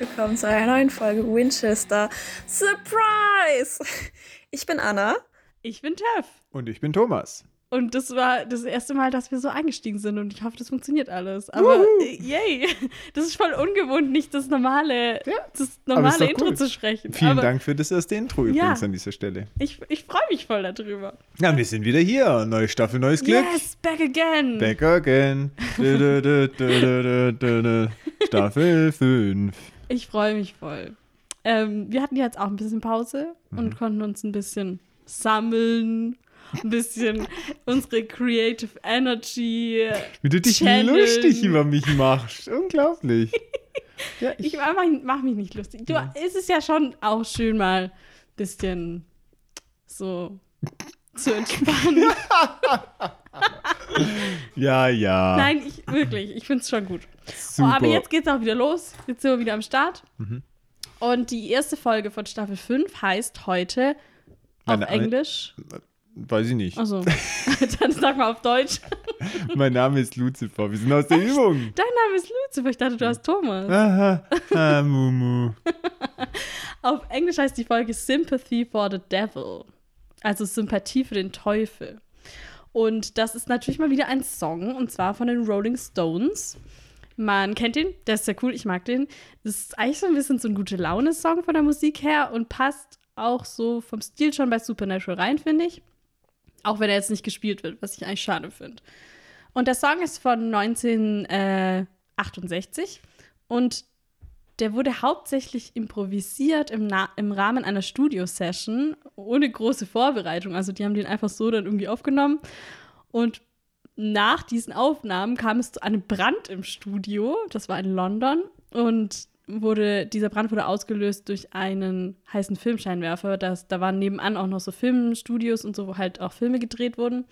willkommen zu einer neuen Folge Winchester Surprise! Ich bin Anna. Ich bin Tev. Und ich bin Thomas. Und das war das erste Mal, dass wir so eingestiegen sind und ich hoffe, das funktioniert alles. Aber Wuhu. äh, yay, das ist voll ungewohnt, nicht das normale, Ja, das normale Intro cool. zu sprechen. Vielen aber Dank für das erste Intro Ja. übrigens an dieser Stelle. Ich, ich freue mich voll darüber. Ja, wir sind wieder hier. Neue Staffel, neues Glück. Yes, back again. Back again. Staffel 5. Ich freue mich voll. Ähm, wir hatten jetzt auch ein bisschen Pause Mhm. und konnten uns ein bisschen sammeln, ein bisschen unsere Creative Energy. Wie du dich Channeln. lustig über mich machst. Unglaublich. Ja, Ich mach, mach mich nicht lustig. Du, es ist ja schon auch schön, mal ein bisschen so zu entspannen. ja, ja. Nein, ich, wirklich, ich finde es schon gut. Oh, aber jetzt geht's auch wieder los. Jetzt sind wir wieder am Start. Und die erste Folge von Staffel 5 heißt heute auf Meine- Englisch. Weiß ich nicht. Also, dann sag mal auf Deutsch. Mein Name ist Lucifer. Wir sind aus der Übung. Dein Name ist Lucifer. Ich dachte, du hast Thomas. Aha. Ah, Mumu. Auf Englisch heißt die Folge Sympathy for the Devil. Also Sympathie für den Teufel. Und das ist natürlich mal wieder ein Song, und zwar von den Rolling Stones. Man kennt den, der ist sehr cool, ich mag den. Das ist eigentlich so ein bisschen so ein gute Laune-Song von der Musik her und passt auch so vom Stil schon bei Supernatural rein, finde ich. Auch wenn er jetzt nicht gespielt wird, was ich eigentlich schade finde. Und der Song ist von 1968 und der wurde hauptsächlich improvisiert im, Na im Rahmen einer Studio-Session, ohne große Vorbereitung. Also die haben den einfach so dann irgendwie aufgenommen. Und nach diesen Aufnahmen kam es zu einem Brand im Studio. Das war in London. Und wurde, dieser Brand wurde ausgelöst durch einen heißen Filmscheinwerfer. Das, da waren nebenan auch noch so Filmstudios und so, wo halt auch Filme gedreht wurden.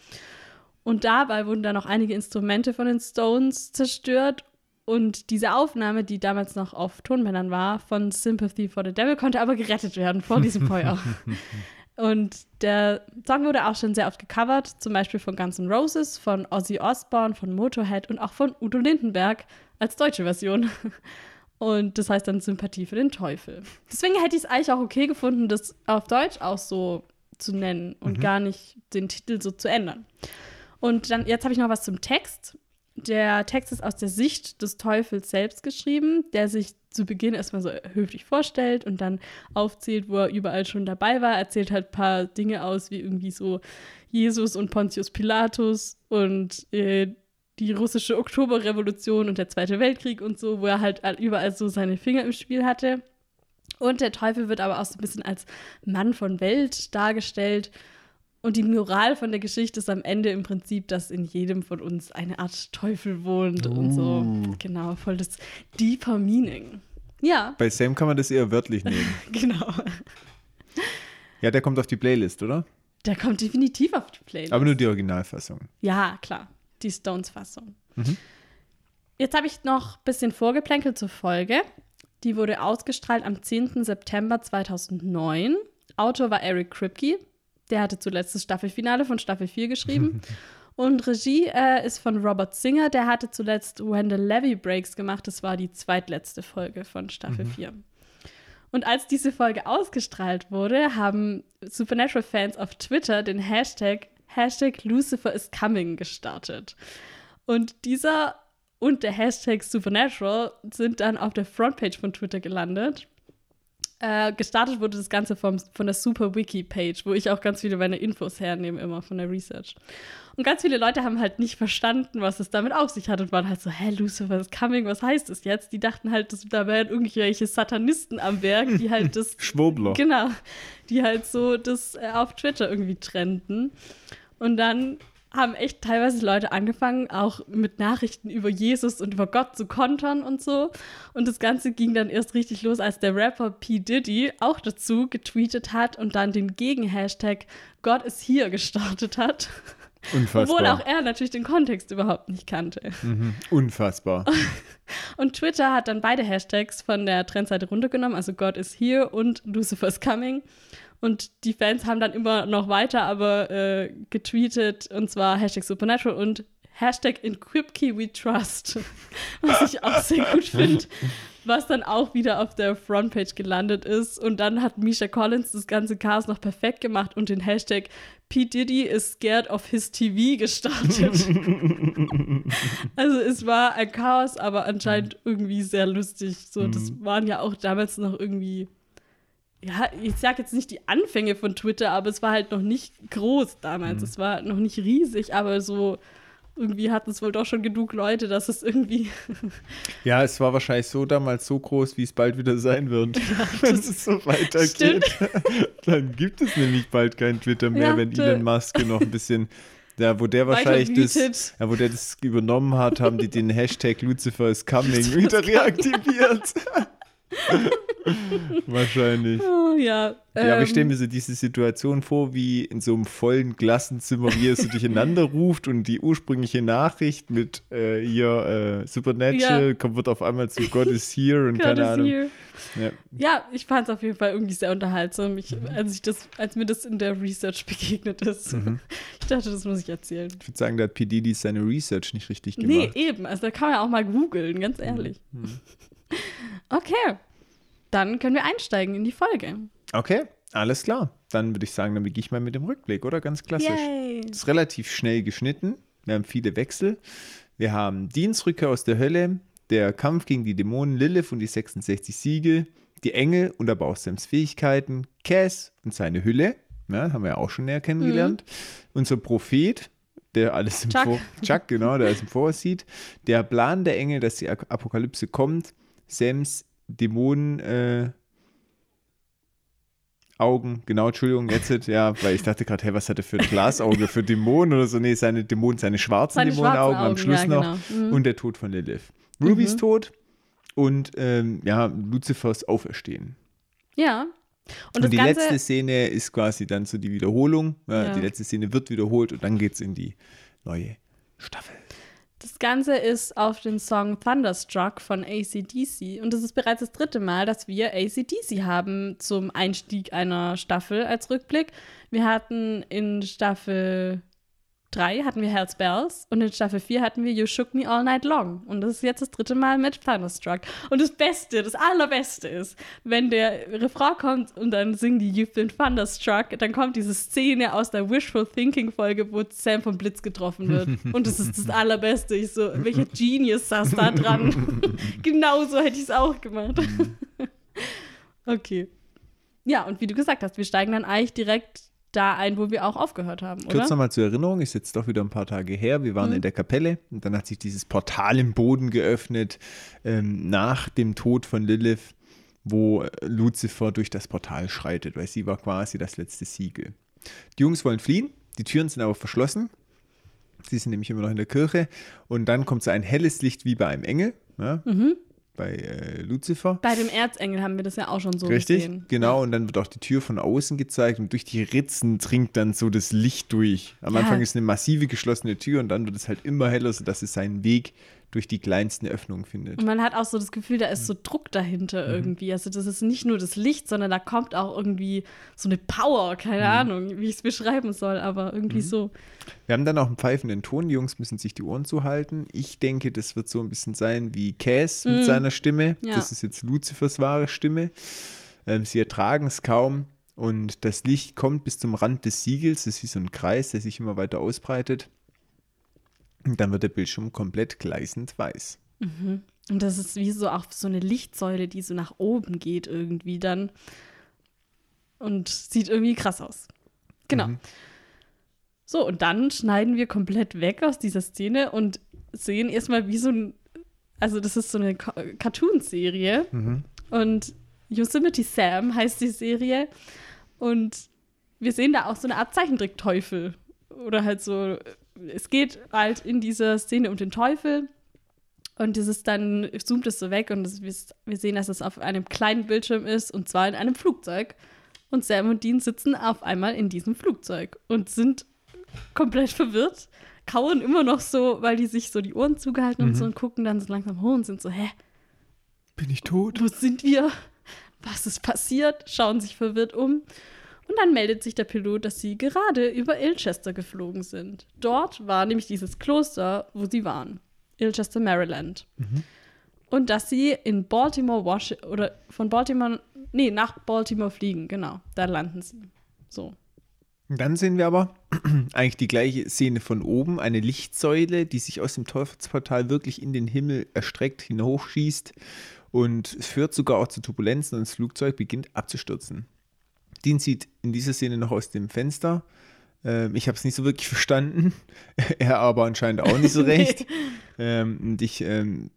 Und dabei wurden dann noch einige Instrumente von den Stones zerstört. Und diese Aufnahme, die damals noch auf Tonbändern war, von Sympathy for the Devil, konnte aber gerettet werden vor diesem Feuer. Und der Song wurde auch schon sehr oft gecovert, zum Beispiel von Guns N' Roses, von Ozzy Osbourne, von Motorhead und auch von Udo Lindenberg als deutsche Version. Und das heißt dann Sympathie für den Teufel. Deswegen hätte ich es eigentlich auch okay gefunden, das auf Deutsch auch so zu nennen und gar nicht den Titel so zu ändern. Und dann, jetzt habe ich noch was zum Text. Der Text ist aus der Sicht des Teufels selbst geschrieben, der sich zu Beginn erstmal so höflich vorstellt und dann aufzählt, wo er überall schon dabei war. Erzählt halt ein paar Dinge aus, wie irgendwie so Jesus und Pontius Pilatus und äh, die russische Oktoberrevolution und der Zweite Weltkrieg und so, wo er halt überall so seine Finger im Spiel hatte. Und der Teufel wird aber auch so ein bisschen als Mann von Welt dargestellt. Und die Moral von der Geschichte ist am Ende im Prinzip, dass in jedem von uns eine Art Teufel wohnt und so. Uh. Genau, voll das deeper Meaning. Ja, Bei Sam kann man das eher wörtlich nehmen. genau. Ja, der kommt auf die Playlist, oder? Der kommt definitiv auf die Playlist. Aber nur die Originalfassung. Ja, klar. Die Stones-Fassung. Mhm. Jetzt habe ich noch ein bisschen vorgeplänkelt zur Folge. Die wurde ausgestrahlt am 10. September 2009. Autor war Eric Kripke. Der hatte zuletzt das Staffelfinale von Staffel 4 geschrieben. Und Regie äh, ist von Robert Singer. Der hatte zuletzt When the Levy Breaks gemacht. Das war die zweitletzte Folge von Staffel 4. Und als diese Folge ausgestrahlt wurde, haben Supernatural-Fans auf Twitter den Hashtag, Hashtag Lucifer is coming gestartet. Und dieser und der Hashtag Supernatural sind dann auf der Frontpage von Twitter gelandet. Äh, gestartet wurde das Ganze vom, von der Super Wiki Page, wo ich auch ganz viele meine Infos hernehme, immer von der Research. Und ganz viele Leute haben halt nicht verstanden, was es damit auf sich hat und waren halt so, hä, Lucifer is coming, was heißt das jetzt? Die dachten halt, dass da wären irgendwelche Satanisten am Werk, die halt das Schwurbler. Genau, die halt so das äh, auf Twitter irgendwie trenden. Und dann haben echt teilweise Leute angefangen, auch mit Nachrichten über Jesus und über Gott zu kontern und so. Und das Ganze ging dann erst richtig los, als der Rapper P. Diddy auch dazu getweetet hat und dann den Gegen-Hashtag Gott ist hier gestartet hat. Unfassbar. Obwohl auch er natürlich den Kontext überhaupt nicht kannte. Mhm. Unfassbar. Und Twitter hat dann beide Hashtags von der Trendseite runtergenommen, also God is here und Lucifer's coming. Und die Fans haben dann immer noch weiter aber äh, getweetet, und zwar Hashtag Supernatural und Hashtag in Kripke we trust. Was ich auch sehr gut finde, was dann auch wieder auf der Frontpage gelandet ist. Und dann hat Misha Collins das ganze Chaos noch perfekt gemacht und den Hashtag P. Diddy is scared of his TV gestartet. also es war ein Chaos, aber anscheinend irgendwie sehr lustig. So, das waren ja auch damals noch irgendwie ja, ich sag jetzt nicht die Anfänge von Twitter, aber es war halt noch nicht groß damals. Es war noch nicht riesig, aber so irgendwie hatten es wohl doch schon genug Leute, dass es irgendwie. Ja, es war wahrscheinlich so damals so groß, wie es bald wieder sein wird. wenn es so weitergeht. Dann gibt es nämlich bald kein Twitter mehr, Ja, wenn Elon Musk noch ein bisschen. Ja, wo der wahrscheinlich das, ja, wo der das übernommen hat, haben die den Hashtag Lucifer is coming wieder reaktiviert. wahrscheinlich. Oh, ja. Ja, aber ich stelle ähm, mir so diese Situation vor, wie in so einem vollen Klassenzimmer, wie er so durcheinander ruft und die ursprüngliche Nachricht mit äh, hier äh, Supernatural Ja. kommt, wird auf einmal zu God is here und God keine Ahnung. here. Ja. Ja, ich fand es auf jeden Fall irgendwie sehr unterhaltsam, ich, Mhm. als, ich das, als mir das in der Research begegnet ist. Mhm. Ich dachte, das muss ich erzählen. Ich würde sagen, da hat P. Diddy seine Research nicht richtig Nee, gemacht. Mhm. eben. Also da kann man ja auch mal googeln, ganz ehrlich. Okay. Dann können wir einsteigen in die Folge. Okay, alles klar. Dann würde ich sagen, dann beginne ich mal mit dem Rückblick, oder? Ganz klassisch. Yay. Ist relativ schnell geschnitten. Wir haben viele Wechsel. Wir haben Deans Rückkehr aus der Hölle, der Kampf gegen die Dämonen Lilith und die 66 Siegel, die Engel und aber auch Sams Fähigkeiten, Cass und seine Hülle, ja, haben wir ja auch schon näher kennengelernt. Unser Prophet, der alles im Chuck. Vor Chuck, genau, der alles im Voraus sieht. Der Plan der Engel, dass die Apokalypse kommt. Sams Dämonen, äh, Augen, genau, Entschuldigung, jetzt, ja, weil ich dachte gerade, hey, was hat er für ein Glasauge für Dämonen oder so? Nee, seine Dämonen, seine schwarzen Seine Dämonenaugen schwarzen am Augen, Schluss ja, noch. genau. Mhm. Und der Tod von Lilith. Rubys Tod und ähm, ja, Luzifers Auferstehen. Ja. Und, Und, die Ganze, letzte Szene ist quasi dann so die Wiederholung. Ja, Ja. Die letzte Szene wird wiederholt und dann geht es in die neue Staffel. Das Ganze ist auf den Song Thunderstruck von ACDC. Und das ist bereits das dritte Mal, dass wir ACDC haben zum Einstieg einer Staffel als Rückblick. Wir hatten in Staffel 3 hatten wir Hells Bells und in Staffel 4 hatten wir You Shook Me All Night Long. Und das ist jetzt das dritte Mal mit Thunderstruck. Und das Beste, das Allerbeste ist, wenn der Refrain kommt und dann singen die You've been Thunderstruck, dann kommt diese Szene aus der Wishful Thinking Folge, wo Sam vom Blitz getroffen wird. Und das ist das Allerbeste. Ich so, welcher Genius saß da dran? genau so hätte ich es auch gemacht. okay. Ja, und wie du gesagt hast, wir steigen dann eigentlich direkt da ein, wo wir auch aufgehört haben, oder? Kurz nochmal zur Erinnerung, ist jetzt doch wieder ein paar Tage her. Wir Mhm. waren in der Kapelle und dann hat sich dieses Portal im Boden geöffnet ähm, nach dem Tod von Lilith, wo äh, Lucifer durch das Portal schreitet, weil sie war quasi das letzte Siegel. Die Jungs wollen fliehen, die Türen sind aber verschlossen. Sie sind nämlich immer noch in der Kirche und dann kommt so ein helles Licht wie bei einem Engel, ja, Mhm. Bei äh, Lucifer. Bei dem Erzengel haben wir das ja auch schon so Richtig, gesehen. genau. Und dann wird auch die Tür von außen gezeigt und durch die Ritzen dringt dann so das Licht durch. Am Ja. Anfang ist eine massive geschlossene Tür und dann wird es halt immer heller, sodass es seinen Weg durch die kleinsten Öffnungen findet. Und man hat auch so das Gefühl, da ist so Druck dahinter Mhm. irgendwie. Also das ist nicht nur das Licht, sondern da kommt auch irgendwie so eine Power, keine Mhm. Ahnung, wie ich es beschreiben soll, aber irgendwie so. Wir haben dann auch einen pfeifenden Ton. Die Jungs müssen sich die Ohren zuhalten. Ich denke, das wird so ein bisschen sein wie Cass mit seiner Stimme. Ja. Das ist jetzt Luzifers wahre Stimme. Ähm, sie ertragen es kaum. Und das Licht kommt bis zum Rand des Siegels. Das ist wie so ein Kreis, der sich immer weiter ausbreitet. Und dann wird der Bildschirm komplett gleißend weiß. Und das ist wie so auch so eine Lichtsäule, die so nach oben geht irgendwie dann. Und sieht irgendwie krass aus. Genau. Mhm. So, und dann schneiden wir komplett weg aus dieser Szene und sehen erstmal wie so ein, also das ist so eine Ca- Cartoon-Serie. Mhm. Und Yosemite Sam heißt die Serie. Und wir sehen da auch so eine Art Zeichentrickteufel. Oder halt so, es geht halt in dieser Szene um den Teufel. Und dieses dann zoomt es so weg und es, wir sehen, dass es auf einem kleinen Bildschirm ist und zwar in einem Flugzeug. Und Sam und Dean sitzen auf einmal in diesem Flugzeug und sind komplett verwirrt, kauen immer noch so, weil die sich so die Ohren zugehalten und so und gucken dann so langsam hoch und sind so, hä, Bin ich tot? wo sind wir? Was ist passiert? Schauen sich verwirrt um. Und dann meldet sich der Pilot, dass sie gerade über Ilchester geflogen sind. Dort war nämlich dieses Kloster, wo sie waren. Ilchester, Maryland. und dass sie in Baltimore, Washington, oder von Baltimore, nee, nach Baltimore fliegen, genau. Da landen sie. So. Dann sehen wir aber eigentlich die gleiche Szene von oben, eine Lichtsäule, die sich aus dem Teufelsportal wirklich in den Himmel erstreckt, hinaufschießt und es führt sogar auch zu Turbulenzen und das Flugzeug beginnt abzustürzen. Dean sieht in dieser Szene noch aus dem Fenster. Ähm, ich habe es nicht so wirklich verstanden, er aber anscheinend auch nicht so recht. ähm, und ich ähm,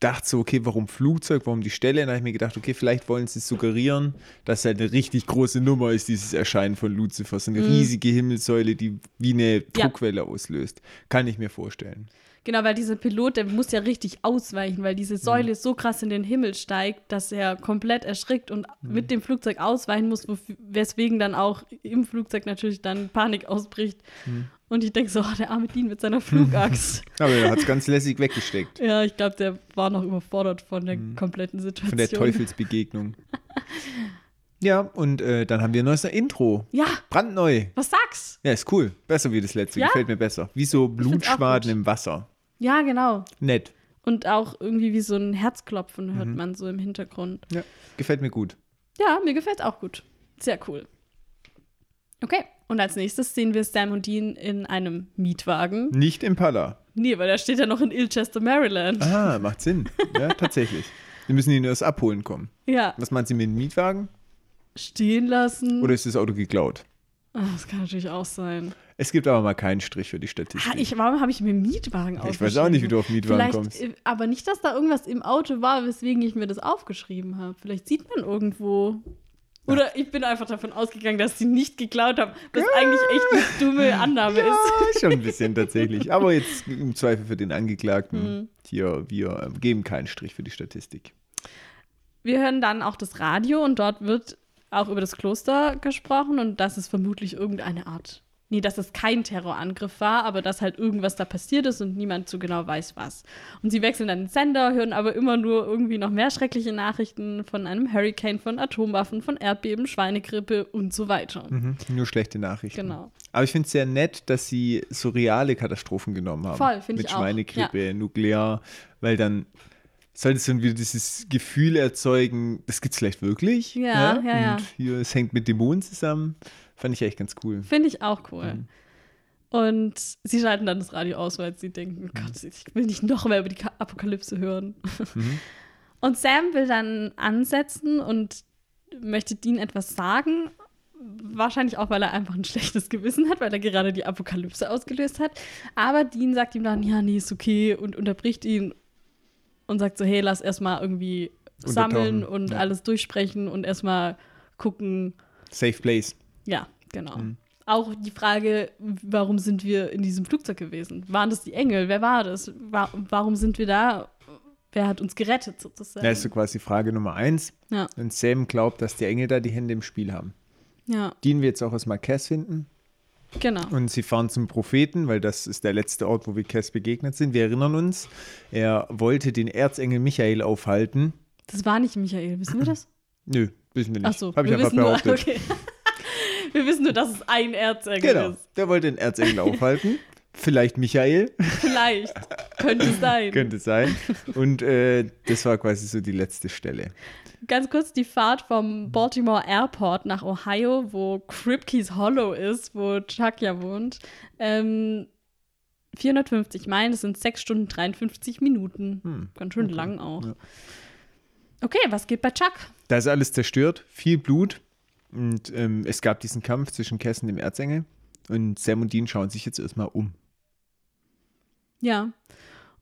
dachte so, okay, warum Flugzeug, warum die Stelle? Dann habe ich mir gedacht, okay, vielleicht wollen sie suggerieren, dass es halt eine richtig große Nummer ist, dieses Erscheinen von Lucifer. So eine riesige Himmelssäule, die wie eine Druckwelle auslöst. Kann ich mir vorstellen. Genau, weil dieser Pilot, der muss ja richtig ausweichen, weil diese Säule so krass in den Himmel steigt, dass er komplett erschrickt und mit dem Flugzeug ausweichen muss, weswegen dann auch im Flugzeug natürlich dann Panik ausbricht. Und ich denke so, oh, der arme Dean mit seiner Flugaxt. Aber er hat es ganz lässig weggesteckt. ja, ich glaube, der war noch überfordert von der kompletten Situation. Von der Teufelsbegegnung. Ja, und äh, dann haben wir ein neues Intro. Ja, Brandneu. was sagst? Ja, ist cool. Besser wie das letzte. Ja? Gefällt mir besser. Wie so Blutschwaden im Wasser. Ja, genau. Nett. Und auch irgendwie wie so ein Herzklopfen hört man so im Hintergrund. Ja, gefällt mir gut. Ja, mir gefällt auch gut. Sehr cool. Okay, und als nächstes sehen wir Sam und Dean in einem Mietwagen. Nicht Impala. Nee, weil da steht ja noch in Ilchester, Maryland. Ah, macht Sinn. Ja, tatsächlich. Wir müssen ihn erst abholen kommen. Ja, Was meint sie mit dem Mietwagen? stehen lassen. Oder ist das Auto geklaut? Ah, das kann natürlich auch sein. Es gibt aber mal keinen Strich für die Statistik. Ah, ich, warum habe ich mir Mietwagen Ich weiß auch nicht, wie du auf Mietwagen Vielleicht, kommst. äh, aber nicht, dass da irgendwas im Auto war, weswegen ich mir das aufgeschrieben habe. Vielleicht sieht man irgendwo. Oder ich bin einfach davon ausgegangen, dass sie nicht geklaut haben, was eigentlich echt eine dumme Annahme ist. Ja, schon ein bisschen tatsächlich. Aber jetzt im Zweifel für den Mhm. Angeklagten. Hier, wir äh, geben keinen Strich für die Statistik. Wir hören dann auch das Radio und dort wird auch über das Kloster gesprochen und dass es vermutlich irgendeine Art, nee, dass es kein Terrorangriff war, aber dass halt irgendwas da passiert ist und niemand so genau weiß, was. Und sie wechseln dann den Sender, hören aber immer nur irgendwie noch mehr schreckliche Nachrichten von einem Hurricane, von Atomwaffen, von Erdbeben, Schweinegrippe und so weiter. Mhm, nur schlechte Nachrichten. Genau. Aber ich finde es sehr nett, dass sie so reale Katastrophen genommen haben. Voll, finde Mit ich auch. Schweinegrippe, nuklear, weil dann sollte es dann wieder dieses Gefühl erzeugen, das gibt es vielleicht wirklich. Ja, ja, ja. Und hier, es hängt mit Dämonen zusammen. Fand ich echt ganz cool. Finde ich auch cool. Mhm. Und sie schalten dann das Radio aus, weil sie denken, Mhm. Gott, ich will nicht noch mehr über die Ka- Apokalypse hören. Und Sam will dann ansetzen und möchte Dean etwas sagen. Wahrscheinlich auch, weil er einfach ein schlechtes Gewissen hat, weil er gerade die Apokalypse ausgelöst hat. Aber Dean sagt ihm dann, ja, nee, ist okay und unterbricht ihn und sagt so, hey, lass erstmal irgendwie sammeln und ja. alles durchsprechen und erstmal gucken, Safe Place. ja, genau. Mhm. Auch die Frage, warum sind wir in diesem Flugzeug gewesen? Waren das die Engel? Wer war das? Wa warum sind wir da? Wer hat uns gerettet sozusagen? Das ist so quasi Frage Nummer eins. ja, Und Sam glaubt, dass die Engel da die Hände im Spiel haben. ja, Den wir jetzt auch erstmal Cass finden. Genau. Und sie fahren zum Propheten, weil das ist der letzte Ort, wo wir Cass begegnet sind. Wir erinnern uns, er wollte den Erzengel Michael aufhalten. Das war nicht Michael, wissen wir das? Nö, wissen wir nicht. Ach so, Habe ich wir einfach wissen nur, behauptet. okay. wir wissen nur, dass es ein Erzengel Genau, ist. der wollte den Erzengel aufhalten. Vielleicht Michael, Vielleicht. Könnte sein. könnte sein. Und äh, das war quasi so die letzte Stelle. Ganz kurz die Fahrt vom Baltimore Airport nach Ohio, wo Kripke's Hollow ist, wo Chuck ja wohnt. Ähm, 450 Meilen, das sind 6 Stunden 53 Minuten. Hm, Ganz schön okay, lang auch. ja. Okay, was geht bei Chuck? Da ist alles zerstört, viel Blut. Und ähm, es gab diesen Kampf zwischen Cass und dem Erzengel. Und Sam und Dean schauen sich jetzt erstmal um. Ja.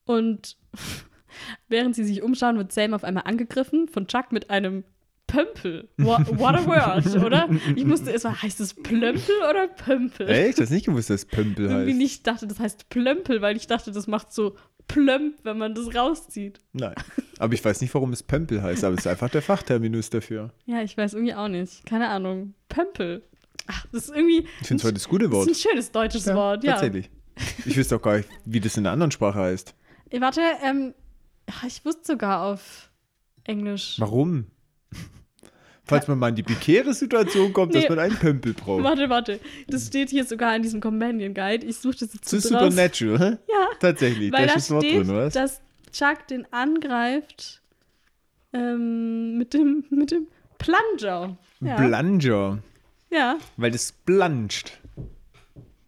Und während sie sich umschauen, wird Sam auf einmal angegriffen von Chuck mit einem Pömpel. What, what a word, oder? Ich musste erstmal, heißt es Plömpel oder Pömpel? Ey, ich hab's nicht gewusst, dass Pömpel Irgendwie heißt. nicht dachte, das heißt Plömpel, weil ich dachte, das macht so plömp, wenn man das rauszieht. Nein. Aber ich weiß nicht, warum es Pömpel heißt, aber es ist einfach der Fachterminus dafür. Ja, ich weiß irgendwie auch nicht. Keine Ahnung. Pömpel. Ach, das ist irgendwie. Ich finde es heute das gute Das Wort. ist ein schönes deutsches Wort, ja. Tatsächlich. Ich wüsste auch gar nicht, wie das in einer anderen Sprache heißt. Eh, Warte, ähm, ich wusste sogar auf Englisch. Warum? Falls man mal in die prekäre Situation kommt, dass Nee. man einen Pömpel braucht. Warte, warte. Das steht hier sogar in diesem Companion Guide. Ich suche das jetzt Zu. Supernatural, hä? Ja, Tatsächlich, weil da das Wort steht, drin, was? dass Chuck den angreift ähm, mit, dem, mit dem Plunger. Ja. Plunger. ja, Weil das blancht.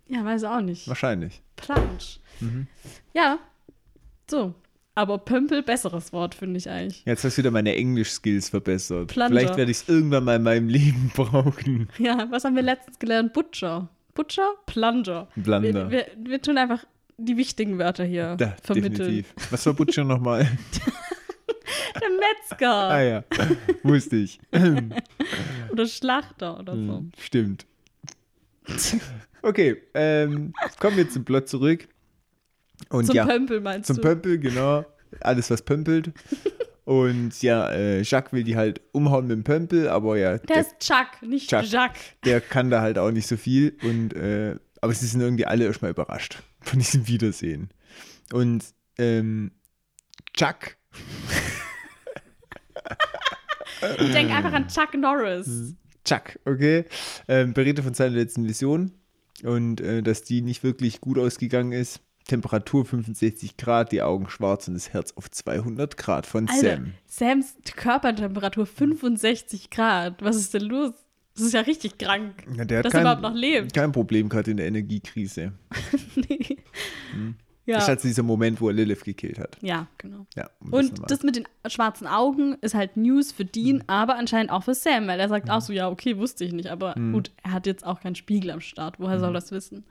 ja, weiß auch nicht. Wahrscheinlich. Plunge. Mhm. Ja, so. Aber Pömpel, besseres Wort, finde ich eigentlich. Jetzt hast du wieder meine Englisch-Skills verbessert. Plunger. Vielleicht werde ich es irgendwann mal in meinem Leben brauchen. Ja, was haben wir letztens gelernt? Butcher. Butcher? Plunger. Blunder. Wir, wir, wir tun einfach die wichtigen Wörter hier Da, vermitteln. definitiv. Was war Butcher nochmal? Der Metzger ah ja, wusste ich. oder Schlachter oder so. Hm, Stimmt. Okay, ähm, kommen wir zum Plot zurück. Und Zum ja, Pömpel meinst zum du? Pömpel, genau. Alles, was pömpelt. Und ja, äh, Jacques will die halt umhauen mit dem Pömpel, aber ja, Der der, ist Chuck, nicht Chuck. Jacques. der kann da halt auch nicht so viel. Und, äh, aber sie sind irgendwie alle erstmal überrascht von diesem Wiedersehen. Und ähm, Chuck, Ich denke einfach an Chuck Norris. Chuck, okay, ähm, berichtet von seiner letzten Mission und äh, dass die nicht wirklich gut ausgegangen ist. Temperatur 65 Grad, die Augen schwarz und das Herz auf 200 Grad von Alter, Sam. Sams Körpertemperatur 65 Grad. Was ist denn los? Das ist ja richtig krank, Ja, der hat dass kein, er überhaupt noch lebt. kein Problem gerade in der Energiekrise. nee. Das ist Ja. halt dieser Moment, wo er Lilith gekillt hat. ja, genau. Ja, um Und nochmal- das mit den schwarzen Augen ist halt News für Mhm. Dean, aber anscheinend auch für Sam, weil er sagt auch so, ja, okay, wusste ich nicht, aber Mhm. gut, er hat jetzt auch keinen Spiegel am Start, woher soll das wissen?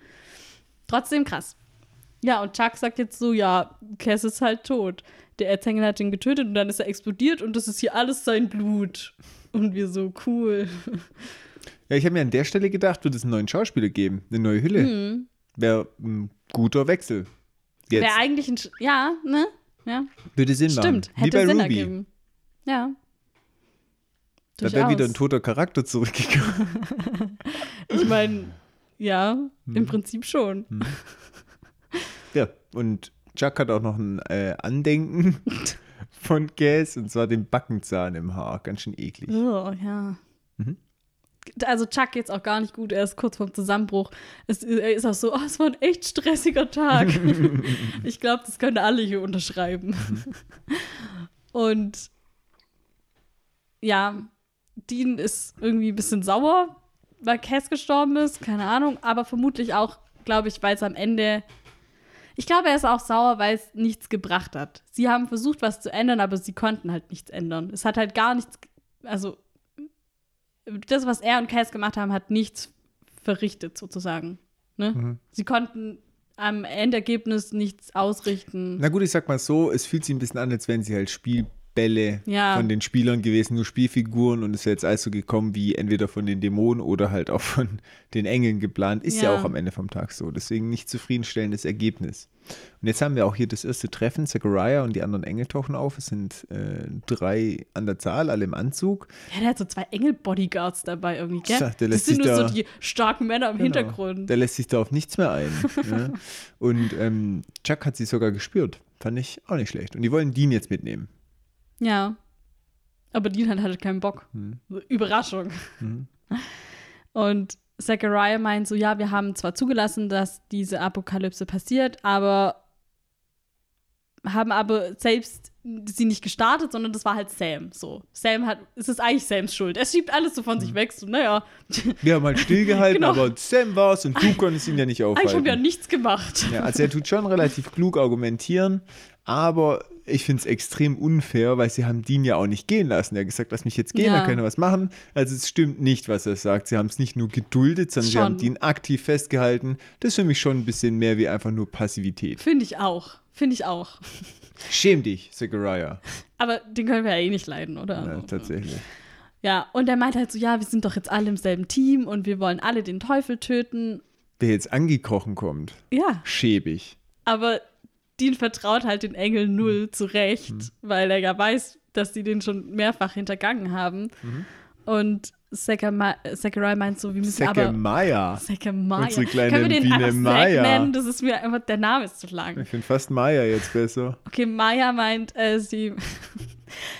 Trotzdem krass. Ja, und Chuck sagt jetzt so, ja, Cass ist halt tot. Der Erzengel hat ihn getötet und dann ist er explodiert und das ist hier alles sein Blut. Und wir so, cool. ja, ich habe mir an der Stelle gedacht, wird es einen neuen Schauspieler geben, eine neue Hülle. Hm. Wäre ein guter Wechsel. Wäre eigentlich ein, Sch ja, ne? Ja, würde Sinn stimmt. machen. Wie Hätte bei Sinn Ruby. ergeben. Ja. Da wäre wieder ein toter Charakter zurückgekommen. Ich meine, ja, im Prinzip schon. Ja, und Chuck hat auch noch ein äh, Andenken von Gas, und zwar den Backenzahn im Haar. Ganz schön eklig. Oh, ja. Mhm. Also Chuck geht's auch gar nicht gut. Er ist kurz vorm Zusammenbruch. Es, er ist auch so, oh, es war ein echt stressiger Tag. ich glaube, das können alle hier unterschreiben. Und ja, Dean ist irgendwie ein bisschen sauer, weil Cass gestorben ist. Keine Ahnung. Aber vermutlich auch, glaube ich, weil es am Ende ich glaube, er ist auch sauer, weil es nichts gebracht hat. Sie haben versucht, was zu ändern, aber sie konnten halt nichts ändern. Es hat halt gar nichts, also das, was er und Cass gemacht haben, hat nichts verrichtet, sozusagen. Ne? Mhm. Sie konnten am Endergebnis nichts ausrichten. Na gut, ich sag mal so, es fühlt sich ein bisschen an, als wären sie halt Spielbälle Ja. von den Spielern gewesen, nur Spielfiguren und es wäre jetzt alles so gekommen wie entweder von den Dämonen oder halt auch von den Engeln geplant. Ist ja, Ja. auch am Ende vom Tag so. Deswegen nicht zufriedenstellendes Ergebnis. Und jetzt haben wir auch hier das erste Treffen. Zachariah und die anderen Engel tauchen auf. Es sind äh, drei an der Zahl, alle im Anzug. Ja, der hat so zwei Engel-Bodyguards dabei irgendwie, gell? Tja, der das sind nur da- so die starken Männer im Genau. Hintergrund. Der lässt sich da auf nichts mehr ein. ja. Und ähm, Chuck hat sie sogar gespürt. Fand ich auch nicht schlecht. Und die wollen Dean jetzt mitnehmen. Ja. Aber Dean hat halt keinen Bock. Hm. So, Überraschung. Mhm. Und Zachariah meint so, ja, wir haben zwar zugelassen, dass diese Apokalypse passiert, aber haben aber selbst sie nicht gestartet, sondern das war halt Sam. So, Sam hat, es ist eigentlich Sams Schuld. Er schiebt alles so von sich weg. So, naja, Wir haben halt stillgehalten, Genau. aber Sam war's und du konntest ihn ja nicht eigentlich haben wir ja aufhalten. nichts gemacht. Ja, also er tut schon relativ klug argumentieren, aber ich finde es extrem unfair, weil sie haben Dean ja auch nicht gehen lassen. Er hat gesagt, lass mich jetzt gehen, Ja. dann kann er was machen. Also es stimmt nicht, was er sagt. Sie haben es nicht nur geduldet, sondern sie Schon. haben Dean aktiv festgehalten. Das ist für mich schon ein bisschen mehr wie einfach nur Passivität. Finde ich auch. Finde ich auch. Schäm dich, Zachariah. Aber den können wir ja eh nicht leiden, oder? Ja, tatsächlich. Ja, und er meint halt so, ja, wir sind doch jetzt alle im selben Team und wir wollen alle den Teufel töten. Wer jetzt angekrochen kommt, Ja, schäbig. aber Dean vertraut halt den Engel Hm. null zurecht, weil er ja weiß, dass sie den schon mehrfach hintergangen haben. Mhm. Und Zachari- Zachariah meint so, wir müssen aber... Zachariah. Zachariah. Unsere kleine Können wir den Biene Maya. nennen? Das ist mir einfach, der Name ist zu lang. Ich finde fast Maya jetzt besser. Okay, Maya meint, äh, sie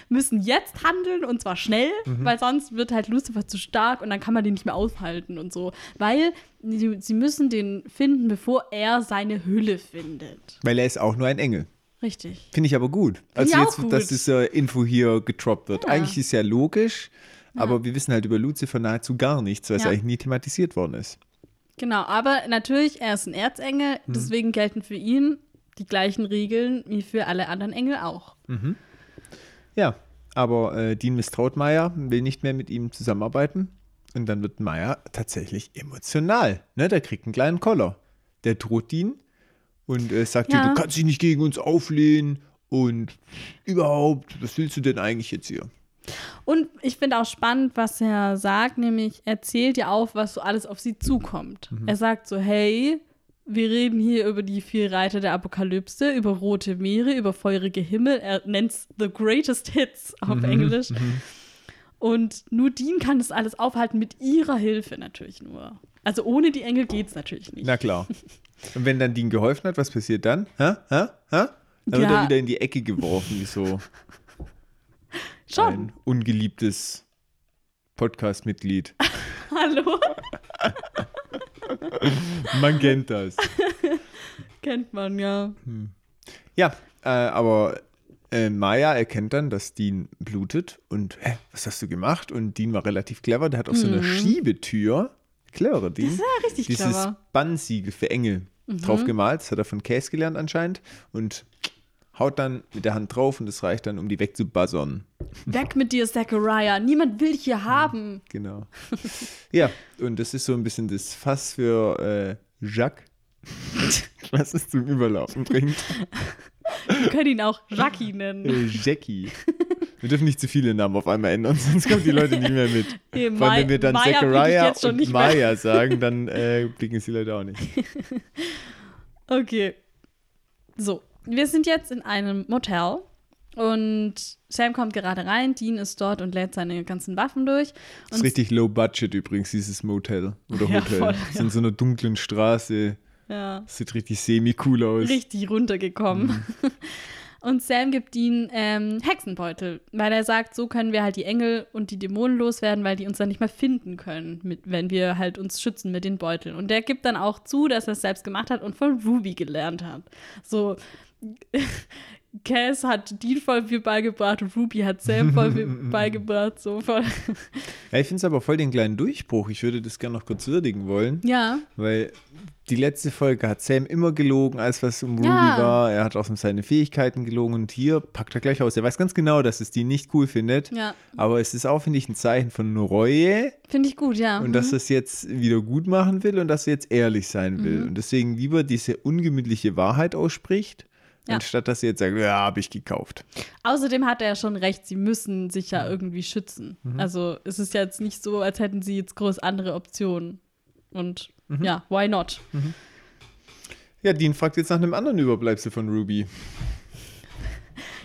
müssen jetzt handeln und zwar schnell, Mhm. weil sonst wird halt Lucifer zu stark und dann kann man den nicht mehr aufhalten und so. Weil sie, sie müssen den finden, bevor er seine Hülle findet. Weil er ist auch nur ein Engel. Richtig. Finde ich aber gut. Find Also jetzt, gut. dass diese Info hier getroppt wird. Ja. Eigentlich ist ja logisch, aber wir wissen halt über Lucifer nahezu gar nichts, weil es Ja. eigentlich nie thematisiert worden ist. Genau, aber natürlich, er ist ein Erzengel, Hm. deswegen gelten für ihn die gleichen Regeln wie für alle anderen Engel auch. Ja, aber äh, Dean misstraut Maya, will nicht mehr mit ihm zusammenarbeiten. Und dann wird Maya tatsächlich emotional. Ne? Der kriegt einen kleinen Koller. Der droht Dean und äh, sagt Ja. dir, du kannst dich nicht gegen uns auflehnen und überhaupt, was willst du denn eigentlich jetzt hier? Und ich finde auch spannend, was er sagt, nämlich er zählt ja auf, was so alles auf sie zukommt. Mhm. Er sagt so, hey, wir reden hier über die vier Reiter der Apokalypse, über rote Meere, über feurige Himmel. Er nennt es The Greatest Hits Mhm. auf Englisch. Und nur Dean kann das alles aufhalten, mit ihrer Hilfe natürlich nur. Also ohne die Engel geht es natürlich nicht. Na klar. Und wenn dann Dean geholfen hat, was passiert dann? Hä? Hä? Hä? Dann wird Ja. er wieder in die Ecke geworfen, wie so Schon. ein ungeliebtes Podcast-Mitglied. Hallo? Man kennt das. Kennt man ja. Ja, äh, aber äh, Maya erkennt dann, dass Dean blutet und, hä, was hast du gemacht? Und Dean war relativ clever, der hat auf so einer Schiebetür, cleverer Dean, Mhm. Das ist ja richtig dieses clever. Mhm. Bannsiegel für Engel drauf gemalt. Das hat er von Case gelernt anscheinend und haut dann mit der Hand drauf und das reicht dann, um die wegzubuzzern. Weg mit dir, Zachariah. Niemand will dich hier haben. Genau. ja, und das ist so ein bisschen das Fass für äh, Jacques, was es zum Überlaufen bringt. Wir können ihn auch Jackie nennen. Äh, Jackie. Wir dürfen nicht zu viele Namen auf einmal ändern, sonst kommen die Leute nicht mehr mit. Nee, Vor allem, wenn wir dann Maya Zachariah und. Maya sagen, dann äh, blicken es die Leute auch nicht. Okay. So, wir sind jetzt in einem Motel und Sam kommt gerade rein, Dean ist dort und lädt seine ganzen Waffen durch. Das ist richtig low budget übrigens, dieses Motel oder Ja, Hotel. voll, Das ist in so einer dunklen Straße. Ja, Das sieht richtig semi-cool aus. richtig runtergekommen. Und Sam gibt Dean ähm, Hexenbeutel, weil er sagt, so können wir halt die Engel und die Dämonen loswerden, weil die uns dann nicht mehr finden können, mit, wenn wir halt uns schützen mit den Beuteln. Und der gibt dann auch zu, dass er es selbst gemacht hat und von Ruby gelernt hat. So, Cass hat Dean voll viel beigebracht und Ruby hat Sam voll viel beigebracht. So voll. Ja, ich finde es aber voll den kleinen Durchbruch. Ich würde das gerne noch kurz würdigen wollen. Ja, Weil die letzte Folge hat Sam immer gelogen, als was um Ruby Ja. war. Er hat auch um seine Fähigkeiten gelogen und hier packt er gleich aus. Er weiß ganz genau, dass es die nicht cool findet. ja. Aber es ist auch, finde ich, ein Zeichen von Reue Finde ich gut, ja. und dass er es jetzt wieder gut machen will und dass er jetzt ehrlich sein will. Mhm. Und deswegen lieber diese ungemütliche Wahrheit ausspricht, Ja. anstatt dass er jetzt sagt, ja, habe ich gekauft. Außerdem hat er ja schon recht, sie müssen sich ja irgendwie schützen. Also es ist ja jetzt nicht so, als hätten sie jetzt groß andere Optionen. Und ja, why not? Ja, Dean fragt jetzt nach einem anderen Überbleibsel von Ruby.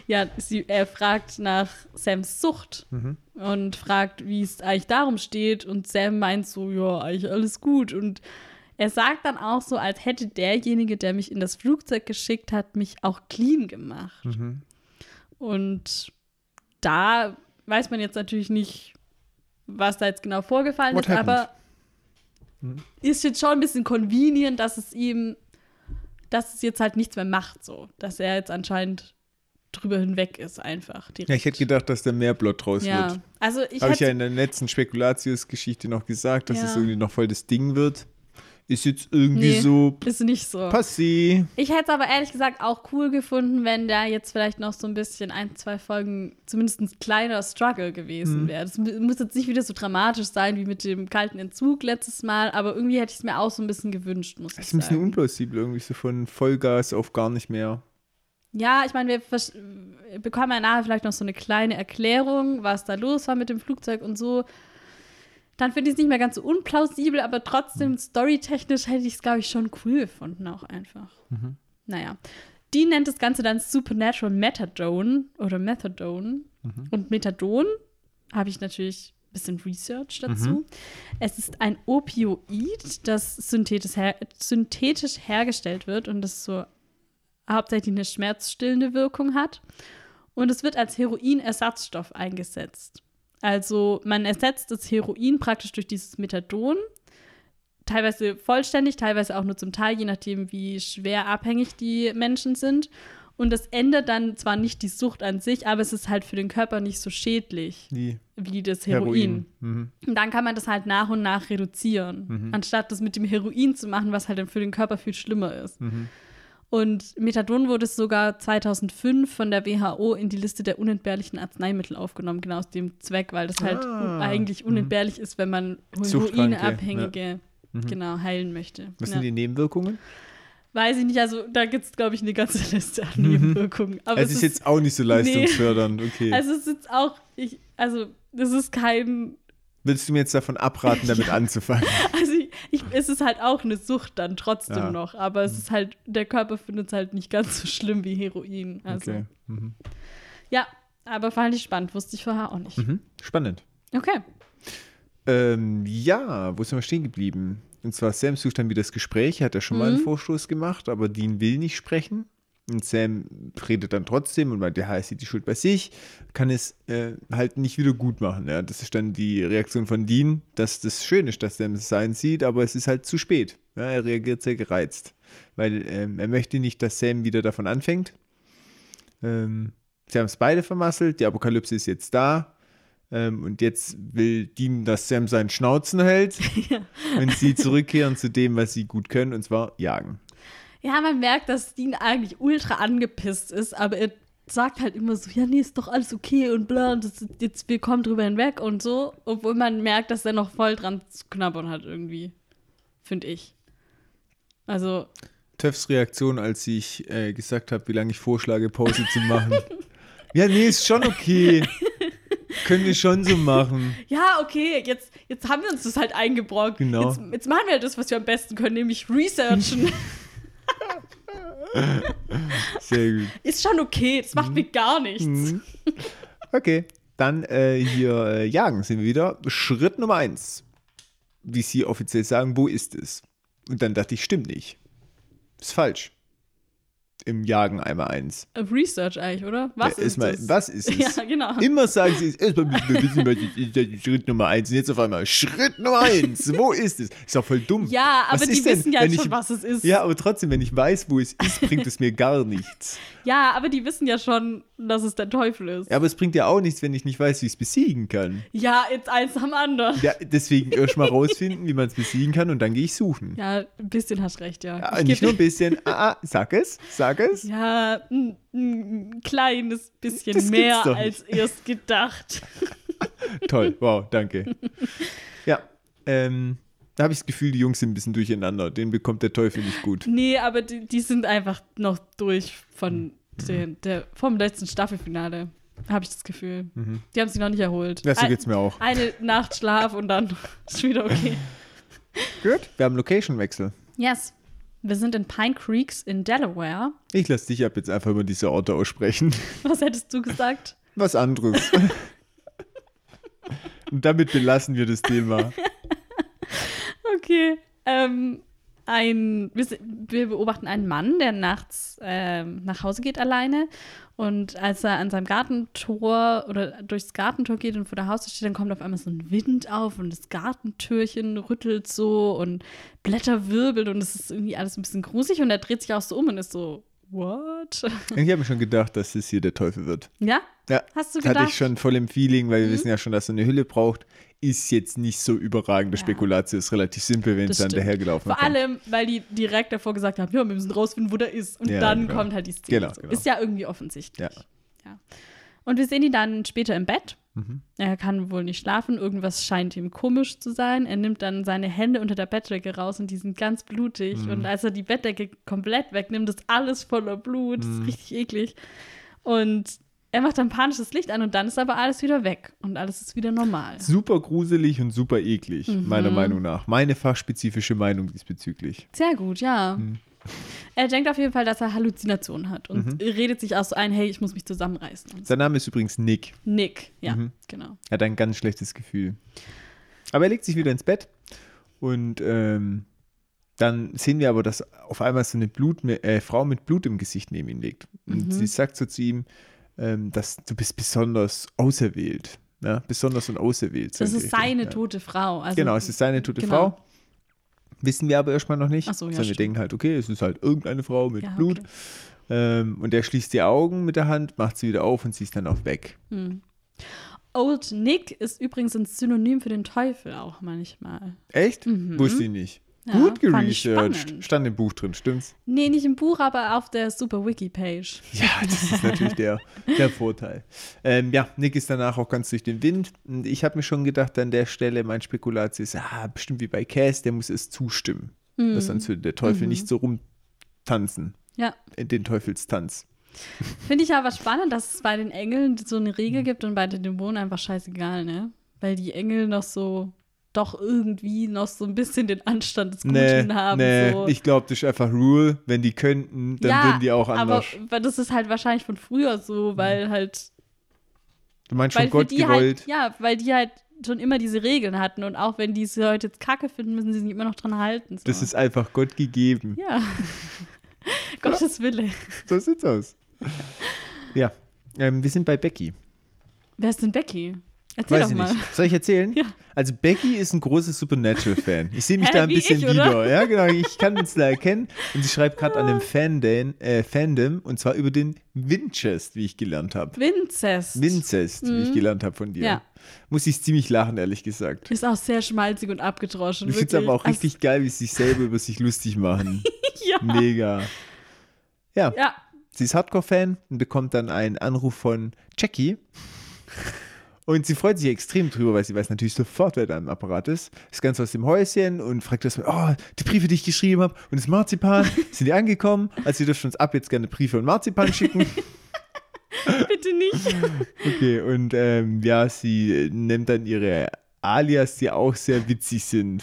Ja, sie, er fragt nach Sams Sucht und fragt, wie es eigentlich darum steht. Und Sam meint so, ja, eigentlich alles gut. Und er sagt dann auch so, als hätte derjenige, der mich in das Flugzeug geschickt hat, mich auch clean gemacht. Und da weiß man jetzt natürlich nicht, was da jetzt genau vorgefallen What ist, aber ist jetzt schon ein bisschen convenient, dass es ihm, dass es jetzt halt nichts mehr macht, so. Dass er jetzt anscheinend drüber hinweg ist, einfach. Direkt. Ja, ich hätte gedacht, dass da mehr Plot draus Ja, wird. also ich Habe ich ja in der letzten Spekulatius-Geschichte noch gesagt, dass Ja. es irgendwie noch voll das Ding wird. Ist jetzt irgendwie Nee. so ist nicht so. passé. Ich hätte es aber ehrlich gesagt auch cool gefunden, wenn da jetzt vielleicht noch so ein bisschen ein, zwei Folgen zumindest ein kleiner Struggle Mhm. gewesen wäre. Das mu- muss jetzt nicht wieder so dramatisch sein wie mit dem kalten Entzug letztes Mal, aber irgendwie hätte ich es mir auch so ein bisschen gewünscht, muss Das ich ist ein bisschen sagen. unplausibel, irgendwie so von Vollgas auf gar nicht mehr. Ja, ich meine, wir bekommen ja nachher vielleicht noch so eine kleine Erklärung, was da los war mit dem Flugzeug und so. Dann finde ich es nicht mehr ganz so unplausibel, aber Mhm. trotzdem storytechnisch hätte ich es, glaube ich, schon cool gefunden, auch einfach. Mhm. Naja. Die nennt das Ganze dann Supernatural Methadone oder Methadone. Mhm. Und Methadon habe ich natürlich ein bisschen Research dazu. Mhm. Es ist ein Opioid, das synthetisch, her synthetisch hergestellt wird und das so hauptsächlich eine schmerzstillende Wirkung hat. Und es wird als Heroinersatzstoff eingesetzt. Also man ersetzt das Heroin praktisch durch dieses Methadon. Teilweise vollständig, teilweise auch nur zum Teil, je nachdem, wie schwer abhängig die Menschen sind. Und das ändert dann zwar nicht die Sucht an sich, aber es ist halt für den Körper nicht so schädlich Wie wie das Heroin. Heroin. Mhm. Und dann kann man das halt nach und nach reduzieren, anstatt das mit dem Heroin zu machen, was halt dann für den Körper viel schlimmer ist. Mhm. Und Methadon wurde sogar 2005 von der WHO in die Liste der unentbehrlichen Arzneimittel aufgenommen, genau aus dem Zweck, weil das halt Ah. un- eigentlich unentbehrlich ist, wenn man Heroinabhängige genau heilen möchte. Was Ja. sind die Nebenwirkungen? Weiß ich nicht, also da gibt es, glaube ich, eine ganze Liste an Nebenwirkungen. Aber Also es ist jetzt auch nicht so leistungsfördernd, okay. also es ist jetzt auch, ich, also das ist kein, Willst du mir jetzt davon abraten, damit anzufangen? ich, es ist halt auch eine Sucht dann trotzdem Ja. noch, aber es ist halt, der Körper findet es halt nicht ganz so schlimm wie Heroin. Also Okay. Mhm. ja, aber fand ich spannend, wusste ich vorher auch nicht. Mhm. Spannend. Okay. Ähm, ja, wo sind wir stehen geblieben? Und zwar Sam sucht dann wieder das Gespräch, er hat ja schon mal einen Mhm. Vorstoß gemacht, aber Dean will nicht sprechen. Und Sam redet dann trotzdem und meint, ja, er sieht die Schuld bei sich, kann es äh, halt nicht wieder gut machen. Ja. Das ist dann die Reaktion von Dean, dass das schön ist, dass Sam es sein sieht, aber es ist halt zu spät. Ja, er reagiert sehr gereizt, weil ähm, er möchte nicht, dass Sam wieder davon anfängt. Ähm, sie haben es beide vermasselt, die Apokalypse ist jetzt da. Ähm, und jetzt will Dean, dass Sam seinen Schnauzen hält und sie zurückkehren zu dem, was sie gut können, und zwar jagen. Ja, man merkt, dass Dean eigentlich ultra angepisst ist, aber er sagt halt immer so, ja, nee, ist doch alles okay und bla, und das, jetzt, wir kommen drüber hinweg und so, obwohl man merkt, dass er noch voll dran zu knabbern hat irgendwie, finde ich. Also, Töffs Reaktion, als ich äh, gesagt habe, wie lange ich vorschlage, Pause zu machen. ja, nee, ist schon okay. Können wir schon so machen. ja, okay, jetzt, jetzt haben wir uns das halt eingebrockt. Genau. Jetzt, jetzt machen wir halt das, was wir am besten können, nämlich researchen. Sehr gut. ist schon okay, das macht mir gar nichts. Okay, dann äh, hier äh, jagen sind wir wieder. Schritt Nummer eins. Wie sie offiziell sagen, wo ist es? Und dann dachte ich, stimmt nicht. Ist falsch. Im Jagen einmal eins. Research eigentlich, oder? Was Ja, ist das? was ist es? Ja, genau. Immer sagen sie es, erstmal müssen wir wissen, was es ist, ist Schritt Nummer eins. Und jetzt auf einmal, Schritt Nummer eins, wo ist es? Ist doch voll dumm. Ja, Was aber die ist denn, wissen ja schon, ich, was es ist. Ja, aber trotzdem, wenn ich weiß, wo es ist, bringt es mir gar nichts. Ja, aber die wissen ja schon, dass es der Teufel ist. Ja, aber es bringt ja auch nichts, wenn ich nicht weiß, wie ich es besiegen kann. Ja, jetzt eins am anderen. Ja, deswegen erstmal rausfinden, wie man es besiegen kann und dann gehe ich suchen. Ja, ein bisschen hast recht, ja. Ja, Ich nicht nur ein bisschen. Ah, ah, sag es, sag es. Ja, ein, ein kleines bisschen Das mehr als erst gedacht. Toll, wow, danke. Ja, ähm, da habe ich das Gefühl, die Jungs sind ein bisschen durcheinander. Den bekommt der Teufel nicht gut. Nee, aber die, die sind einfach noch durch von Mhm. den, der, vom letzten Staffelfinale. Habe ich das Gefühl. Die haben sich noch nicht erholt. Mhm. Ja, so geht's mir auch. Eine Nacht Schlaf und dann ist wieder okay. Gut, wir haben Location-Wechsel. Yes. Wir sind in Pine Creeks in Delaware. Ich lasse dich ab jetzt einfach über diese Orte aussprechen. Was hättest du gesagt? Was anderes. Und damit belassen wir das Thema. Okay. Ähm, ein, wir, wir beobachten einen Mann, der nachts ähm, nach Hause geht alleine. Und als er an seinem Gartentor oder durchs Gartentor geht und vor der Haustür steht, dann kommt auf einmal so ein Wind auf und das Gartentürchen rüttelt so und Blätter wirbeln und es ist irgendwie alles ein bisschen gruselig und er dreht sich auch so um und ist so, what? Ich habe mir schon gedacht, dass es hier der Teufel wird. ja? Ja, Hast du das hatte gedacht? ich schon voll im Feeling, weil wir Mhm. wissen ja schon, dass er eine Hülle braucht. Ist jetzt nicht so überragende Ja. Spekulation, ist relativ simpel, wenn es Das dann dahergelaufen Vor kommt. allem, weil die direkt davor gesagt haben, ja, wir müssen rausfinden, wo der ist. Und Ja, dann genau. kommt halt die Szene. Genau, so. genau. Ist ja irgendwie offensichtlich. Ja. Ja. Und wir sehen ihn dann später im Bett. Mhm. Er kann wohl nicht schlafen, irgendwas scheint ihm komisch zu sein. Er nimmt dann seine Hände unter der Bettdecke raus und die sind ganz blutig. Mhm. Und als er die Bettdecke komplett wegnimmt, ist alles voller Blut. Das Mhm. ist richtig eklig. Und er macht dann panisches Licht an und dann ist aber alles wieder weg und alles ist wieder normal. Super gruselig und super eklig, Mhm. meiner Meinung nach. Meine fachspezifische Meinung diesbezüglich. Sehr gut, ja. Mhm. Er denkt auf jeden Fall, dass er Halluzinationen hat und redet sich auch so ein, hey, ich muss mich zusammenreißen. Sein Name ist übrigens Nick. Nick, ja, Mhm. genau. Er hat ein ganz schlechtes Gefühl. Aber er legt sich wieder ins Bett und ähm, dann sehen wir aber, dass auf einmal so eine Blut, äh, Frau mit Blut im Gesicht neben ihn liegt. Und Mhm. sie sagt so zu ihm, ähm, dass du bist besonders auserwählt. Ja? Besonders und auserwählt. Das ist seine ja. tote Frau. Also, Genau, es ist seine tote genau. Frau. Wissen wir aber erstmal noch nicht. Ach so, ja, sondern wir denken halt, okay, es ist halt irgendeine Frau mit Ja, Blut. okay. Ähm, und er schließt die Augen mit der Hand, macht sie wieder auf und sie ist dann auch weg. Old Nick ist übrigens ein Synonym für den Teufel auch manchmal. Echt? Wusste ich nicht. Ja, Gut geresearched. Stand im Buch drin, stimmt's? Nee, nicht im Buch, aber auf der Super Wiki-Page. Ja, das ist natürlich der, der Vorteil. Ähm, ja, Nick ist danach auch ganz durch den Wind. Und ich habe mir schon gedacht, an der Stelle, mein Spekulatius ist, ah, bestimmt wie bei Cass, der muss es zustimmen. Dass sonst würde der Teufel nicht so rumtanzen. Ja. In den Teufelstanz. Finde ich aber spannend, dass es bei den Engeln so eine Regel gibt und bei den Dämonen einfach scheißegal, ne? Weil die Engel noch so, doch irgendwie noch so ein bisschen den Anstand des Guten Nee, haben. nee, so. ich glaube, das ist einfach Rule. Wenn die könnten, dann ja, würden die auch anders. Aber das ist halt wahrscheinlich von früher so, weil halt, du meinst für Gott die gewollt. halt, ja, weil die halt schon immer diese Regeln hatten und auch wenn die sie heute jetzt kacke finden, müssen sie sich immer noch dran halten. So. Das ist einfach Gott gegeben. ja. Gottes Wille. So sieht's aus. ja, ähm, wir sind bei Becky. Wer ist denn Becky? Erzähl Weiß doch ich mal. nicht. Soll ich erzählen? Ja. Also Becky ist ein großer Supernatural-Fan. Ich sehe mich Hä, da ein bisschen ich, wieder. Ja, genau. Ich kann uns da erkennen. Und sie schreibt gerade an dem Fandom, äh, Fandom und zwar über den Winchest, wie ich gelernt habe. Vincest. Winzest, wie ich gelernt habe von dir. Mhm. Ja. Muss ich ziemlich lachen, ehrlich gesagt. Ist auch sehr schmalzig und abgedroschen. Ich finde es aber auch wirklich. richtig geil, wie sie sich selber über sich lustig machen. Ja. Mega. Ja, Ja, sie ist Hardcore-Fan und bekommt dann einen Anruf von Jackie. Und sie freut sich extrem drüber, weil sie weiß natürlich sofort, wer da im Apparat ist. Ist ganz aus dem Häuschen und fragt erstmal, oh, die Briefe, die ich geschrieben habe und das Marzipan, sind die angekommen? Also wir dürfen uns ab jetzt gerne Briefe und Marzipan schicken. bitte nicht. Okay, und ähm, ja, sie äh, nennt dann ihre Alias, die auch sehr witzig sind.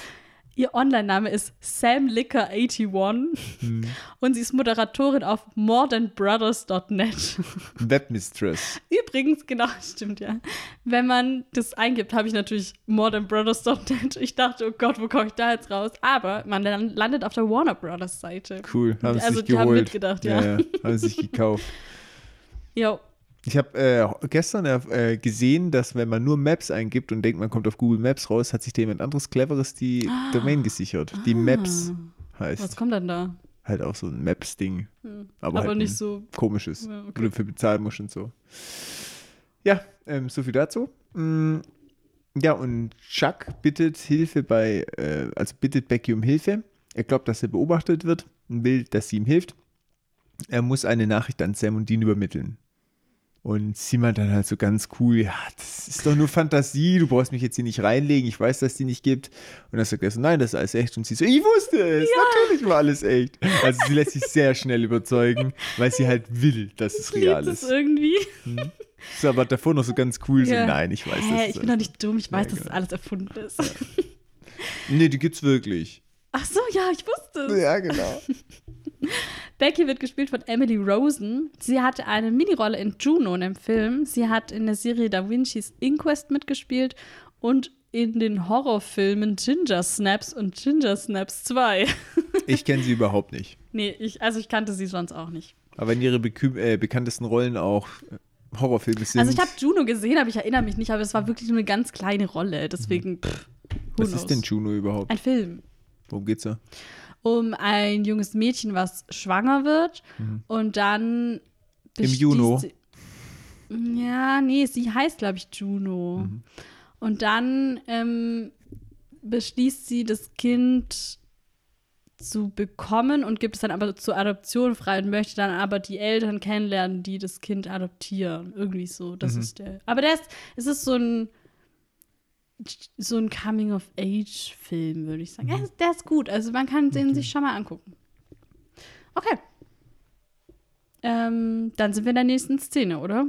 Ihr Online-Name ist samlicker81 Hm. und sie ist Moderatorin auf morethanbrothers.net. Webmistress. Übrigens, genau, stimmt ja. Wenn man das eingibt, habe ich natürlich morethanbrothers.net. Ich dachte, oh Gott, wo komme ich da jetzt raus? Aber man landet auf der Warner Brothers Seite. Cool, haben sie Also sich die geholt. haben mitgedacht, ja. ja, ja haben sie sich gekauft. Jo, Ich habe äh, gestern äh, gesehen, dass wenn man nur Maps eingibt und denkt, man kommt auf Google Maps raus, hat sich da jemand anderes Cleveres die Domain gesichert. Die Maps heißt. Ah. was kommt denn da? Halt auch so ein Maps-Ding. Aber, Aber halt nicht so. komisches, Ja, okay. wo du für bezahlen musst und so. Ja, ähm, so viel dazu. Mm, ja, und Chuck bittet Hilfe bei, äh, also bittet Becky um Hilfe. Er glaubt, dass er beobachtet wird und will, dass sie ihm hilft. Er muss eine Nachricht an Sam und Dean übermitteln. Und sie meint dann halt so ganz cool, ja, das ist doch nur Fantasie, du brauchst mich jetzt hier nicht reinlegen, ich weiß, dass die nicht gibt. Und dann sagt er so, nein, das ist alles echt. Und sie so, ich wusste es, natürlich war alles echt. Also sie lässt sich sehr schnell überzeugen, weil sie halt will, dass es real lieb das ist. irgendwie. Ist aber davor noch so ganz cool, so, Ja. nein, ich weiß Hä, das. ich bin doch nicht dumm, ich weiß, Ja, dass das genau. alles erfunden ist. Nee, die gibt's wirklich. Ach so, ja, ich wusste es. Ja, genau. Becky wird gespielt von Emily Rosen. Sie hatte eine Minirolle in Juno in dem Film. Sie hat in der Serie Da Vinci's Inquest mitgespielt und in den Horrorfilmen Ginger Snaps und Ginger Snaps 2. Ich kenne sie überhaupt nicht. nee, ich, also ich kannte sie sonst auch nicht. Aber in ihre bekü- äh, bekanntesten Rollen auch Horrorfilme sind. Also ich habe Juno gesehen, aber ich erinnere mich nicht, aber es war wirklich nur eine ganz kleine Rolle. Deswegen, pff, who Was knows? ist denn Juno überhaupt? Ein Film. Worum geht's da? Um ein junges Mädchen, was schwanger wird und dann Im Juno? Ja, nee, sie heißt, glaube ich, Juno. Und dann ähm, beschließt sie, das Kind zu bekommen und gibt es dann aber zur Adoption frei und möchte dann aber die Eltern kennenlernen, die das Kind adoptieren. Irgendwie so. Das ist der. Aber der ist, es ist so ein so ein Coming-of-Age-Film, würde ich sagen. Ja, der ist gut. Also man kann den sich schon mal angucken. Okay. Ähm, dann sind wir in der nächsten Szene, oder?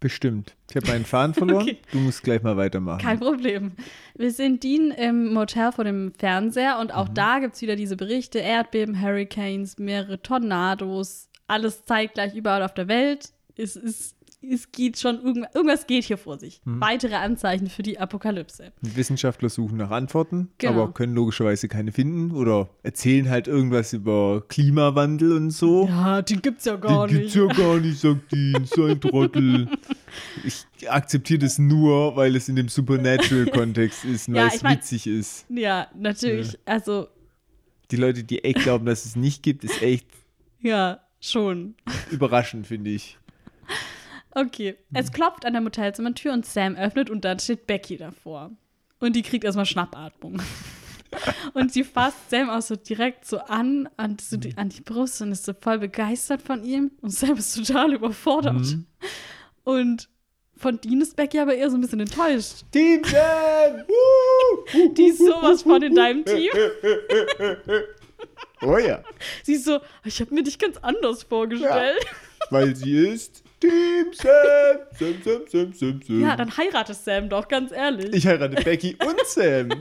Bestimmt. Ich habe meinen Faden verloren. Okay. Du musst gleich mal weitermachen. Kein Problem. Wir sehen Dean im Motel vor dem Fernseher und auch da gibt es wieder diese Berichte: Erdbeben, Hurricanes, mehrere Tornados, alles zeitgleich überall auf der Welt. Es, ist, es geht schon, irgendwas, geht hier vor sich. Weitere Anzeichen für die Apokalypse. Wissenschaftler suchen nach Antworten, Genau. aber können logischerweise keine finden oder erzählen halt irgendwas über Klimawandel und so. Ja, den gibt's ja gar Den gibt's ja gar nicht, sagt Dean, so ein Trottel. Ich akzeptiere das nur, weil es in dem Supernatural-Kontext ist und Ja, weil es mein- witzig ist. Ja, natürlich. Also, Die Leute, die echt glauben, dass es nicht gibt, ist echt ja. Schon. Überraschend, finde ich. Okay. Es klopft an der Motelzimmertür und Sam öffnet und dann steht Becky davor. Und die kriegt erstmal Schnappatmung. und sie fasst Sam auch so direkt so an, an, so die, an die Brust und ist so voll begeistert von ihm. Und Sam ist total überfordert. Mhm. Und von Dean ist Becky aber eher so ein bisschen enttäuscht. Team Sam! Die ist sowas von in deinem Team. Oh ja, Sie ist so, ich habe mir dich ganz anders vorgestellt. weil sie ist Team Sam! Sam, Sam, Sam, Sam, Sam. Ja, dann heirate Sam doch, ganz ehrlich. ich heirate Becky und Sam.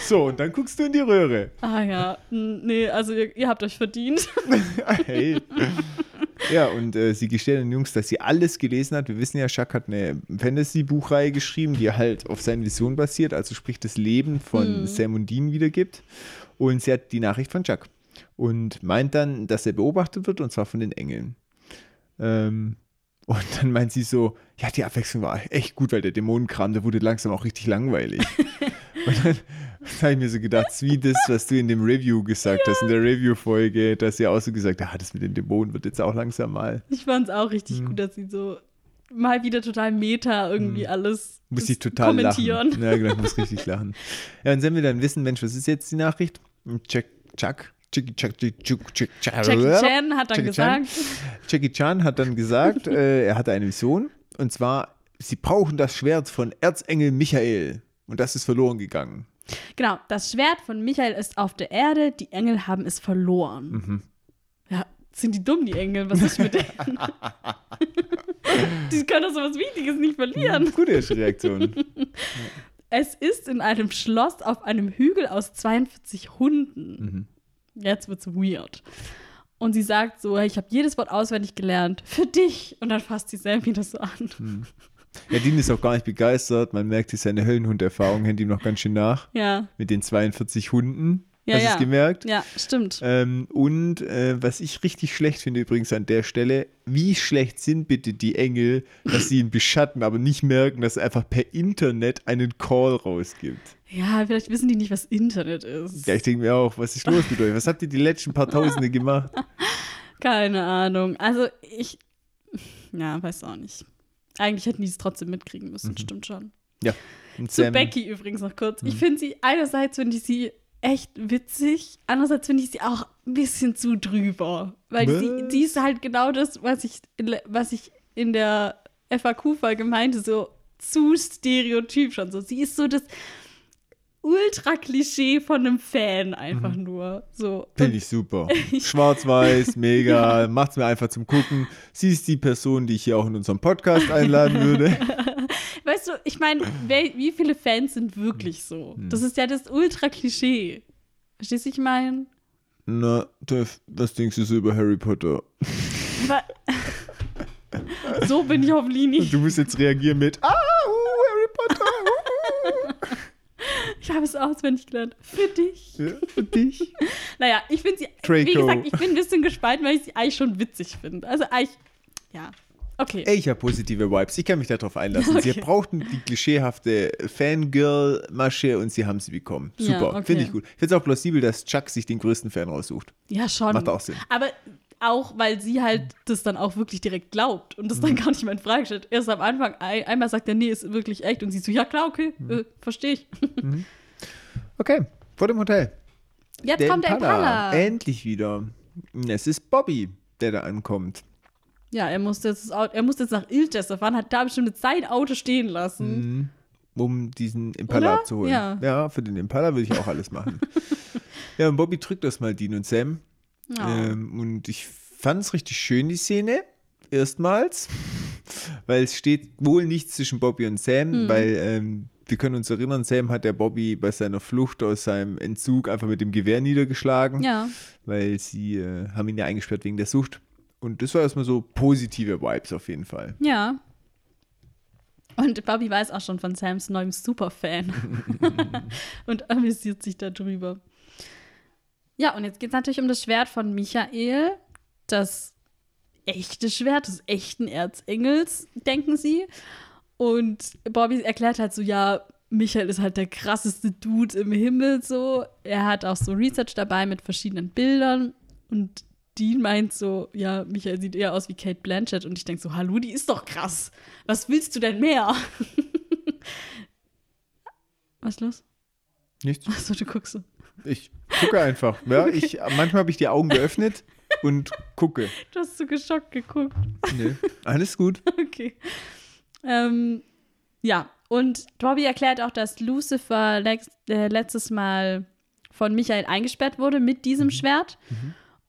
So, und dann guckst du in die Röhre. ah ja, nee, also ihr, ihr habt euch verdient. Hey. Ja, und äh, sie gesteht den Jungs, dass sie alles gelesen hat. Wir wissen ja, Chuck hat eine Fantasy-Buchreihe geschrieben, die halt auf seinen Visionen basiert, also sprich das Leben von Sam und Dean wiedergibt. Und sie hat die Nachricht von Chuck und meint dann, dass er beobachtet wird und zwar von den Engeln. Ähm, und dann meint sie so, ja, die Abwechslung war echt gut, weil der Dämonenkram, der wurde langsam auch richtig langweilig. und dann habe ich mir so gedacht, wie das, was du in dem Review gesagt hast, in der Review-Folge, dass sie auch so gesagt hat, ah, das mit den Dämonen wird jetzt auch langsam mal. Ich fand es auch Hm. richtig gut, dass sie so mal wieder total meta irgendwie alles Muss ich total kommentieren. lachen. Ja, genau, ich muss richtig lachen. Ja, und wenn wir dann wissen, Mensch, was ist jetzt die Nachricht? Und Chuck, Jackie Chan hat dann gesagt, Jackie Chan hat dann gesagt, er hatte eine Vision und zwar, sie brauchen das Schwert von Erzengel Michael und das ist verloren gegangen. genau, das Schwert von Michael ist auf der Erde, die Engel haben es verloren. Mhm. Ja, sind die dumm, die Engel? Was ist mit denen? die können doch sowas Wichtiges nicht verlieren. Gute erste Reaktion. Es ist in einem Schloss auf einem Hügel aus 42 Hunden. Jetzt wird's weird. Und sie sagt so, ich habe jedes Wort auswendig gelernt. Für dich. Und dann fasst sie Sam wieder so an. Ja, Dean ist auch gar nicht begeistert. Man merkt, seine Höllenhunderfahrung hängt ihm noch ganz schön nach. Ja, Mit den 42 Hunden. Ja, Hast du ja. es gemerkt? ja, stimmt. Ähm, und äh, was ich richtig schlecht finde übrigens an der Stelle, wie schlecht sind bitte die Engel, dass sie ihn beschatten, aber nicht merken, dass er einfach per Internet einen Call rausgibt. Ja, vielleicht wissen die nicht, was Internet ist. Ja, ich denke mir auch, was ist los mit euch? Was habt ihr die letzten paar Tausende gemacht? Keine Ahnung. Also ich, ja, weiß auch nicht. Eigentlich hätten die es trotzdem mitkriegen müssen, stimmt schon. Ja. Und Zu Becky übrigens noch kurz. Ich finde sie, einerseits finde ich sie echt witzig, andererseits finde ich sie auch ein bisschen zu drüber. Weil sie, Was? die ist halt genau das, was ich, was ich in der FAQ-Folge meinte, so zu stereotyp schon. So, sie ist so das Ultra-Klischee von einem Fan einfach nur. So. Finde ich super. Schwarz-Weiß, mega, macht's mir einfach zum Gucken. Sie ist die Person, die ich hier auch in unserem Podcast einladen würde. Weißt du, ich meine, wie viele Fans sind wirklich so? Hm. Das ist ja das Ultra-Klischee. Verstehst du, ich meine? Na, Tev, was denkst du so über Harry Potter? So bin ich hoffentlich nicht. Du musst jetzt reagieren mit, ah, uh, Harry Potter. Uh, Ich habe es auswendig gelernt. Für dich. Ja, für dich. Naja, ich finde sie, Draco. wie gesagt, ich bin ein bisschen gespalten, weil ich sie eigentlich schon witzig finde. Also eigentlich, ja. Okay. Ey, ich habe positive Vibes. Ich kann mich darauf einlassen. Sie Okay. brauchten die klischeehafte Fangirl-Masche und sie haben sie bekommen. Ja, Super. okay. Finde ich gut. Ich finde es auch plausibel, dass Chuck sich den größten Fan raussucht. Ja, schon. Macht auch Sinn. Aber auch, weil sie halt das dann auch wirklich direkt glaubt und das Mhm. dann gar nicht mehr in Frage stellt. Erst am Anfang, ein, einmal sagt er, nee, ist wirklich echt. Und sie so, ja klar, okay, Mhm. äh, verstehe ich. Okay, vor dem Hotel. Jetzt kommt der Impala. Endlich wieder. Es ist Bobby, der da ankommt. Ja, er musste jetzt, er musste jetzt nach Ilchester fahren, hat da bestimmt sein Auto stehen lassen. um diesen Impala Oder? abzuholen. Ja. für den Impala würde ich auch alles machen. ja, und Bobby drückt das mal Dean und Sam. Ja. Ähm, und ich fand es richtig schön, die Szene. Erstmals. Weil es steht wohl nichts zwischen Bobby und Sam, Hm. weil ähm, wir können uns erinnern, Sam hat der Bobby bei seiner Flucht aus seinem Entzug einfach mit dem Gewehr niedergeschlagen, Ja. weil sie äh, haben ihn ja eingesperrt wegen der Sucht. Und das war erstmal so positive Vibes auf jeden Fall. Ja. Und Bobby weiß auch schon von Sams neuem Superfan und amüsiert sich darüber. Ja, und jetzt geht es natürlich um das Schwert von Michael, das echte Schwert des echten Erzengels, denken sie. Und Bobby erklärt halt so, ja, Michael ist halt der krasseste Dude im Himmel so. Er hat auch so Research dabei mit verschiedenen Bildern und Dean meint so, ja, Michael sieht eher aus wie Kate Blanchett und ich denke so, hallo, die ist doch krass. Was willst du denn mehr? Was ist los? Nichts. Achso, du guckst so. Ich gucke einfach. Ja, ich, manchmal habe ich die Augen geöffnet und gucke. Du hast so geschockt geguckt. Nee, alles gut. Okay. Ähm, ja, und Bobby erklärt auch, dass Lucifer lex- äh, letztes Mal von Michael eingesperrt wurde mit diesem Schwert.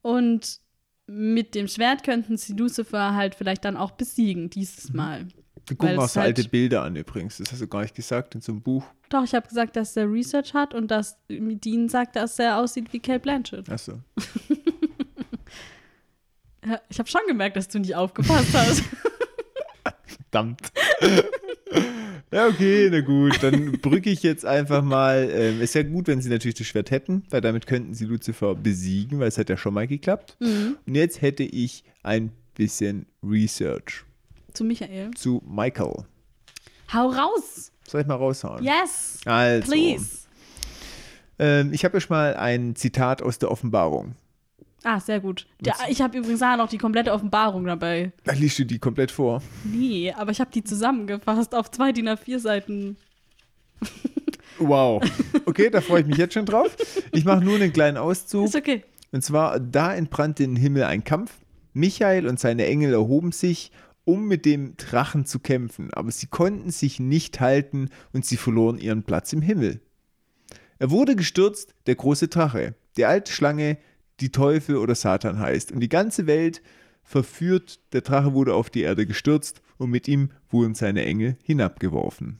Und mit dem Schwert könnten sie Lucifer halt vielleicht dann auch besiegen, dieses Mal. Wir gucken auch so halt- alte Bilder an übrigens. Das hast du gar nicht gesagt in so einem Buch. Doch, ich habe gesagt, dass er Research hat und dass Dean sagt, dass er aussieht wie Kate Blanchett. Achso. Ja, ich habe schon gemerkt, dass du nicht aufgepasst hast. Verdammt. ja, okay, na gut. Dann brücke ich jetzt einfach mal. Ähm, ist ja gut, wenn sie natürlich das Schwert hätten, weil damit könnten sie Lucifer besiegen, weil es hat ja schon mal geklappt. Und jetzt hätte ich ein bisschen Research Zu Michael. zu Michael. Hau raus! Soll ich mal raushauen? Yes! Also, Please! ähm, ich habe euch mal ein Zitat aus der Offenbarung. Ah, sehr gut. Der, ich habe übrigens auch noch die komplette Offenbarung dabei. Da liest du die komplett vor. Nee, aber ich habe die zusammengefasst auf zwei DIN A4 Seiten. Wow. Okay, da freue ich mich jetzt schon drauf. Ich mache nur einen kleinen Auszug. Ist okay. Und zwar, da entbrannte im Himmel ein Kampf. Michael und seine Engel erhoben sich, um mit dem Drachen zu kämpfen, aber sie konnten sich nicht halten und sie verloren ihren Platz im Himmel. Er wurde gestürzt, der große Drache, die alte Schlange, die Teufel oder Satan heißt. Und die ganze Welt verführt, der Drache wurde auf die Erde gestürzt und mit ihm wurden seine Engel hinabgeworfen.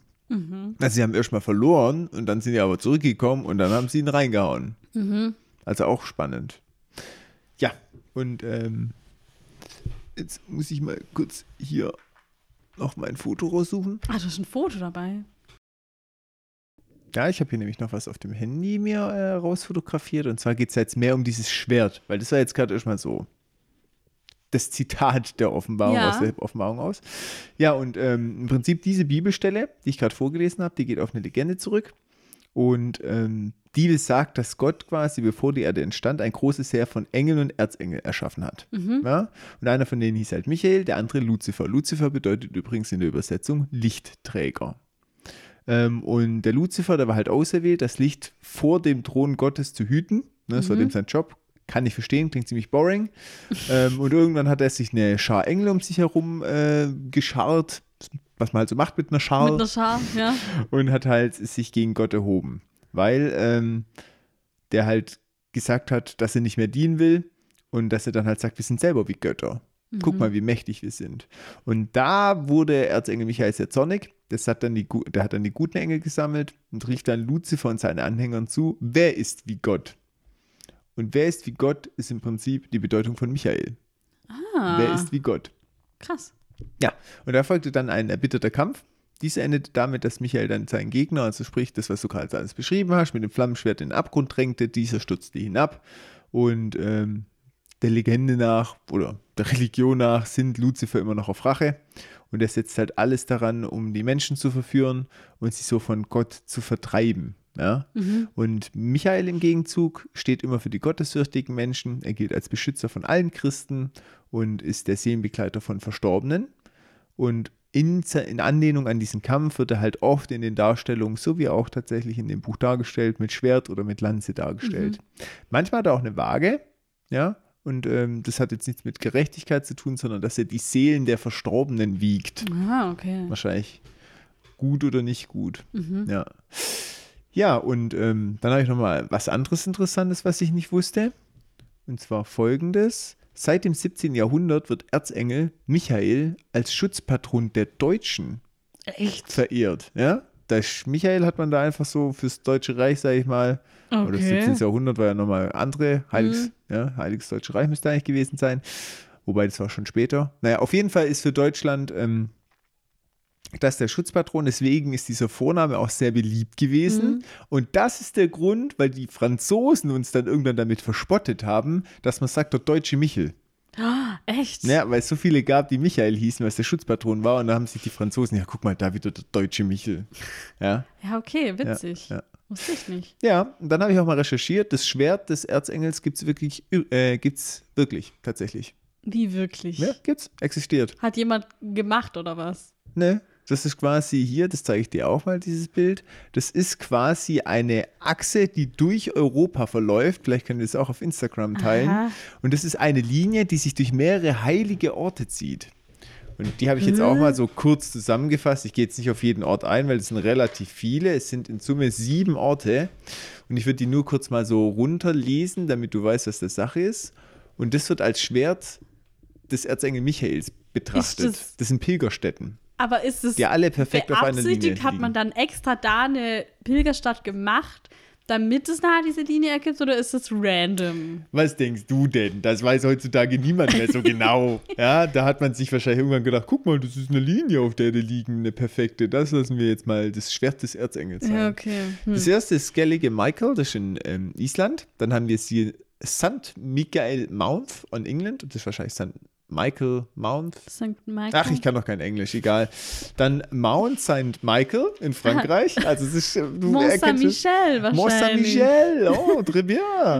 Also sie haben erstmal verloren und dann sind sie aber zurückgekommen und dann haben sie ihn reingehauen. Also auch spannend. Ja, und ähm, jetzt muss ich mal kurz hier noch mein Foto raussuchen. Ah, du hast ein Foto dabei. Ja, ich habe hier nämlich noch was auf dem Handy mir äh, rausfotografiert und zwar geht es jetzt mehr um dieses Schwert, weil das war jetzt gerade erstmal so das Zitat der Offenbarung Ja. aus der Offenbarung aus. Ja, und ähm, im Prinzip diese Bibelstelle, die ich gerade vorgelesen habe, die geht auf eine Legende zurück. Und ähm, die besagt, dass Gott quasi, bevor die Erde entstand, ein großes Heer von Engeln und Erzengeln erschaffen hat. Ja? Und einer von denen hieß halt Michael, der andere Luzifer. Luzifer bedeutet übrigens in der Übersetzung Lichtträger. Ähm, und der Luzifer, der war halt auserwählt, das Licht vor dem Thron Gottes zu hüten. Ne, das war dem sein Job. Kann ich verstehen, klingt ziemlich boring. ähm, und irgendwann hat er sich eine Schar Engel um sich herum äh, geschart, was man halt so macht mit einer Schar Mit einer Schar, ja. und hat halt sich gegen Gott erhoben, weil ähm, der halt gesagt hat, dass er nicht mehr dienen will und dass er dann halt sagt, wir sind selber wie Götter. Guck mal, wie mächtig wir sind. Und da wurde Erzengel Michael sehr zornig. Das hat dann die, der hat dann die guten Engel gesammelt und rief dann Luzifer und seine Anhängern zu, wer ist wie Gott? Und wer ist wie Gott ist im Prinzip die Bedeutung von Michael. Ah, Wer ist wie Gott? krass. Ja, und da folgte dann ein erbitterter Kampf. Dieser endete damit, dass Michael dann seinen Gegner, also sprich das, was du gerade alles beschrieben hast, mit dem Flammenschwert in den Abgrund drängte. Dieser stürzte hinab. Und ähm, der Legende nach oder der Religion nach sind Luzifer immer noch auf Rache. Und er setzt halt alles daran, um die Menschen zu verführen und sie so von Gott zu vertreiben. Ja? Und Michael im Gegenzug steht immer für die gottesfürchtigen Menschen. Er gilt als Beschützer von allen Christen und ist der Seelenbegleiter von Verstorbenen. Und in, in Anlehnung an diesen Kampf wird er halt oft in den Darstellungen, so wie auch tatsächlich in dem Buch dargestellt, mit Schwert oder mit Lanze dargestellt. Manchmal hat er auch eine Waage, ja, und ähm, das hat jetzt nichts mit Gerechtigkeit zu tun, sondern dass er die Seelen der Verstorbenen wiegt. Ah, okay. Wahrscheinlich gut oder nicht gut. Ja. Ja, und ähm, dann habe ich nochmal was anderes Interessantes, was ich nicht wusste. Und zwar folgendes. Seit dem 17. Jahrhundert wird Erzengel Michael als Schutzpatron der Deutschen Echt? verehrt. Ja? Das Michael hat man da einfach so fürs Deutsche Reich, sage ich mal, oder das 17. Okay. Jahrhundert war ja nochmal andere, Heiliges, ja, Heiliges Deutsche Reich müsste eigentlich gewesen sein. Wobei das war schon später. Naja, auf jeden Fall ist für Deutschland ähm, das der Schutzpatron. Deswegen ist dieser Vorname auch sehr beliebt gewesen. Und das ist der Grund, weil die Franzosen uns dann irgendwann damit verspottet haben, dass man sagt, der deutsche Michel. Ah, echt? Ja, weil es so viele gab, die Michael hießen, weil es der Schutzpatron war. Und da haben sich die Franzosen, ja, guck mal, da wieder der deutsche Michel. Ja, Ja, okay, witzig. ja. Wusste ich nicht. Ja, und dann habe ich auch mal recherchiert, das Schwert des Erzengels gibt es wirklich, äh, gibt's wirklich, tatsächlich. Wie wirklich? Ja, gibt's, existiert. Hat jemand gemacht oder was? Ne? Das ist quasi hier, das zeige ich dir auch mal, dieses Bild. Das ist quasi eine Achse, die durch Europa verläuft. Vielleicht können wir das auch auf Instagram teilen. Aha. Und das ist eine Linie, die sich durch mehrere heilige Orte zieht. Und die habe ich jetzt auch mal so kurz zusammengefasst. Ich gehe jetzt nicht auf jeden Ort ein, weil es sind relativ viele. Es sind in Summe sieben Orte. Und ich würde die nur kurz mal so runterlesen, damit du weißt, was das Sache ist. Und das wird als Schwert des Erzengel Michaels betrachtet. das- das sind Pilgerstätten, Aber ist es die alle perfekt auf einer Linie beabsichtigt, hat man liegen. dann extra da eine Pilgerstadt gemacht, damit es nachher diese Linie ergibt oder ist es random? Was denkst du denn? Das weiß heutzutage niemand mehr so genau. Ja, da hat man sich wahrscheinlich irgendwann gedacht, guck mal, das ist eine Linie, auf der die liegen, eine perfekte. Das lassen wir jetzt mal das Schwert des Erzengels sein. Ja, okay. Hm. Das erste ist Skellige Michael, das ist in ähm, Island. Dann haben wir hier St. Michael Mount in England. Das ist wahrscheinlich St. Michael Mount. St. Michael. Ach, ich kann doch kein Englisch, egal. Dann Mount St. Michael in Frankreich. Also es ist, äh, du Mont. Saint-Michel Mont wahrscheinlich. Saint-Michel, oh, très bien.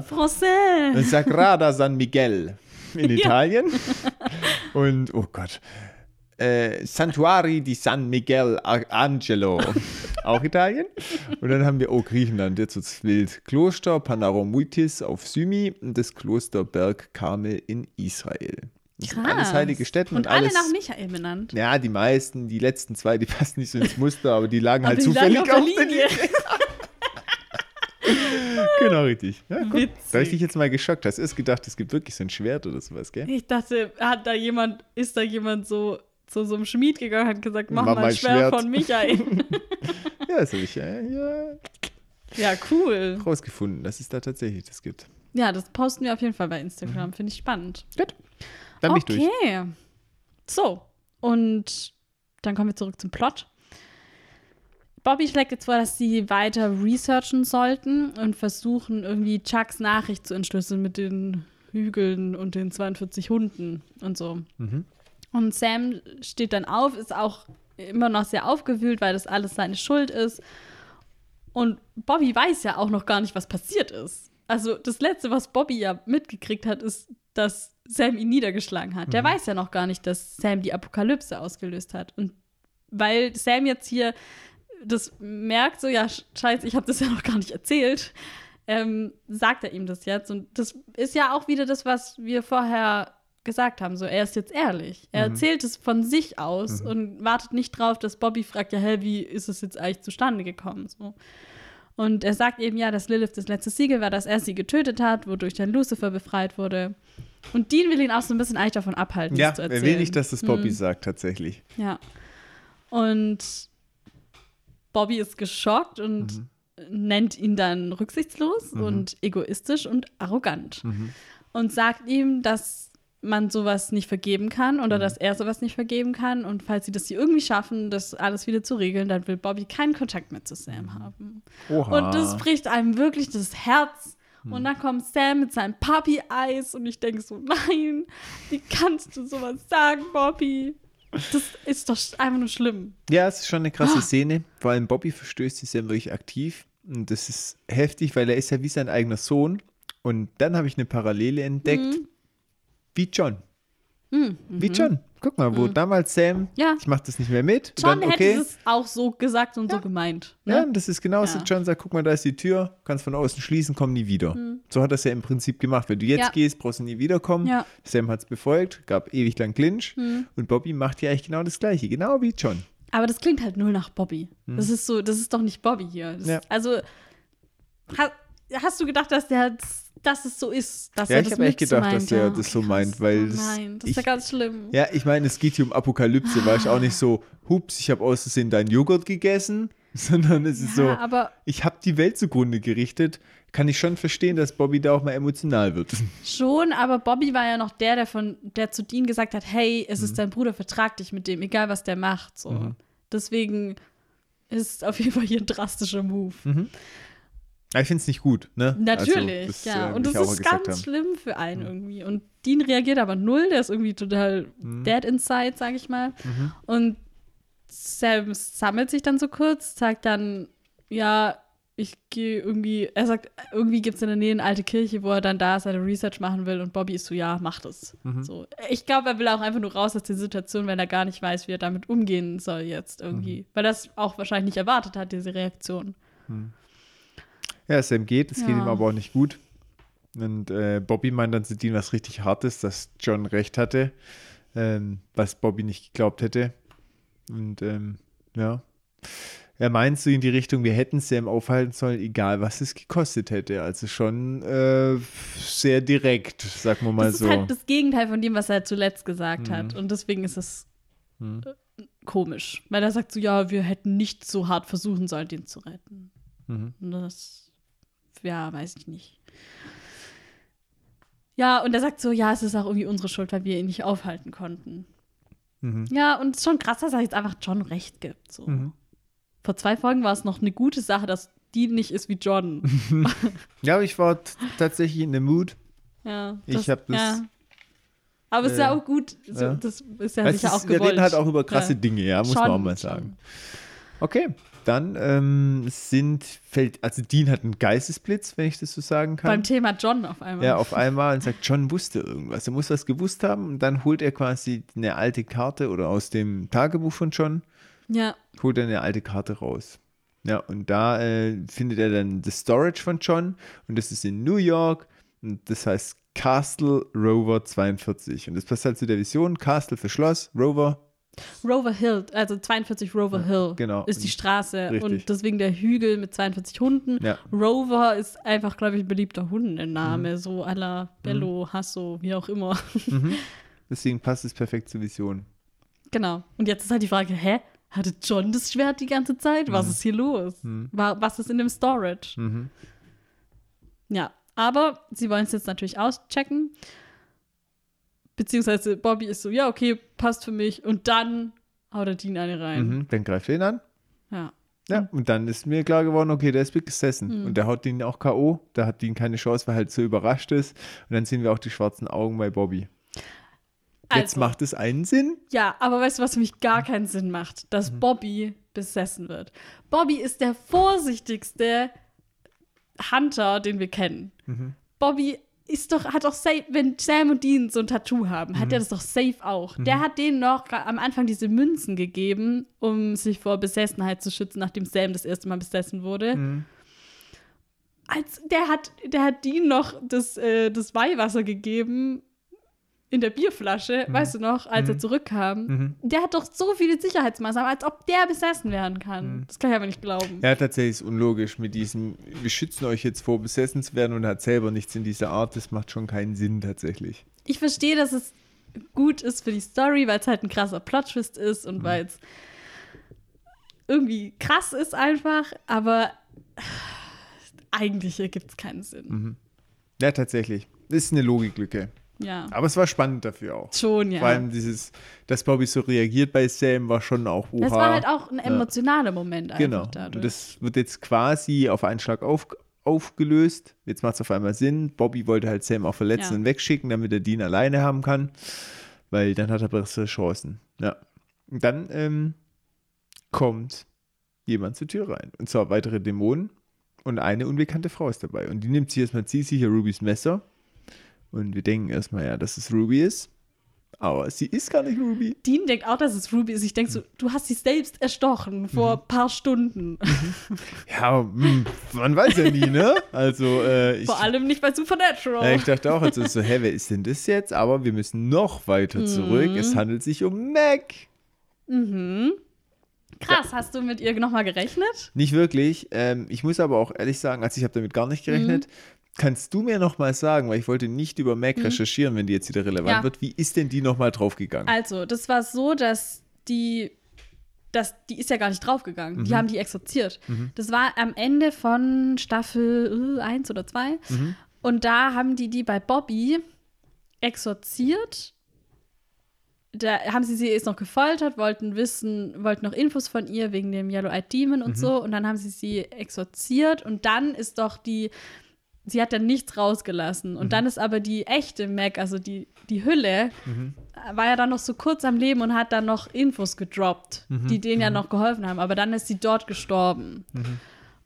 Français. Sagrada San Miguel in Italien. Und, oh Gott, äh, Santuari di San Miguel Angelo, auch Italien. Und dann haben wir, oh, Griechenland, jetzt wird's wild. Kloster Panaromuitis auf Symi und das Kloster Berg Karmel in Israel. Alles heilige Städte Und und, alle alles. nach Michael benannt. ja, die meisten, die letzten zwei, die passen nicht so ins Muster, aber die lagen Aber halt die zufällig lagen auf auf der Linie. Linie. genau, richtig. Ja, guck, Witzig. da ich dich jetzt mal geschockt. Hast du erst gedacht, es gibt wirklich so ein Schwert oder sowas, gell? Ich dachte, hat da jemand, ist da jemand so zu so einem Schmied gegangen und hat gesagt, mach, Mach mal ein Schwert Schwert. von Michael. Ja, das habe ich äh, ja, ja, cool. rausgefunden, dass es da tatsächlich das gibt. Ja, das posten wir auf jeden Fall bei Instagram. Finde ich spannend. Gut. Dann bin ich durch. Okay. So, und dann kommen wir zurück zum Plot. Bobby schlägt jetzt vor, dass sie weiter researchen sollten und versuchen, irgendwie Chucks Nachricht zu entschlüsseln mit den Hügeln und den 42 Hunden und so. Mhm. Und Sam steht dann auf, ist auch immer noch sehr aufgewühlt, weil das alles seine Schuld ist. Und Bobby weiß ja auch noch gar nicht, was passiert ist. Also das Letzte, was Bobby ja mitgekriegt hat, ist, dass Sam ihn niedergeschlagen hat. Der weiß ja noch gar nicht, dass Sam die Apokalypse ausgelöst hat. Und weil Sam jetzt hier das merkt, so ja, scheiße, ich habe das ja noch gar nicht erzählt, ähm, sagt er ihm das jetzt. Und das ist ja auch wieder das, was wir vorher gesagt haben. So, er ist jetzt ehrlich. Er erzählt es von sich aus und wartet nicht drauf, dass Bobby fragt, ja, hä, wie ist es jetzt eigentlich zustande gekommen? So. Und er sagt eben ja, dass Lilith das letzte Siegel war, dass er sie getötet hat, wodurch dann Lucifer befreit wurde. Und Dean will ihn auch so ein bisschen eigentlich davon abhalten, Ja, das zu er erzählen. will nicht, dass das Bobby sagt, tatsächlich. Ja. Und Bobby ist geschockt und nennt ihn dann rücksichtslos und egoistisch und arrogant. Und sagt ihm, dass man sowas nicht vergeben kann oder dass er sowas nicht vergeben kann. Und falls sie das hier irgendwie schaffen, das alles wieder zu regeln, dann will Bobby keinen Kontakt mehr zu Sam haben. Oha. Und das bricht einem wirklich das Herz. Hm. Und dann kommt Sam mit seinem Papi-Eis und ich denke so, nein, wie kannst du sowas sagen, Bobby? Das ist doch einfach nur schlimm. Ja, es ist schon eine krasse Ah. Szene. Vor allem Bobby verstößt sich ja wirklich aktiv. Und das ist heftig, weil er ist ja wie sein eigener Sohn. Und dann habe ich eine Parallele entdeckt. Mhm. Wie John. Wie John. Guck mal, wo damals Sam, Mhm. Ja. ich mache das nicht mehr mit. John dann, okay. hätte es auch so gesagt und so gemeint. Ne? Ja, das ist genauso. Ja. John sagt, guck mal, da ist die Tür, kannst von außen schließen, komm nie wieder. So hat er es ja im Prinzip gemacht. Wenn du jetzt Mhm. Ja. gehst, brauchst du nie wiederkommen. Ja. Sam hat es befolgt, gab ewig lang Clinch. Mhm. Und Bobby macht ja eigentlich genau das Gleiche, genau wie John. Aber das klingt halt null nach Bobby. Das ist so, das ist doch nicht Bobby hier. Das. Ja. Also, hast du gedacht, dass der, dass es so ist? Dass Ja, er ich das habe echt so gedacht, meint? dass er Ja, das so okay, meint, krass. weil oh das- Nein, das ist ja ich- ganz schlimm. Ja, ich meine, es geht hier um Apokalypse, war ich auch nicht so, hups, ich habe aus Versehen deinen Joghurt gegessen, sondern es ist so, Ja, aber ich habe die Welt zugrunde gerichtet. Kann ich schon verstehen, dass Bobby da auch mal emotional wird. Schon, aber Bobby war ja noch der, der von, der zu Dean gesagt hat, hey, es Mhm. ist dein Bruder, vertrag dich mit dem, egal was der macht. So. Deswegen ist auf jeden Fall hier ein drastischer Move. Aber ich finde es nicht gut, ne? Natürlich, also, ja. äh, und das ist ganz haben. schlimm für einen irgendwie. Und Dean reagiert aber null, der ist irgendwie total Mhm. dead inside, sag ich mal. Und Sam sammelt sich dann so kurz, sagt dann, ja, ich gehe irgendwie, er sagt, irgendwie gibt es in der Nähe eine alte Kirche, wo er dann da seine Research machen will und Bobby ist so, ja, mach das. Mhm. So. Ich glaube, er will auch einfach nur raus aus der Situation, weil er gar nicht weiß, wie er damit umgehen soll jetzt irgendwie. Mhm. Weil er das auch wahrscheinlich nicht erwartet hat, diese Reaktion. Ja, Sam geht, es geht Ja. ihm aber auch nicht gut. Und äh, Bobby meint dann zu Dean was richtig Hartes, dass John recht hatte, ähm, was Bobby nicht geglaubt hätte. Und ähm, ja, er meint so in die Richtung, wir hätten Sam aufhalten sollen, egal was es gekostet hätte. Also schon äh, sehr direkt, sagen wir mal das so. ist halt das Gegenteil von dem, was er zuletzt gesagt Mhm. hat. Und deswegen ist es Mhm. äh, komisch. Weil er sagt so, ja, wir hätten nicht so hart versuchen sollen, den zu retten. Mhm. Und das, ja, weiß ich nicht. Ja, und er sagt so, ja, es ist auch irgendwie unsere Schuld, weil wir ihn nicht aufhalten konnten. Mhm. Ja, und es ist schon krass, dass er jetzt einfach John recht gibt. So. Mhm. Vor zwei Folgen war es noch eine gute Sache, dass die nicht ist wie John. Ja, aber ich war tatsächlich in der Mood. ja, Ich hab das- Ja. Aber es ist ja äh, auch gut. So, ja. Das ist ja Es sicher ist, auch wir gewollt. reden halt auch über krasse Ja. Dinge, ja, muss Schon, man auch mal schon. sagen. Okay, dann ähm, sind, fällt, also Dean hat einen Geistesblitz, wenn ich das so sagen kann. Beim Thema John auf einmal. Ja, auf einmal und sagt, John wusste irgendwas. Er muss was gewusst haben und dann holt er quasi eine alte Karte oder aus dem Tagebuch von John ja. holt er eine alte Karte raus. Ja, und da äh, findet er dann das Storage von John und das ist in New York und das heißt Castle Rover 42 und das passt halt zu der Vision, Castle für Schloss, Rover, Rover Hill, also 42 Rover Hill genau. ist die Straße Richtig. und deswegen der Hügel mit 42 Hunden. Ja. Rover ist einfach, glaube ich, ein beliebter Hundenname, Mhm. so à la Bello, Hasso, wie auch immer. Mhm. Deswegen passt es perfekt zur Vision. genau. Und jetzt ist halt die Frage, hä? Hatte John das Schwert die ganze Zeit? Was ist hier los? Mhm. Was ist in dem Storage? Mhm. Ja, aber sie wollen es jetzt natürlich auschecken. Beziehungsweise Bobby ist so, ja, okay, passt für mich. Und dann haut er Dean eine rein. Mhm. Dann greift er ihn an. Ja. Ja, und dann ist mir klar geworden, okay, der ist besessen. Mhm. Und der haut ihn auch K.O. Da hat Dean keine Chance, weil er halt so überrascht ist. Und dann sehen wir auch die schwarzen Augen bei Bobby. Jetzt Also, macht es einen Sinn. Ja, aber weißt du, was für mich gar keinen Sinn macht? Dass Mhm. Bobby besessen wird. Bobby ist der vorsichtigste Hunter, den wir kennen. Mhm. Bobby ist doch, hat doch safe, wenn Sam und Dean so ein Tattoo haben, Mhm. hat er das doch safe auch. Der hat denen noch am Anfang diese Münzen gegeben, um sich vor Besessenheit zu schützen, nachdem Sam das erste Mal besessen wurde. Mhm. Als, der, hat, der hat Dean noch das, äh, das Weihwasser gegeben in der Bierflasche, weißt du noch, als er zurückkam. Mhm. Der hat doch so viele Sicherheitsmaßnahmen, als ob der besessen werden kann. Mhm. Das kann ich aber nicht glauben. Ja, tatsächlich ist unlogisch mit diesem, wir schützen euch jetzt vor, besessen zu werden und hat selber nichts in dieser Art. Das macht schon keinen Sinn tatsächlich. Ich verstehe, dass es gut ist für die Story, weil es halt ein krasser Plot-Twist ist und weil es irgendwie krass ist einfach, aber eigentlich ergibt es keinen Sinn. Ja, tatsächlich. Das ist eine Logiklücke. Ja. Aber es war spannend dafür auch. Schon, ja. Vor allem dieses, dass Bobby so reagiert bei Sam, war schon auch oha. Das war halt auch ein emotionaler Moment einfach Genau. dadurch. Und das wird jetzt quasi auf einen Schlag auf, aufgelöst. Jetzt macht es auf einmal Sinn. Bobby wollte halt Sam auch verletzen Ja. und wegschicken, damit er Dean alleine haben kann. Weil dann hat er bessere Chancen. Ja. Und dann ähm, kommt jemand zur Tür rein. Und zwar weitere Dämonen. Und eine unbekannte Frau ist dabei. Und die nimmt sich erstmal, zieht sich hier Rubys Messer. Und wir denken erstmal, ja, dass es Ruby ist. Aber sie ist gar nicht Ruby. Dean denkt auch, dass es Ruby ist. Ich denke so, du hast sie selbst erstochen vor ein paar Stunden. Ja, hm, man weiß ja nie, ne? Also, äh, ich, Vor allem nicht bei Supernatural. ja, ich dachte auch, also so, hä, wer ist denn das jetzt? Aber wir müssen noch weiter zurück. Es handelt sich um Mac. Mhm. Krass, hast du mit ihr nochmal gerechnet? Nicht wirklich. Ähm, ich muss aber auch ehrlich sagen, also ich habe damit gar nicht gerechnet. Mhm. Kannst du mir noch mal sagen, weil ich wollte nicht über Mac recherchieren, wenn die jetzt wieder relevant Ja. wird, wie ist denn die noch mal draufgegangen? Also, das war so, dass die, dass die ist ja gar nicht draufgegangen. Mhm. Die haben die exorziert. Das war am Ende von Staffel 1 oder 2. Mhm. Und da haben die die bei Bobby exorziert. Da haben sie sie jetzt noch gefoltert, wollten wissen, wollten noch Infos von ihr wegen dem Yellow-Eyed Demon und Mhm. so. Und dann haben sie sie exorziert. Und dann ist doch die, sie hat dann nichts rausgelassen. Mhm. Und dann ist aber die echte Mac, also die, die Hülle, Mhm. war ja dann noch so kurz am Leben und hat dann noch Infos gedroppt, Mhm. die denen ja noch geholfen haben. Aber dann ist sie dort gestorben.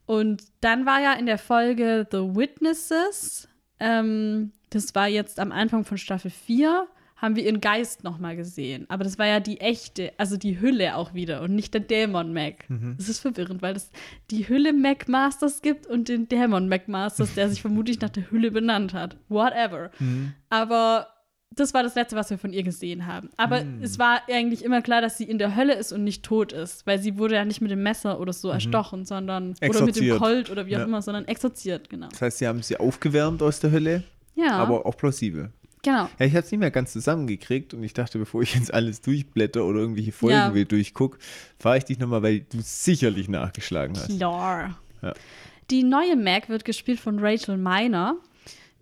Und dann war ja in der Folge The Witnesses, ähm, das war jetzt am Anfang von Staffel 4, haben wir ihren Geist nochmal gesehen. Aber das war ja die echte, also die Hülle auch wieder und nicht der Dämon Mac. Das ist verwirrend, weil es die Hülle Mac Masters gibt und den Dämon Mac Masters, der sich vermutlich nach der Hülle benannt hat. Whatever. Aber das war das Letzte, was wir von ihr gesehen haben. Aber es war eigentlich immer klar, dass sie in der Hölle ist und nicht tot ist, weil sie wurde ja nicht mit dem Messer oder so erstochen, sondern oder mit dem Exorziert. Colt oder wie auch Ja. immer, sondern exorziert, genau. Das heißt, sie haben sie aufgewärmt aus der Hölle, Ja, aber auch plausibel. Genau. Ja, ich habe es nicht mehr ganz zusammengekriegt und ich dachte, bevor ich jetzt alles durchblätter oder irgendwelche Folgen Ja. will durchguck, frage ich dich nochmal, weil du sicherlich nachgeschlagen hast. Klar. Ja. Die neue Mac wird gespielt von Rachel Miner.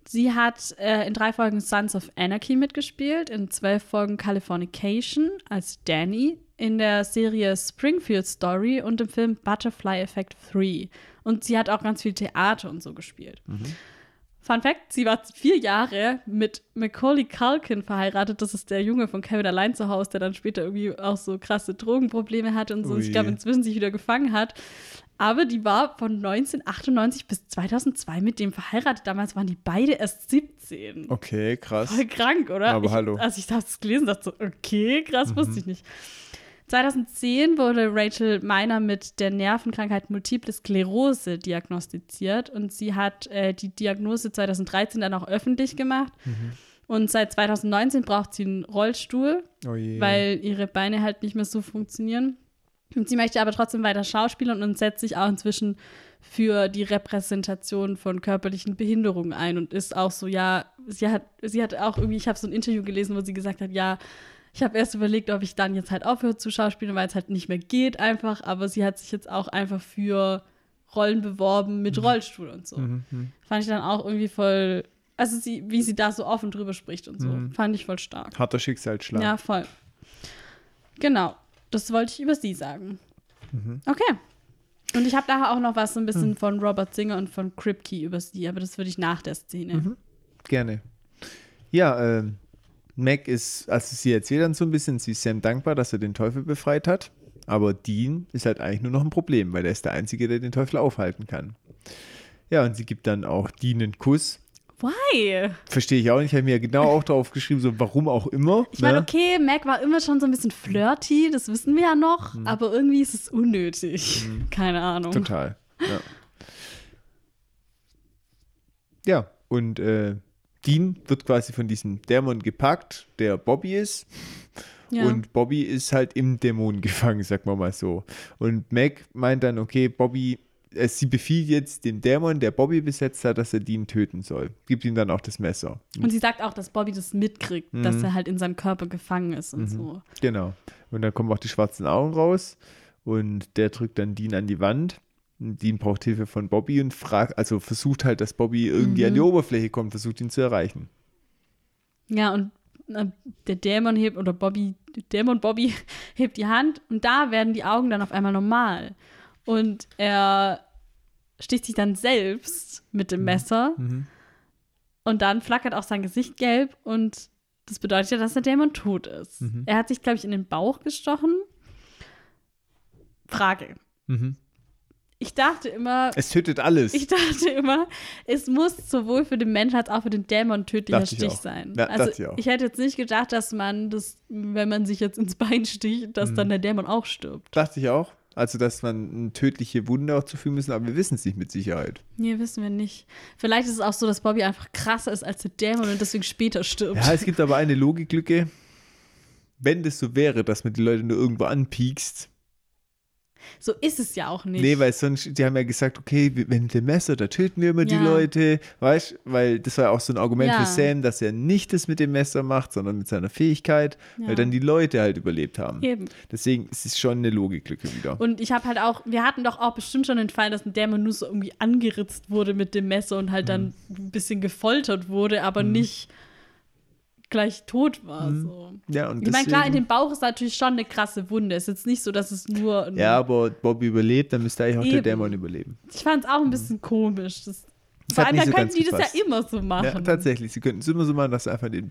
Sie hat äh, in drei Folgen Sons of Anarchy mitgespielt, in zwölf Folgen Californication als Danny, in der Serie Springfield Story und im Film Butterfly Effect 3. Und sie hat auch ganz viel Theater und so gespielt. Fun Fact: Sie war vier Jahre mit Macaulay Culkin verheiratet. Das ist der Junge von Kevin allein zu Hause, der dann später irgendwie auch so krasse Drogenprobleme hatte und so. Ui. Ich glaube, inzwischen sich wieder gefangen hat. Aber die war von 1998 bis 2002 mit dem verheiratet. Damals waren die beide erst 17. Okay, krass. Voll krank, oder? Aber ich, hallo. Als ich das gelesen habe, so, okay, krass, wusste ich nicht. 2010 wurde Rachel Miner mit der Nervenkrankheit Multiple Sklerose diagnostiziert und sie hat äh, die Diagnose 2013 dann auch öffentlich gemacht. Und seit 2019 braucht sie einen Rollstuhl, Oh weil ihre Beine halt nicht mehr so funktionieren. Und sie möchte aber trotzdem weiter schauspielern und setzt sich auch inzwischen für die Repräsentation von körperlichen Behinderungen ein und ist auch so, ja, sie hat, sie hat auch irgendwie, ich habe so ein Interview gelesen, wo sie gesagt hat, ja, ich habe erst überlegt, ob ich dann jetzt halt aufhöre zu schauspielen, weil es halt nicht mehr geht einfach, aber sie hat sich jetzt auch einfach für Rollen beworben mit Rollstuhl und so. Mhm, mhm. Fand ich dann auch irgendwie voll, also sie, wie sie da so offen drüber spricht und so, Mhm. fand ich voll stark. Harter Schicksalsschlag. Ja, voll. Genau. Das wollte ich über sie sagen. Mhm. Okay. Und ich habe daher auch noch was so ein bisschen von Robert Singer und von Kripke über sie, aber das würde ich nach der Szene. Mhm. Gerne. Ja, ähm, Mac ist, also sie erzählt dann so ein bisschen, sie ist Sam dankbar, dass er den Teufel befreit hat. Aber Dean ist halt eigentlich nur noch ein Problem, weil er ist der Einzige, der den Teufel aufhalten kann. Ja, und sie gibt dann auch Dean einen Kuss. Why? Verstehe ich auch nicht. Ich habe mir genau auch drauf geschrieben, so warum auch immer. Ich meine, ne? okay, Mac war immer schon so ein bisschen flirty, das wissen wir ja noch, Mhm. aber irgendwie ist es unnötig. Keine Ahnung. Total. Ja, ja und äh, Dean wird quasi von diesem Dämon gepackt, der Bobby ist. Ja. Und Bobby ist halt im Dämon gefangen, sagen wir mal so. Und Mac meint dann, okay, Bobby, äh, sie befiehlt jetzt dem Dämon, der Bobby besetzt hat, dass er Dean töten soll. Gibt ihm dann auch das Messer. und sie sagt auch, dass Bobby das mitkriegt, Mhm. dass er halt in seinem Körper gefangen ist und so. Genau. Und dann kommen auch die schwarzen Augen raus und der drückt dann Dean an die Wand. Dean braucht Hilfe von Bobby und fragt, also versucht halt, dass Bobby irgendwie an die Oberfläche kommt, versucht ihn zu erreichen. Ja, und äh, der Dämon hebt, oder Bobby, der Dämon Bobby hebt die Hand und da werden die Augen dann auf einmal normal. Und er sticht sich dann selbst mit dem Messer Mhm. und dann flackert auch sein Gesicht gelb und das bedeutet ja, dass der Dämon tot ist. Mhm. Er hat sich, glaube ich, in den Bauch gestochen. Frage. Mhm. Ich dachte immer, Es tötet alles. ich dachte immer, es muss sowohl für den Menschen als auch für den Dämon ein tödlicher Dachte ich Stich auch. sein. Ja, also ich auch. hätte jetzt nicht gedacht, dass man das, wenn man sich jetzt ins Bein sticht, dass Mhm. dann der Dämon auch stirbt. Dachte ich auch. Also, dass man eine tödliche Wunde auch zufügen müssen, aber wir wissen es nicht mit Sicherheit. Nee, wissen wir nicht. Vielleicht ist es auch so, dass Bobby einfach krasser ist als der Dämon und deswegen später stirbt. Ja, es gibt aber eine Logiklücke. Wenn das so wäre, dass man die Leute nur irgendwo anpiekst, So ist es ja auch nicht. Nee, weil sonst, die haben ja gesagt, okay, wir- wenn dem Messer, da töten wir immer die Ja. Leute, weißt du? Weil das war ja auch so ein Argument Ja. für Sam, dass er nicht das mit dem Messer macht, sondern mit seiner Fähigkeit, Ja. weil dann die Leute halt überlebt haben. Eben. Deswegen ist es schon eine Logiklücke wieder. Und ich habe halt auch, wir hatten doch auch bestimmt schon den Fall, dass ein Dämon nur so irgendwie angeritzt wurde mit dem Messer und halt dann Mhm. ein bisschen gefoltert wurde, aber nicht gleich tot war. So. ja, und Ich meine, klar, in Mhm. dem Bauch ist natürlich schon eine krasse Wunde. Es ist jetzt nicht so, dass es nur. Ein, ja, aber Bobby überlebt, dann müsste eigentlich auch der Eben. Dämon überleben. Ich fand es auch ein bisschen komisch. Das, Das vor allem, dann so könnten die das gepasst. ja immer so machen. Ja, tatsächlich. Sie könnten es immer so machen, dass sie einfach den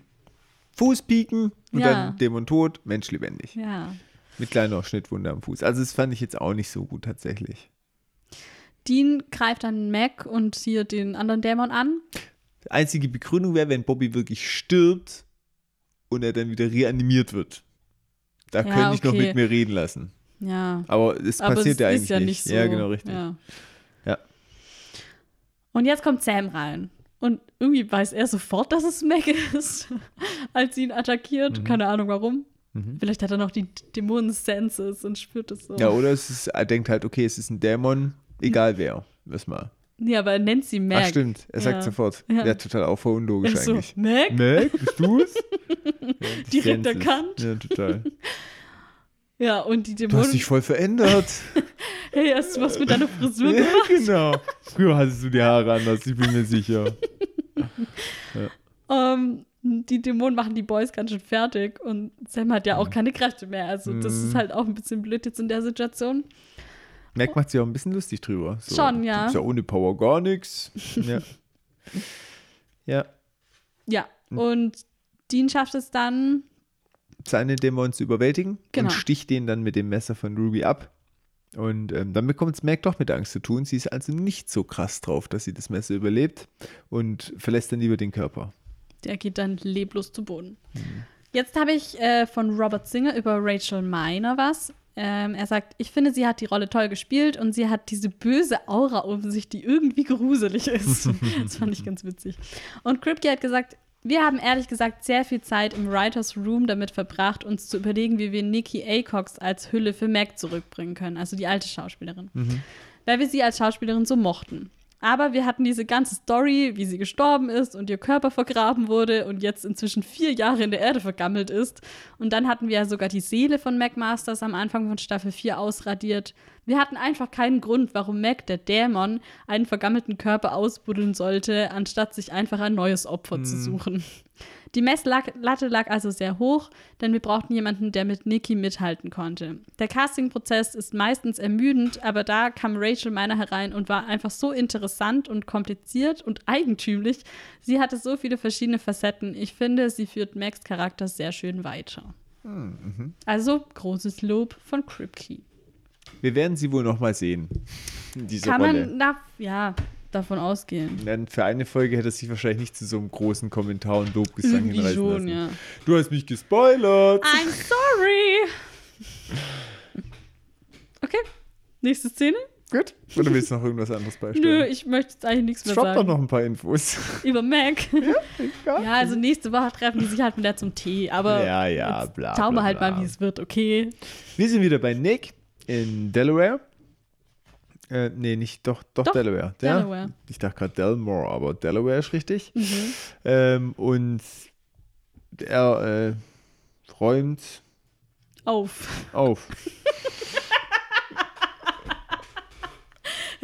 Fuß pieken und Ja. dann Dämon tot, Mensch lebendig. Ja. Mit kleiner Schnittwunde am Fuß. Also das fand ich jetzt auch nicht so gut tatsächlich. Dean greift dann Mac und hier den anderen Dämon an. Die einzige Begründung wäre, wenn Bobby wirklich stirbt und er dann wieder reanimiert wird. Da Ja, könnte ich noch okay. mit mir reden lassen. Ja. Aber es Aber passiert es ja ist eigentlich ja nicht. nicht so. Ja, genau, richtig. Ja. Ja. Und jetzt kommt Sam rein. Und irgendwie weiß er sofort, dass es Mac ist, als sie ihn attackiert. Mhm. Keine Ahnung warum. Vielleicht hat er noch die Dämonen-Senses und spürt es so. Ja, oder es ist, er denkt halt, okay, es ist ein Dämon, egal wer. Lass mal. Nee, aber er nennt sie Mac. Ach, stimmt. Er sagt Ja. sofort. Ja. Ja, total auch voll unlogisch Er ist so, eigentlich. Mac? Mac, bist du es? Ja, die Direkt erkannt. Ja, total. Ja, und die Du hast Dämonen. dich voll verändert. hey, hast du was mit deiner Frisur ja, gemacht? genau. Früher hattest du die Haare anders, ich bin mir sicher. Ähm, die Dämonen machen die Boys ganz schön fertig und Sam hat ja auch keine Kräfte mehr. Also, das Mhm. ist halt auch ein bisschen blöd jetzt in der Situation. Mac macht sich auch ein bisschen lustig drüber. So, Schon, ja. Gibt's ja ohne Power gar nichts. Ja. ja. Ja, und Dean schafft es dann. Seine Dämonen zu überwältigen Genau. und sticht den dann mit dem Messer von Ruby ab. Und ähm, dann bekommt es Mac doch mit Angst zu tun. Sie ist also nicht so krass drauf, dass sie das Messer überlebt und verlässt dann lieber den Körper. Der geht dann leblos zu Boden. Mhm. Jetzt habe ich äh, von Robert Singer über Rachel Miner was. Ähm, er sagt, ich finde, sie hat die Rolle toll gespielt und sie hat diese böse Aura um sich, die irgendwie gruselig ist. das fand ich ganz witzig. Und Kripke hat gesagt, wir haben ehrlich gesagt sehr viel Zeit im Writers Room damit verbracht, uns zu überlegen, wie wir Nikki Acox als Hülle für Mac zurückbringen können, also die alte Schauspielerin. Weil wir sie als Schauspielerin so mochten. Aber wir hatten diese ganze Story, wie sie gestorben ist und ihr Körper vergraben wurde und jetzt inzwischen vier Jahre in der Erde vergammelt ist. Und dann hatten wir ja sogar die Seele von Mac Masters am Anfang von Staffel 4 ausradiert. Wir hatten einfach keinen Grund, warum Mac, der Dämon, einen vergammelten Körper ausbuddeln sollte, anstatt sich einfach ein neues Opfer zu suchen. Die Messlatte lag also sehr hoch, denn wir brauchten jemanden, der mit Nikki mithalten konnte. Der Castingprozess ist meistens ermüdend, aber da kam Rachel Miner herein und war einfach so interessant und kompliziert und eigentümlich. Sie hatte so viele verschiedene Facetten. Ich finde, sie führt Max Charakter sehr schön weiter. Also großes Lob von Kripke. Wir werden sie wohl noch mal sehen. Diese Kann Rolle. man na, ja, davon ausgehen. Dann für eine Folge hätte er sich wahrscheinlich nicht zu so einem großen Kommentar und Lobgesang Irgendwie hinreißen schon, lassen. ja. Du hast mich gespoilert. I'm sorry. Okay, nächste Szene. Gut. Oder willst du noch irgendwas anderes beistellen? Nö, ich möchte jetzt eigentlich nichts mehr doch sagen. noch ein paar Infos. Über Mac. Ja, also nächste Woche treffen die sich halt mit der zum Tee. Aber Ja, ja, jetzt bla, schauen wir halt bla. mal, wie es wird, okay? Wir sind wieder bei Nick in Delaware. Äh, nee, nicht, doch, doch, Doch, Delaware. Delaware. Ich dachte gerade Delmore, aber Delaware ist richtig. Mhm. Ähm, und er äh, räumt Auf. auf.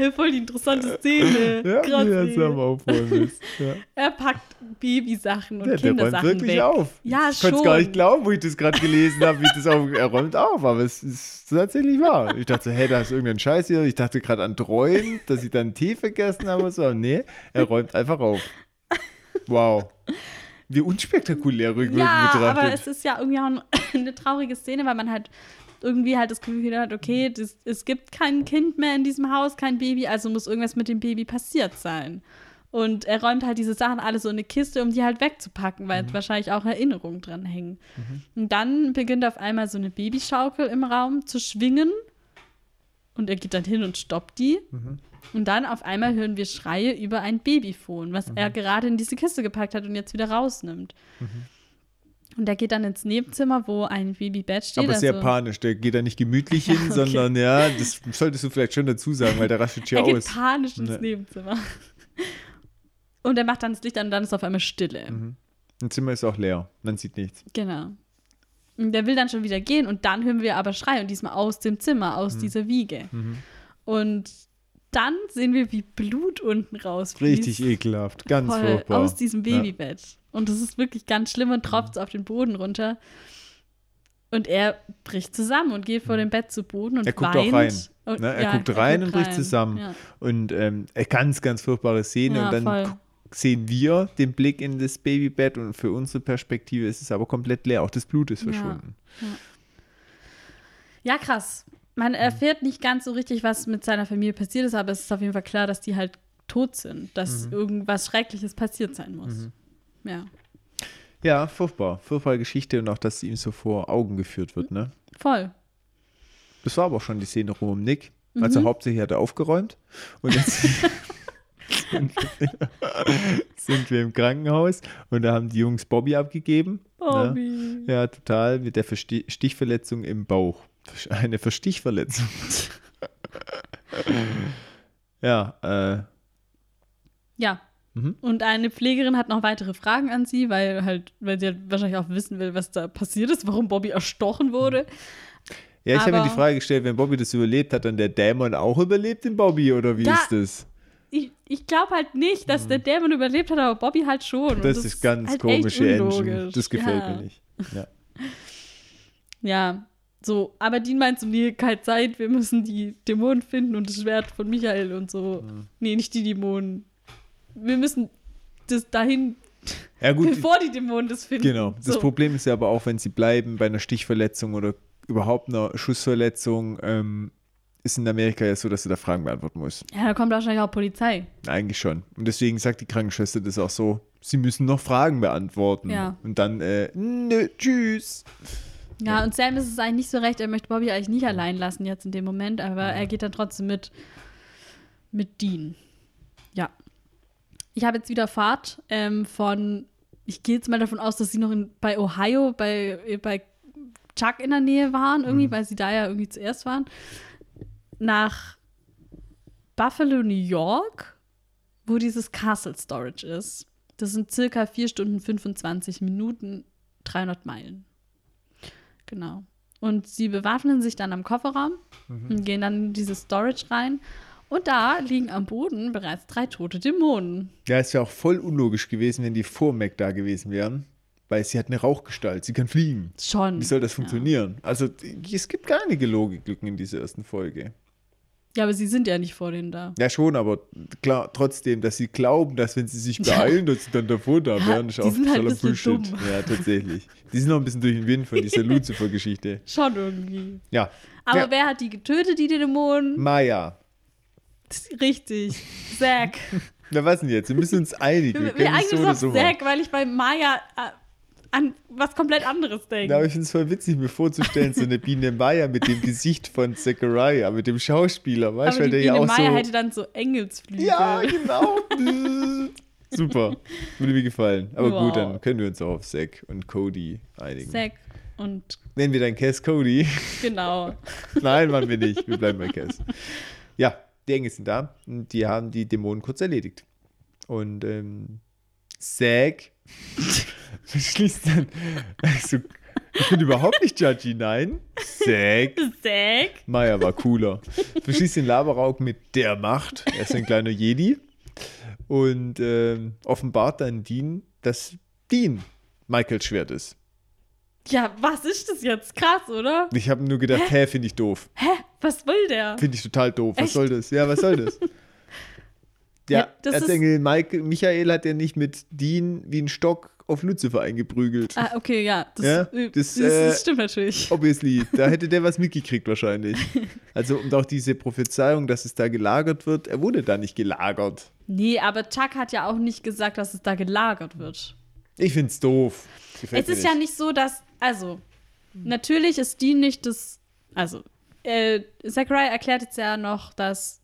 Ja, Voll die interessante Szene. Ja, Krass, wie er am Aufräumen ist. Ja. Er packt Babysachen und Ja, der räumt Kindersachen wirklich weg. auf. Ja, ich konnte es gar nicht glauben, wo ich das gerade gelesen habe, wie das auf, er räumt auf, aber es ist tatsächlich wahr. Ich dachte, so, hey, da ist irgendein Scheiß hier. Ich dachte gerade an Träumen, dass ich dann Tee vergessen habe. und So. Aber nee, er räumt einfach auf. Wow. Wie unspektakulär rückwirkend Ja, betrachtet. aber es ist ja irgendwie auch ein- eine traurige Szene, weil man halt irgendwie halt das Gefühl hat, okay, das, es gibt kein Kind mehr in diesem Haus, kein Baby, also muss irgendwas mit dem Baby passiert sein. Und er räumt halt diese Sachen alle so in eine Kiste, um die halt wegzupacken, weil Mhm. wahrscheinlich auch Erinnerungen dran hängen. Und dann beginnt auf einmal so eine Babyschaukel im Raum zu schwingen. Und er geht dann hin und stoppt die. Mhm. Und dann auf einmal hören wir Schreie über ein Babyfon, was Mhm. er gerade in diese Kiste gepackt hat und jetzt wieder rausnimmt. Und er geht dann ins Nebenzimmer, wo ein Babybett steht. aber sehr also, panisch. Der geht da nicht gemütlich hin, okay. sondern ja, das solltest du vielleicht schon dazu sagen, weil der rastet hier er geht aus. panisch ins Ne. Nebenzimmer. Und er macht dann das Licht an und dann ist auf einmal Stille. Mhm. Das Zimmer ist auch leer. Man sieht nichts. Genau. Und der will dann schon wieder gehen und dann hören wir aber Schreie und diesmal aus dem Zimmer, aus Mhm. dieser Wiege. Und dann sehen wir, wie Blut unten rausfließt. Richtig ekelhaft. Ganz Voll furchtbar. aus diesem Ja. Und das ist wirklich ganz schlimm und tropft auf den Boden runter. Und er bricht zusammen und geht vor dem Bett zu Boden und Er guckt weint. auch rein. Und, Ne? Er ja, guckt rein und bricht zusammen. Ja. Und ähm, ganz, ganz furchtbare Szene. Ja, und dann voll. sehen wir den Blick in das Babybett und für unsere Perspektive ist es aber komplett leer. Auch das Blut ist verschwunden. Ja, krass. Man erfährt nicht ganz so richtig, was mit seiner Familie passiert ist, aber es ist auf jeden Fall klar, dass die halt tot sind, dass Mhm. irgendwas Schreckliches passiert sein muss. Ja, Ja, furchtbar. Furchtbare Geschichte und auch, dass sie ihm so vor Augen geführt wird, ne? voll. Das war aber auch schon die Szene rum um Nick. Mhm. Also hauptsächlich hat er aufgeräumt. Und jetzt sind, wir, sind wir im Krankenhaus und da haben die Jungs Bobby abgegeben. Bobby. Ne? Ja, total. Mit der Versti Stichverletzung im Bauch. Eine Verstichverletzung. ja, äh, Ja. Mhm. Und eine Pflegerin hat noch weitere Fragen an sie, weil halt, weil sie halt wahrscheinlich auch wissen will, was da passiert ist, warum Bobby erstochen wurde. ja, ich habe mir die Frage gestellt, wenn Bobby das überlebt, hat dann der Dämon auch überlebt in Bobby oder wie Da- ist das? Ich, ich glaube halt nicht, dass der Dämon überlebt hat, aber Bobby halt schon. Mhm. Das, ist ganz halt komische Engine. Das gefällt ja. mir nicht. Ja. Ja, so. Aber Dean meint so, nee, keine Zeit, wir müssen die Dämonen finden und das Schwert von Michael und so. Mhm. Nee, nicht die Dämonen. Wir müssen das dahin, ja, gut. bevor die Dämonen das finden. Genau. Das so. Problem ist ja aber auch, wenn sie bleiben bei einer Stichverletzung oder überhaupt einer Schussverletzung, ähm, ist in Amerika ja so, dass du da Fragen beantworten musst. Ja, da kommt wahrscheinlich auch Polizei. Eigentlich schon. Und deswegen sagt die Krankenschwester das auch so. Sie müssen noch Fragen beantworten. Ja. Und dann, äh, nö, tschüss. Ja, und Sam ist es eigentlich nicht so recht, er möchte Bobby eigentlich nicht allein lassen jetzt in dem Moment, aber er geht dann trotzdem mit, mit Dean. Ich habe jetzt wieder Fahrt ähm, von, ich gehe jetzt mal davon aus, dass sie noch in, bei Ohio, bei, äh, bei Chuck in der Nähe waren, irgendwie, weil sie da ja irgendwie zuerst waren, nach Buffalo, New York, wo dieses Castle Storage ist. Das sind circa 4 Stunden 25 Minuten, 300 Meilen. Genau. Und sie bewaffnen sich dann am Kofferraum und gehen dann in dieses Storage rein. Und da liegen am Boden bereits drei tote Dämonen. Ja, es wäre auch voll unlogisch gewesen, wenn die vor Mac da gewesen wären. Weil sie hat eine Rauchgestalt, sie kann fliegen. Schon. Wie soll das funktionieren? Also, es gibt gar einige Logiklücken in dieser ersten Folge. Ja, aber sie sind ja nicht vor denen da. Ja, schon, aber klar, trotzdem, dass sie glauben, dass wenn sie sich beeilen, dass sie dann davor da wären, ist auch halt totaler bisschen Bullshit. dumm. Ja, tatsächlich. Die sind noch ein bisschen durch den Wind von dieser Lucifer-Geschichte. Schon irgendwie. Ja. Aber ja. wer hat die getötet, die Dämonen? Maya. Richtig. Zack. Na, was denn jetzt? Wir müssen uns einig. Wir können es eigentlich so so. Zack, weil ich bei Maya äh, an was komplett anderes denke. Ja, aber ich finde es voll witzig, mir vorzustellen, so eine Biene Maya mit dem Gesicht von Zachariah, mit dem Schauspieler, weißt du, aber weil die der ja Biene auch Maya so. hätte dann so Engelsflügel. Ja, genau. Super. Würde mir gefallen. Aber Wow. gut, dann können wir uns auch auf Zack und Cody einigen. Zack und Nennen wir dann Cass Cody. genau. Nein, machen wir nicht. Wir bleiben bei Cass. Ja, die Engel sind da und die haben die Dämonen kurz erledigt. Und ähm, Zack beschließt dann, also, ich bin überhaupt nicht judgy, nein. Zack, Zack. Maya war cooler. Beschließt den Laberrauk mit der Macht. Er ist ein kleiner Jedi. Und ähm, offenbart dann Dean, dass Dean Michaels Schwert ist. Ja, was ist das jetzt? Krass, oder? Ich habe nur gedacht, hä, finde ich doof. Hä? Was will der? Finde ich total doof. Was Echt? soll das? Ja, was soll das? Ja, Ja, das ist- Erzengel Mike, Michael hat ja nicht mit Dean wie ein Stock auf Lucifer eingeprügelt. Ah, okay, ja. Das, Ja, äh, das, das, das, äh, stimmt natürlich. Obviously, da hätte der was mitgekriegt wahrscheinlich. Also und auch diese Prophezeiung, dass es da gelagert wird, er wurde da nicht gelagert. Nee, aber Chuck hat ja auch nicht gesagt, dass es da gelagert wird. Ich find's doof. Gefällt es ist ja nicht so, dass, also, natürlich ist Dean nicht das, also, äh, Zachariah erklärt jetzt ja noch, dass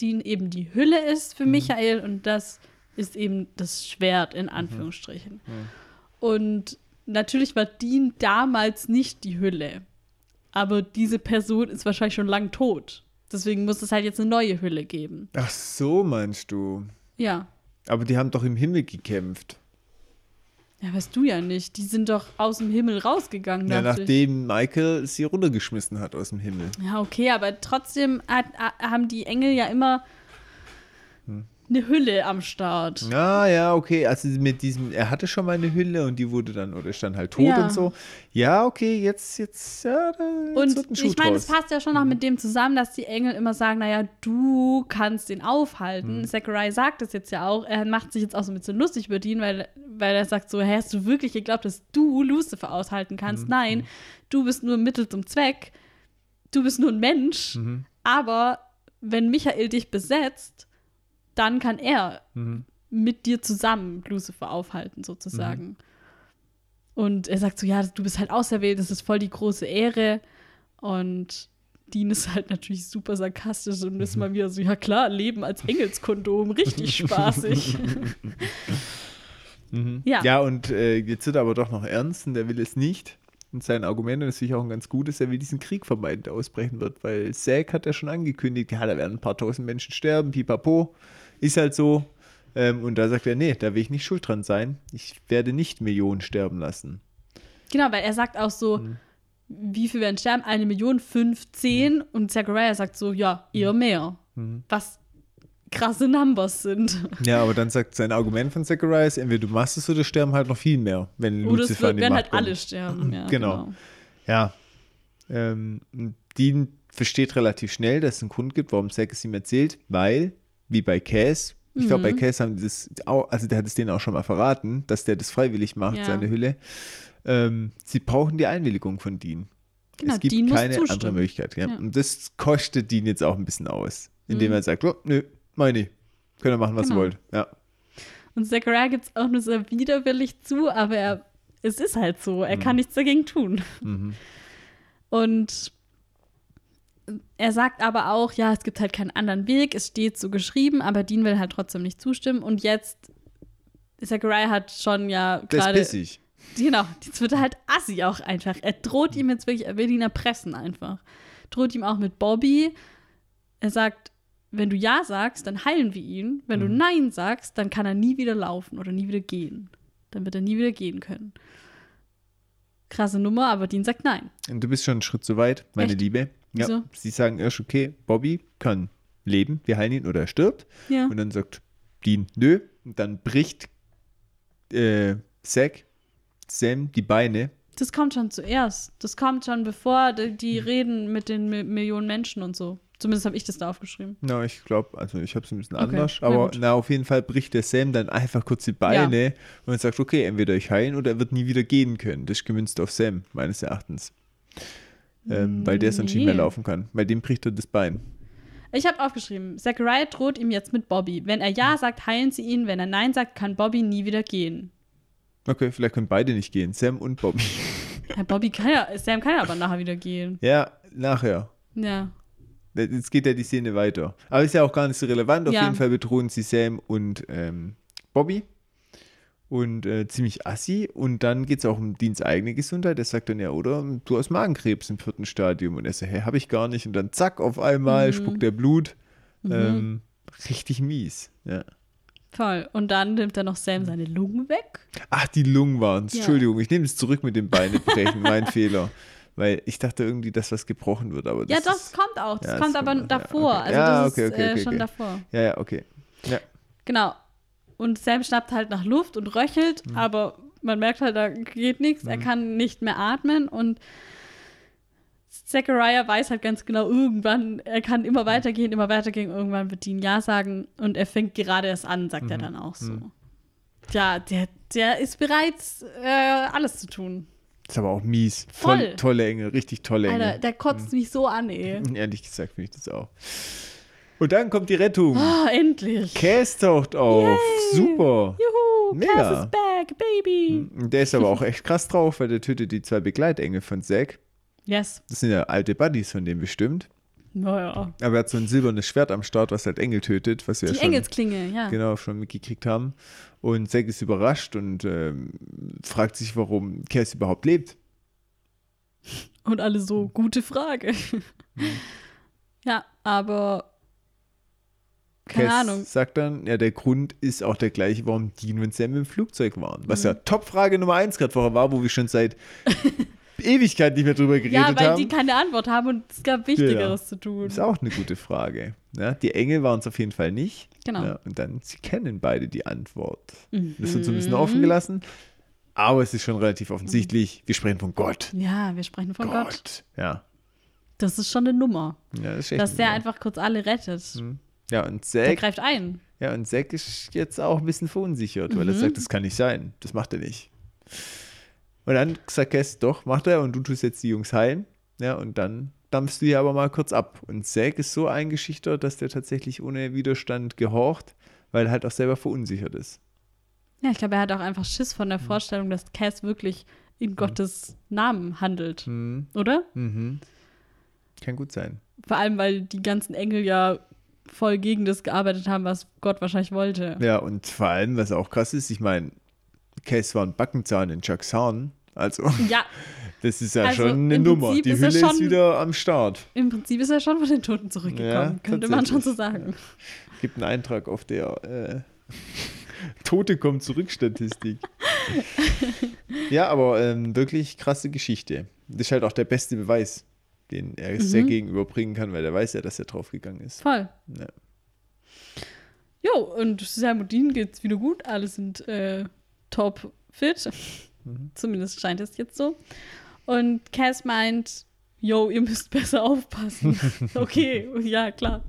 Dean eben die Hülle ist für Michael und das ist eben das Schwert in Anführungsstrichen. Und natürlich war Dean damals nicht die Hülle, aber diese Person ist wahrscheinlich schon lang tot. Deswegen muss es halt jetzt eine neue Hülle geben. Ach so, meinst du. Ja. Aber die haben doch im Himmel gekämpft. Ja, weißt du ja nicht. Die sind doch aus dem Himmel rausgegangen. Ja, dachte ich. nachdem Michael sie runtergeschmissen hat aus dem Himmel. Ja, okay, aber trotzdem hat, ha- haben die Engel ja immer eine Hülle am Start. Ah, ja, okay. Also mit diesem, er hatte schon mal eine Hülle und die wurde dann, oder ist dann halt tot Ja. und so. Ja, okay, jetzt, jetzt, ja, da jetzt Und ich meine, es passt ja schon noch mit dem zusammen, dass die Engel immer sagen, naja, du kannst den aufhalten. Zachariah sagt es jetzt ja auch. Er macht sich jetzt auch so ein bisschen lustig über ihn, weil, weil er sagt so, hey, hast du wirklich geglaubt, dass du Lucifer aushalten kannst? Nein, du bist nur Mittel zum Zweck. du bist nur ein Mensch, Mhm. aber wenn Michael dich besetzt, dann kann er Mhm. mit dir zusammen Lucifer aufhalten, sozusagen. Und er sagt so, ja, du bist halt auserwählt, das ist voll die große Ehre. Und Dean ist halt natürlich super sarkastisch und ist mal wieder so, ja klar, Leben als Engelskondom, richtig spaßig. Mhm. Ja. ja, und äh, jetzt wird er aber doch noch ernst und er will es nicht. Und sein Argument, finde ich auch ein ganz gutes, er will diesen Krieg vermeiden, der ausbrechen wird, weil Zack hat ja schon angekündigt, ja, da werden ein paar tausend Menschen sterben, pipapo, ist halt so. Ähm, und da sagt er, nee, da will ich nicht schuld dran sein. Ich werde nicht Millionen sterben lassen. genau, weil er sagt auch so, Mhm. wie viel werden sterben? Eine Million, fünf, zehn. Und Zachariah sagt so, ja, eher mehr. Mhm. Was krasse Numbers sind. Ja, aber dann sagt sein Argument von Zachariah ist, entweder du machst es oder sterben halt noch viel mehr, wenn Oder es Lucifer an wird, die werden halt kommt. alle sterben. Ja, Genau. Ja. Ähm, und Dean versteht relativ schnell, dass es einen Grund gibt, warum Zack es ihm erzählt, weil, wie bei Cass, ich glaube, Mhm. bei Cass haben die das auch, also der hat es denen auch schon mal verraten, dass der das freiwillig macht, Ja. seine Hülle. Ähm, sie brauchen die Einwilligung von Dean. Genau, es gibt Dean keine andere. Möglichkeit. Ja. Ja. Und das kostet Dean jetzt auch ein bisschen aus, indem Mhm. er sagt, oh, nö, meine ich. Könnt ihr machen, was Genau. ihr wollt. Ja. Und Zachariah gibt es auch nur sehr widerwillig zu, aber er, es ist halt so. Er kann nichts dagegen tun. Mhm. Und er sagt aber auch, ja, es gibt halt keinen anderen Weg, es steht so geschrieben, aber Dean will halt trotzdem nicht zustimmen. Und jetzt, Zachariah hat schon ja gerade. Genau, jetzt wird er halt assi auch einfach. Er droht ihm jetzt wirklich, er will ihn erpressen einfach. Droht ihm auch mit Bobby. Er sagt, wenn du Ja sagst, dann heilen wir ihn. Wenn du Nein sagst, dann kann er nie wieder laufen oder nie wieder gehen. Dann wird er nie wieder gehen können. Krasse Nummer, aber Dean sagt Nein. Du bist schon einen Schritt zu weit, meine Echt? Liebe. Ja. Wieso? Sie sagen erst, okay, Bobby kann leben, wir heilen ihn oder er stirbt. Ja. Und dann sagt Dean, nö. Und dann bricht äh, Zack Sam die Beine. Das kommt schon zuerst. Das kommt schon bevor die, die reden mit den Mi Millionen Menschen und so. Zumindest habe ich das da aufgeschrieben. Na, ich glaube, also ich habe es ein bisschen Okay, anders, na aber gut. na, auf jeden Fall bricht der Sam dann einfach kurz die Beine und sagt, okay, entweder ich heilen oder er wird nie wieder gehen können. Das ist gemünzt auf Sam, meines Erachtens. Ähm, weil der sonst nicht mehr Nee. laufen kann. Bei dem bricht er das Bein. Ich habe aufgeschrieben, Zachariah droht ihm jetzt mit Bobby. Wenn er Ja sagt, heilen sie ihn. Wenn er Nein sagt, kann Bobby nie wieder gehen. Okay, vielleicht können beide nicht gehen, Sam und Bobby. Ja, Bobby kann ja, Sam kann ja aber nachher wieder gehen. ja, nachher. Ja. Jetzt geht ja die Szene weiter. Aber ist ja auch gar nicht so relevant. Auf Ja. jeden Fall bedrohen sie Sam und ähm, Bobby. Und äh, ziemlich assi. Und dann geht es auch um Deans eigene Gesundheit. Er sagt dann ja, oder? Du hast Magenkrebs im vierten Stadium. Und er sagt, hä, habe ich gar nicht. Und dann zack, auf einmal Mhm. spuckt er Blut. Ähm, richtig mies. Ja. Voll. Und dann nimmt er noch Sam seine Lungen weg. Ach, die Lungen waren es. Ja. Entschuldigung, ich nehme es zurück mit dem Beinebrechen. mein Fehler. Weil ich dachte irgendwie, dass was gebrochen wird. Aber das ja, ist- das kommt auch. Das Ja, kommt das aber kommt- ja, davor. okay. Also Ja, das okay, ist okay, äh, okay, schon davor. Ja, ja, okay. Ja. Genau. Und Sam schnappt halt nach Luft und röchelt, Mhm. aber man merkt halt, da geht nichts. Er kann nicht mehr atmen und Zachariah weiß halt ganz genau, irgendwann, er kann immer weitergehen, immer weitergehen, irgendwann wird Dean Ja sagen und er fängt gerade erst an, sagt Mhm. er dann auch so. Ja, der, der ist bereit, äh, alles zu tun. Ist aber auch mies. Voll. Toll, tolle Engel, richtig tolle Engel. Alter, der kotzt mich so an, ey. Ehrlich gesagt finde ich das auch. Und dann kommt die Rettung. Oh, endlich. Cass taucht auf. Super. Juhu, Mega. Cass is back, baby. Und Der ist aber auch echt krass drauf, weil der tötet die zwei Begleitengel von Zack. Yes. Das sind ja alte Buddies von dem bestimmt. Naja. Aber er hat so ein silbernes Schwert am Start, was halt Engel tötet, was wir Die ja schon, Engelsklinge, ja. genau, schon mitgekriegt haben. Und Zack ist überrascht und ähm, fragt sich, warum Cass überhaupt lebt. Und alle so, gute Frage. ja, aber keine Cass Ahnung. sagt dann, ja, der Grund ist auch der gleiche, warum Dean und Sam im Flugzeug waren. Was ja Top-Frage Nummer eins gerade vorher war, wo wir schon seit Ewigkeit nicht mehr drüber geredet Ja, weil haben. die keine Antwort haben und es gab Wichtigeres zu tun. ist auch eine gute Frage. Ja, die Engel waren es auf jeden Fall nicht. Genau. Ja, und dann, sie kennen beide die Antwort. Das wird so ein Mhm. bisschen offen gelassen. Aber es ist schon relativ offensichtlich, wir sprechen von Gott. Ja, wir sprechen von Gott. Gott. Ja. Das ist schon eine Nummer. ja, das ist echt Dass der ein- einfach kurz alle rettet. Ja, und Der Zack, greift ein. ja, und Zack ist jetzt auch ein bisschen verunsichert, weil er Mhm. sagt, das kann nicht sein. Das macht er nicht. Und dann sagt Cass, doch, macht er und du tust jetzt die Jungs heilen. Ja, und dann dampfst du hier aber mal kurz ab. Und Zack ist so eingeschüchtert, dass der tatsächlich ohne Widerstand gehorcht, weil er halt auch selber verunsichert ist. Ja, ich glaube, er hat auch einfach Schiss von der Vorstellung, dass Cass wirklich in Gottes Namen handelt. Mhm. Oder? Mhm. Kann gut sein. Vor allem, weil die ganzen Engel ja voll gegen das gearbeitet haben, was Gott wahrscheinlich wollte. Ja, und vor allem, was auch krass ist, ich meine, Cass war ein Backenzahn in Chucks Haaren. Also, Ja, das ist ja Also, schon eine Nummer. Prinzip Die ist Hülle ist schon- wieder am Start. im Prinzip ist er schon von den Toten zurückgekommen, Ja, könnte man schon so sagen. Gibt einen Eintrag auf der äh, Tote kommt zurück Statistik. ja, aber ähm, wirklich krasse Geschichte. Das ist halt auch der beste Beweis, den er Mhm. sehr gegenüberbringen kann, weil er weiß ja, dass er draufgegangen ist. Voll. Ja. Jo, und Salmodin geht's wieder gut. Alle sind äh, top fit. Mhm. Zumindest scheint es jetzt so. Und Cass meint, yo, ihr müsst besser aufpassen. okay, ja, klar.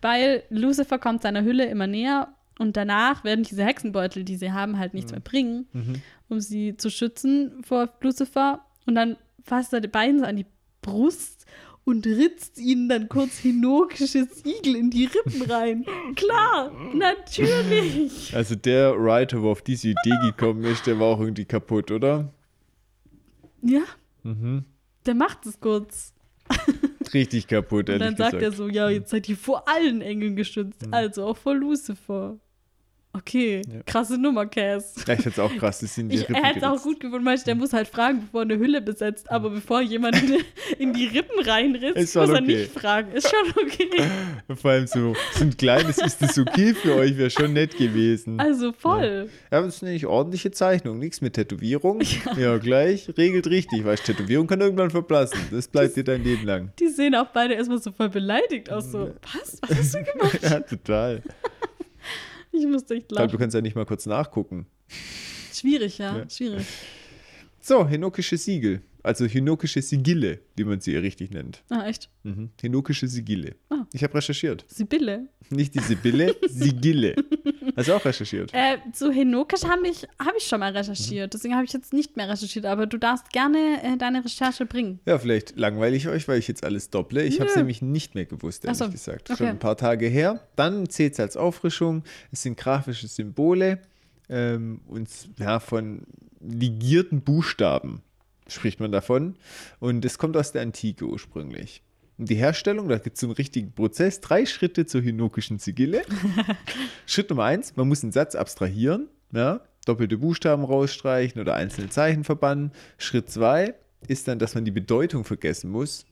Weil Lucifer kommt seiner Hülle immer näher und danach werden diese Hexenbeutel, die sie haben, halt nichts mehr bringen, Mhm. um sie zu schützen vor Lucifer. Und dann fasst er die Beine so an die Brust und ritzt ihnen dann kurz hinokisches Igel in die Rippen rein. Klar, natürlich. Also der Writer, wo auf diese Idee gekommen ist, der war auch irgendwie kaputt, oder? Ja, Mhm. der macht es kurz. Richtig kaputt, Und ehrlich dann sagt gesagt. er so, ja, jetzt seid ihr vor allen Engeln geschützt, also auch vor Lucifer. Okay, Ja. krasse Nummer, Cass. Ja, ich find's auch krass, das sind die Ich, Rippen er hätte es auch gut gefunden, weil der muss halt fragen, bevor er eine Hülle besetzt, aber bevor jemand in, in die Rippen reinritzt, muss schon er okay. nicht fragen. Ist schon okay. Vor allem so, so ein kleines, ist das okay für euch, wäre schon nett gewesen. Also voll. Ja, aber das ist nämlich ordentliche Zeichnung. Nichts mit Tätowierung. Ja. gleich. Regelt richtig. Weil Tätowierung kann irgendwann verblassen. Das bleibt dir dein Leben lang. Die sehen auch beide erstmal so voll beleidigt aus. So, was? Was hast du gemacht? ja, total. Ich musste echt Ich glaube, du lachen. kannst ja nicht mal kurz nachgucken. Schwierig, ja. Ja. Schwierig. So, hinokische Siegel. Also hinokische Sigille, wie man sie richtig nennt. Ah, echt? Mhm. Hinokische Sigille. Ah. Ich habe recherchiert. Sibylle. Nicht die Sibylle, Sigille. Hast du auch recherchiert? Äh, zu Henokisch habe ich, hab ich schon mal recherchiert. Deswegen habe ich jetzt nicht mehr recherchiert. Aber du darfst gerne äh, deine Recherche bringen. Ja, vielleicht langweile ich euch, weil ich jetzt alles dopple. Ich habe es nämlich nicht mehr gewusst, ehrlich so, gesagt. okay. Schon ein paar Tage her. Dann zählt es als Auffrischung. Es sind grafische Symbole ähm, und ja, von ligierten Buchstaben spricht man davon. Und es kommt aus der Antike ursprünglich. Und die Herstellung, da gibt es so einen richtigen Prozess. Drei Schritte zur hinokischen Sigille. Schritt Nummer eins, man muss einen Satz abstrahieren. Ja? Doppelte Buchstaben rausstreichen oder einzelne Zeichen verbannen. Schritt zwei ist dann, dass man die Bedeutung vergessen muss.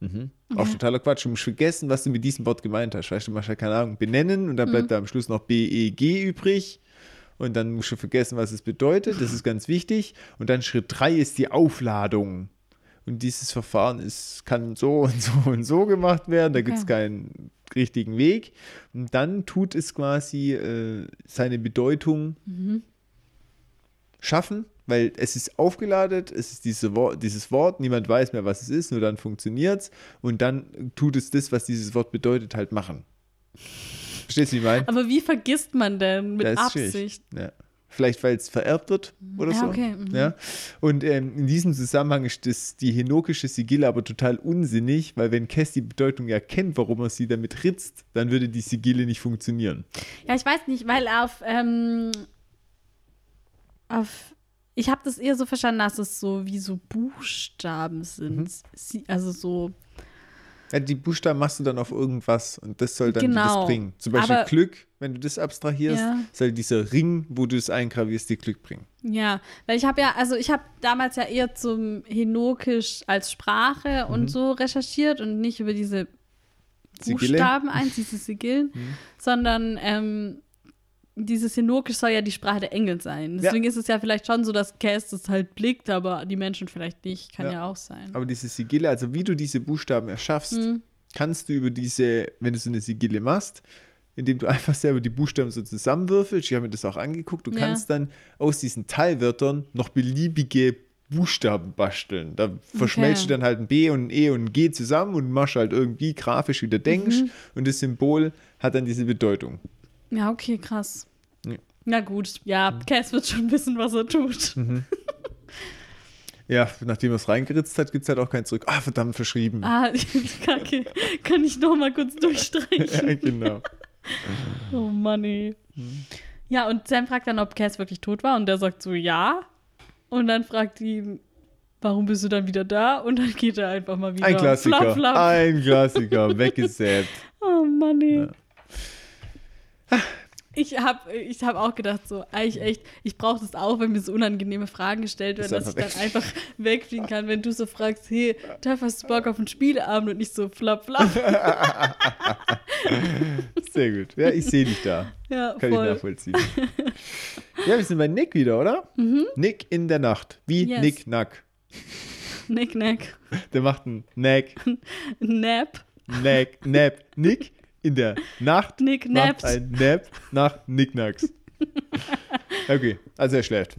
Mhm. Auch totaler Quatsch. Du musst vergessen, was du mit diesem Wort gemeint hast. Weißt du, machst ja keine Ahnung, benennen und dann bleibt da am Schluss noch B-E-G übrig. Und dann musst du vergessen, was es bedeutet. Das ist ganz wichtig. Und dann Schritt drei ist die Aufladung. Und dieses Verfahren ist, kann so und so und so gemacht werden. Da gibt es Okay. keinen richtigen Weg. Und dann tut es quasi äh, seine Bedeutung schaffen, weil es ist aufgeladen, es ist diese Wort, dieses Wort, niemand weiß mehr, was es ist, nur dann funktioniert es und dann tut es das, was dieses Wort bedeutet, halt machen. Verstehst du, wie ich meine? Aber wie vergisst man denn mit. Absicht? Ja. Vielleicht, weil es vererbt wird oder Ja, so. okay, mhm. Ja. Und ähm, in diesem Zusammenhang ist das, die henokische Sigille aber total unsinnig, weil wenn Cass die Bedeutung ja kennt, warum er sie damit ritzt, dann würde die Sigille nicht funktionieren. Ja, ich weiß nicht, weil auf, ähm, auf ich habe das eher so verstanden, dass es so wie so Buchstaben sind. Mhm. Also so, Ja, die Buchstaben machst du dann auf irgendwas und das soll dann dir Genau. das bringen. Zum Beispiel Aber- Glück, wenn du das abstrahierst, Ja. soll dieser Ring, wo du es eingravierst, dir Glück bringen. ja, weil ich habe ja, also ich habe damals ja eher zum Henokisch als Sprache und so recherchiert und nicht über diese Mhm. Sigille? Mhm. Buchstaben eins, diese Sigillen, sondern ähm, dieses Henokisch soll ja die Sprache der Engel sein. Deswegen ist es ja vielleicht schon so, dass Cass das halt blickt, aber die Menschen vielleicht nicht. Kann Ja. ja, auch sein. Aber diese Sigille, also wie du diese Buchstaben erschaffst, Mhm. kannst du über diese, wenn du so eine Sigille machst, indem du einfach selber die Buchstaben so zusammenwürfelst, ich habe mir das auch angeguckt, du Ja. kannst dann aus diesen Teilwörtern noch beliebige Buchstaben basteln. Da verschmelzt du dann halt ein B und ein E und ein G zusammen und machst halt irgendwie grafisch, wie du denkst. Mhm. Und das Symbol hat dann diese Bedeutung. Ja, okay, krass. Ja. Na gut, ja, Cass wird schon wissen, was er tut. Ja, nachdem er es reingeritzt hat, gibt es halt auch kein Zurück. Ah, verdammt, verschrieben. Ah, Kacke. Kann ich noch mal kurz durchstreichen? Ja, genau. Oh Mann, ey. Ja, und Sam fragt dann, ob Cass wirklich tot war und der sagt so, ja. Und dann fragt ihn, warum bist du dann wieder da? Und dann geht er einfach mal wieder. Ein Klassiker. Flap, flap. Ein Klassiker. Weggesäbt. Oh Mann, ey. Ja. Ich habe ich hab auch gedacht, so, eigentlich echt, ich brauche das auch, wenn mir so unangenehme Fragen gestellt werden, dass ich dann einfach wegfliegen kann, wenn du so fragst, hey, Teuf, hast du Bock auf einen Spieleabend und nicht so flap, flap. Sehr gut. Ja, ich sehe dich da. Ja, Kann ich voll. nachvollziehen. Ja, wir sind bei Nick wieder, oder? Nick in der Nacht. Wie Mhm. Yes. Nick Nack. Nick, Nack. Der macht einen Nack, Nap. Nack, Nap. Nick in der Nacht macht ein Nap nach Nicknacks. Okay, also er schläft.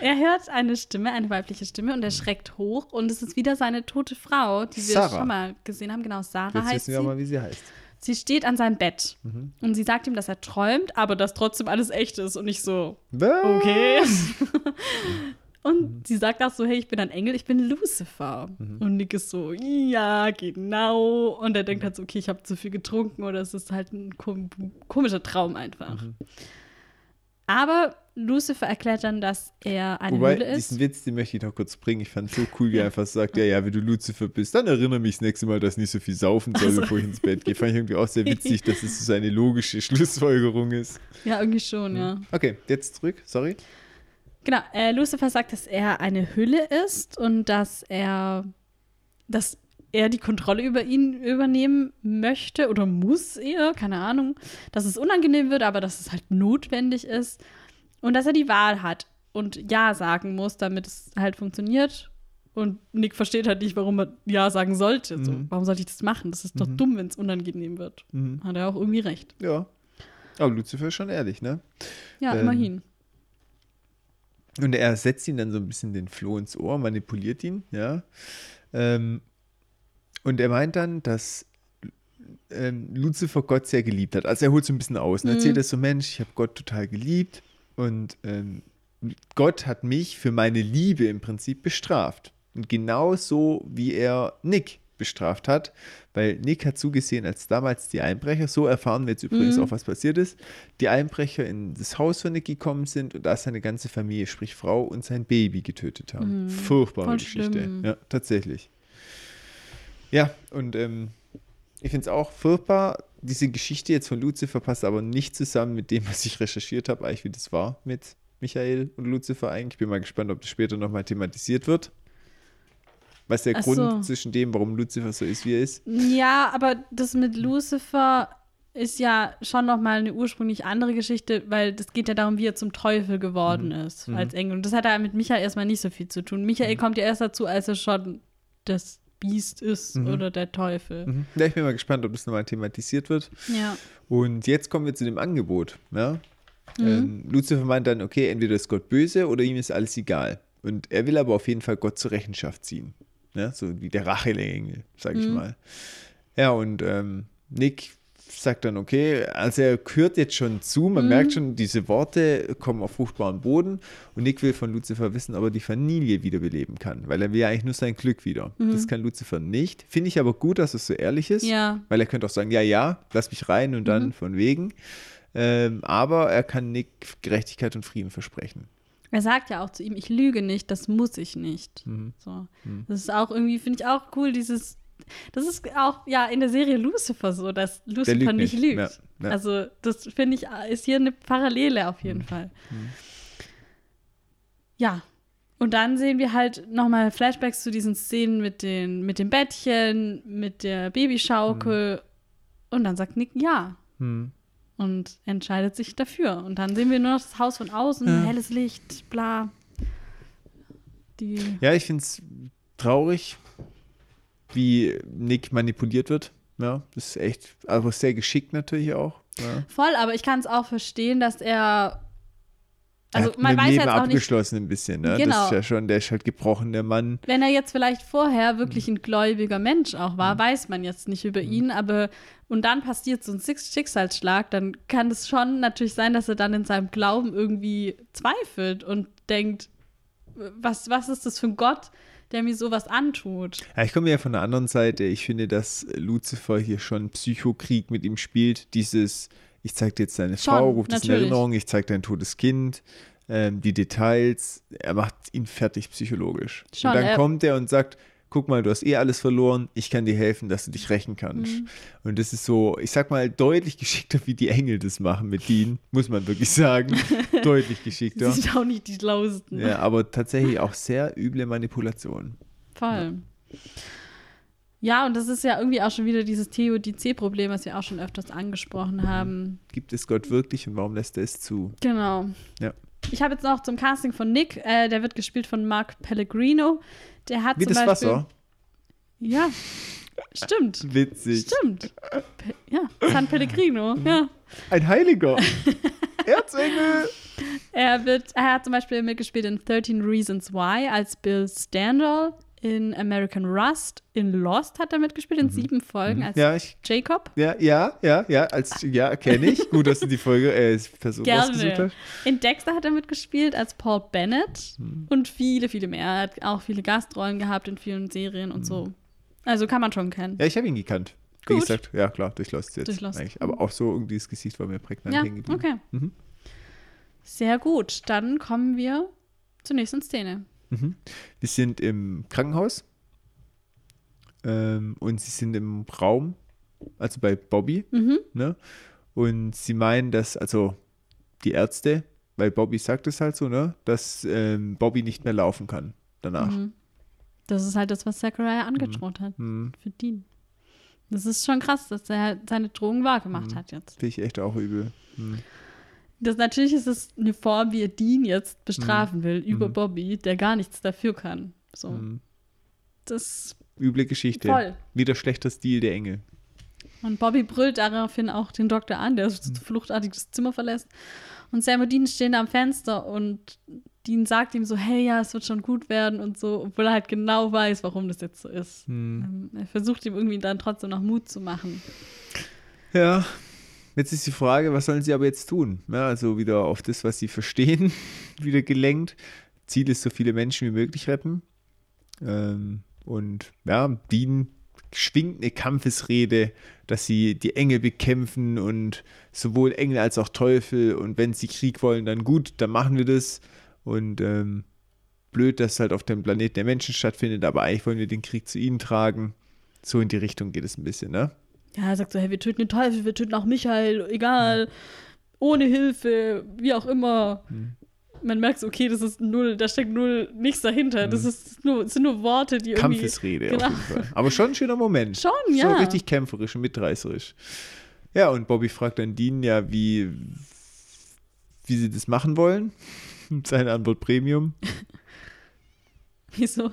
Er hört eine Stimme, eine weibliche Stimme und er schreckt hoch und es ist wieder seine tote Frau, die wir Sarah. schon mal gesehen haben. Genau, Sarah Jetzt heißt wissen wir sie. mal, wie sie heißt. Sie steht an seinem Bett Mhm. und sie sagt ihm, dass er träumt, aber dass trotzdem alles echt ist und nicht so, Was? okay. Mhm. und sie sagt auch so, hey, ich bin ein Engel, ich bin Lucifer. Mhm. Und Nick ist so, ja, genau. Und er denkt halt so, okay, ich habe zu viel getrunken oder es ist halt ein kom komischer Traum einfach. Mhm. Aber Lucifer erklärt dann, dass er eine Wobei, Höhle ist. diesen Witz, den möchte ich noch kurz bringen. Ich fand es so cool, wie er einfach sagt, ja, ja, wenn du Lucifer bist, dann erinnere mich das nächste Mal, dass ich nicht so viel saufen soll, Also. bevor ich ins Bett gehe. Fand ich irgendwie auch sehr witzig, dass es so eine logische Schlussfolgerung ist. Ja, irgendwie schon, ja. Okay, jetzt zurück, sorry. Genau, äh, Lucifer sagt, dass er eine Hülle ist und dass er, dass er die Kontrolle über ihn übernehmen möchte oder muss eher, keine Ahnung, dass es unangenehm wird, aber dass es halt notwendig ist und dass er die Wahl hat und Ja sagen muss, damit es halt funktioniert. Und Nick versteht halt nicht, warum er Ja sagen sollte. So, Mhm. warum sollte ich das machen? Das ist doch Mhm. dumm, wenn es unangenehm wird. Mhm. Hat er auch irgendwie recht. Ja. Aber Lucifer ist schon ehrlich, ne? Ja, Ähm, immerhin. Und er setzt ihn dann so ein bisschen den Floh ins Ohr, manipuliert ihn, ja. Ähm, und er meint dann, dass ähm, Lucifer Gott sehr geliebt hat. Also er holt so ein bisschen aus und Mhm. erzählt es so, Mensch, ich habe Gott total geliebt und ähm, Gott hat mich für meine Liebe im Prinzip bestraft. Und genau so, wie er Nick bestraft hat, weil Nick hat zugesehen, als damals die Einbrecher, so erfahren wir jetzt übrigens Mhm. auch, was passiert ist, die Einbrecher in das Haus von Nick gekommen sind und da seine ganze Familie, sprich Frau und sein Baby getötet haben. Mhm. Furchtbare Voll Geschichte. schlimm. Ja, tatsächlich. Ja, und ähm, ich finde es auch furchtbar. Diese Geschichte jetzt von Lucifer passt aber nicht zusammen mit dem, was ich recherchiert habe, eigentlich wie das war mit Michael und Lucifer eigentlich. Ich bin mal gespannt, ob das später nochmal thematisiert wird. Was der Ach Grund so. zwischen dem, warum Lucifer so ist, wie er ist. Ja, aber das mit Lucifer ist ja schon noch mal eine ursprünglich andere Geschichte, weil das geht ja darum, wie er zum Teufel geworden ist als Engel. Und das hat ja mit Michael erstmal nicht so viel zu tun. Michael kommt ja erst dazu, als er schon das Biest ist Mhm. oder der Teufel. Mhm. Ja, ich bin mal gespannt, ob das nochmal thematisiert wird. Ja. Und jetzt kommen wir zu dem Angebot. Ja? Mhm. Ähm, Lucifer meint dann, okay, entweder ist Gott böse oder ihm ist alles egal. Und er will aber auf jeden Fall Gott zur Rechenschaft ziehen. Ja? So wie der Racheengel, sag ich Mhm. mal. Ja, und ähm, Nick sagt dann, okay, also er hört jetzt schon zu, man Mhm. merkt schon, diese Worte kommen auf fruchtbaren Boden und Nick will von Lucifer wissen, ob er die Familie wiederbeleben kann, weil er will ja eigentlich nur sein Glück wieder. Das kann Lucifer nicht. Finde ich aber gut, dass es so ehrlich ist. Mhm. Ja. Weil er könnte auch sagen, ja, ja, lass mich rein und dann Mhm. von wegen. Ähm, aber er kann Nick Gerechtigkeit und Frieden versprechen. Er sagt ja auch zu ihm, ich lüge nicht, das muss ich nicht. Mhm. So. Das ist auch irgendwie, finde ich auch cool, dieses, das ist auch ja in der Serie Lucifer so, dass Lucifer lügt nicht nicht. lügt. Ja, ja. Also das finde ich, ist hier eine Parallele auf jeden Fall. Ja. Und dann sehen wir halt nochmal Flashbacks zu diesen Szenen mit, den, mit dem Bettchen, mit der Babyschaukel. Und dann sagt Nick ja. Hm. Und entscheidet sich dafür. Und dann sehen wir nur noch das Haus von außen, Ja. helles Licht, bla. Die. Ja, ich finde es traurig, wie Nick manipuliert wird. Ja, das ist echt, aber sehr geschickt natürlich auch. Ja. Voll, aber ich kann es auch verstehen, dass er. Also man weiß Leben jetzt auch nicht, abgeschlossen ein bisschen. Ne? Das Genau. ist ja schon, der ist halt gebrochen, der Mann. wenn er jetzt vielleicht vorher wirklich ein gläubiger Mensch auch war, weiß man jetzt nicht über ihn, aber und dann passiert so ein Schicksalsschlag, dann kann es schon natürlich sein, dass er dann in seinem Glauben irgendwie zweifelt und denkt, was, was ist das für ein Gott, der mir sowas antut? Ja, ich komme ja von der anderen Seite. Ich finde, dass Lucifer hier schon Psychokrieg mit ihm spielt. Dieses, ich zeig dir jetzt deine Schon, Frau, ruft es in. Erinnerung, ich zeig dein totes Kind, ähm, die Details. Er macht ihn fertig psychologisch. Schon, und dann er- kommt er und sagt, guck mal, du hast eh alles verloren, ich kann dir helfen, dass du dich rächen kannst. Mhm. Und das ist so, ich sag mal, deutlich geschickter, wie die Engel das machen mit Dean, muss man wirklich sagen. deutlich geschickter. Sie sind auch nicht die schlauesten. Ja, aber tatsächlich auch sehr üble Manipulation. Voll. Ja, und das ist ja irgendwie auch schon wieder dieses Theodizee-Problem, was wir auch schon öfters angesprochen haben. Gibt es Gott wirklich und warum lässt er es zu? Genau. Ja. Ich habe jetzt noch zum Casting von Nick, äh, der wird gespielt von Mark Pellegrino. Der hat Wie zum das Beispiel, Wasser. Ja, stimmt. Witzig. Stimmt. Pe ja, San Pellegrino. Mhm. Ja. Ein Heiliger. Erzengel. Er, wird, er hat zum Beispiel mitgespielt in 13 Reasons Why als Bill Standall. In American Rust, in Lost hat er mitgespielt, in sieben Folgen als Mhm. Ja, ich, Jacob. ja, ja, ja, ja, als, ja, kenne ich. Gut, dass du die Folge, äh, Person rausgesucht Gerne. hast. In Dexter hat er mitgespielt als Paul Bennett Mhm. und viele, viele mehr. Er hat auch viele Gastrollen gehabt in vielen Serien und so. Also kann man schon kennen. Mhm. Ja, ich habe ihn gekannt. Wie Gut. gesagt, ja klar, durch Lost jetzt. Durch Lost. Eigentlich. Aber auch so irgendwie das Gesicht war mir prägnant Ja, hängen geblieben. okay. Mhm. Sehr gut. Dann kommen wir zur nächsten Szene. Mhm. Wir sind im Krankenhaus ähm, und sie sind im Raum, also bei Bobby. Mhm. Ne? Und sie meinen, dass, also die Ärzte, weil Bobby sagt es halt so, ne, dass ähm, Bobby nicht mehr laufen kann danach. Mhm. Das ist halt das, was Zachariah angedroht hat Mhm. für Dean. Das ist schon krass, dass er seine Drohung wahrgemacht hat jetzt. Finde ich echt auch übel. Mhm. Das, natürlich ist es eine Form, wie er Dean jetzt bestrafen will über Mhm. Bobby, der gar nichts dafür kann. So. Mhm. Das Üble Geschichte. voll. Wieder schlechter Stil der Engel. Und Bobby brüllt daraufhin auch den Doktor an, der Mhm. fluchtartig das Zimmer verlässt. Und Sam und Dean stehen da am Fenster und Dean sagt ihm so, hey, ja, es wird schon gut werden und so, obwohl er halt genau weiß, warum das jetzt so ist. Mhm. Ähm, er versucht ihm irgendwie dann trotzdem noch Mut zu machen. Ja, jetzt ist die Frage, was sollen sie aber jetzt tun? Ja, also wieder auf das, was sie verstehen, wieder gelenkt. Ziel ist, so viele Menschen wie möglich retten. Ähm, und ja, Dean schwingt eine Kampfesrede, dass sie die Engel bekämpfen und sowohl Engel als auch Teufel. Und wenn sie Krieg wollen, dann gut, dann machen wir das. Und ähm, blöd, dass es halt auf dem Planeten der Menschen stattfindet, aber eigentlich wollen wir den Krieg zu ihnen tragen. So in die Richtung geht es ein bisschen, ne? Ja, er sagt so, hey, wir töten den Teufel, wir töten auch Michael, egal, ohne Hilfe, wie auch immer. Mhm. Man merkt so, okay, das ist null, da steckt null nichts dahinter. Das, ist nur, das sind nur Worte, die irgendwie. Mhm. Kampfesrede Genau. auf jeden Fall. Aber schon ein schöner Moment. Schon, So ja. richtig kämpferisch und mitreißerisch. Ja, und Bobby fragt dann Dean ja, wie, wie sie das machen wollen. Seine Antwort Premium. Wieso?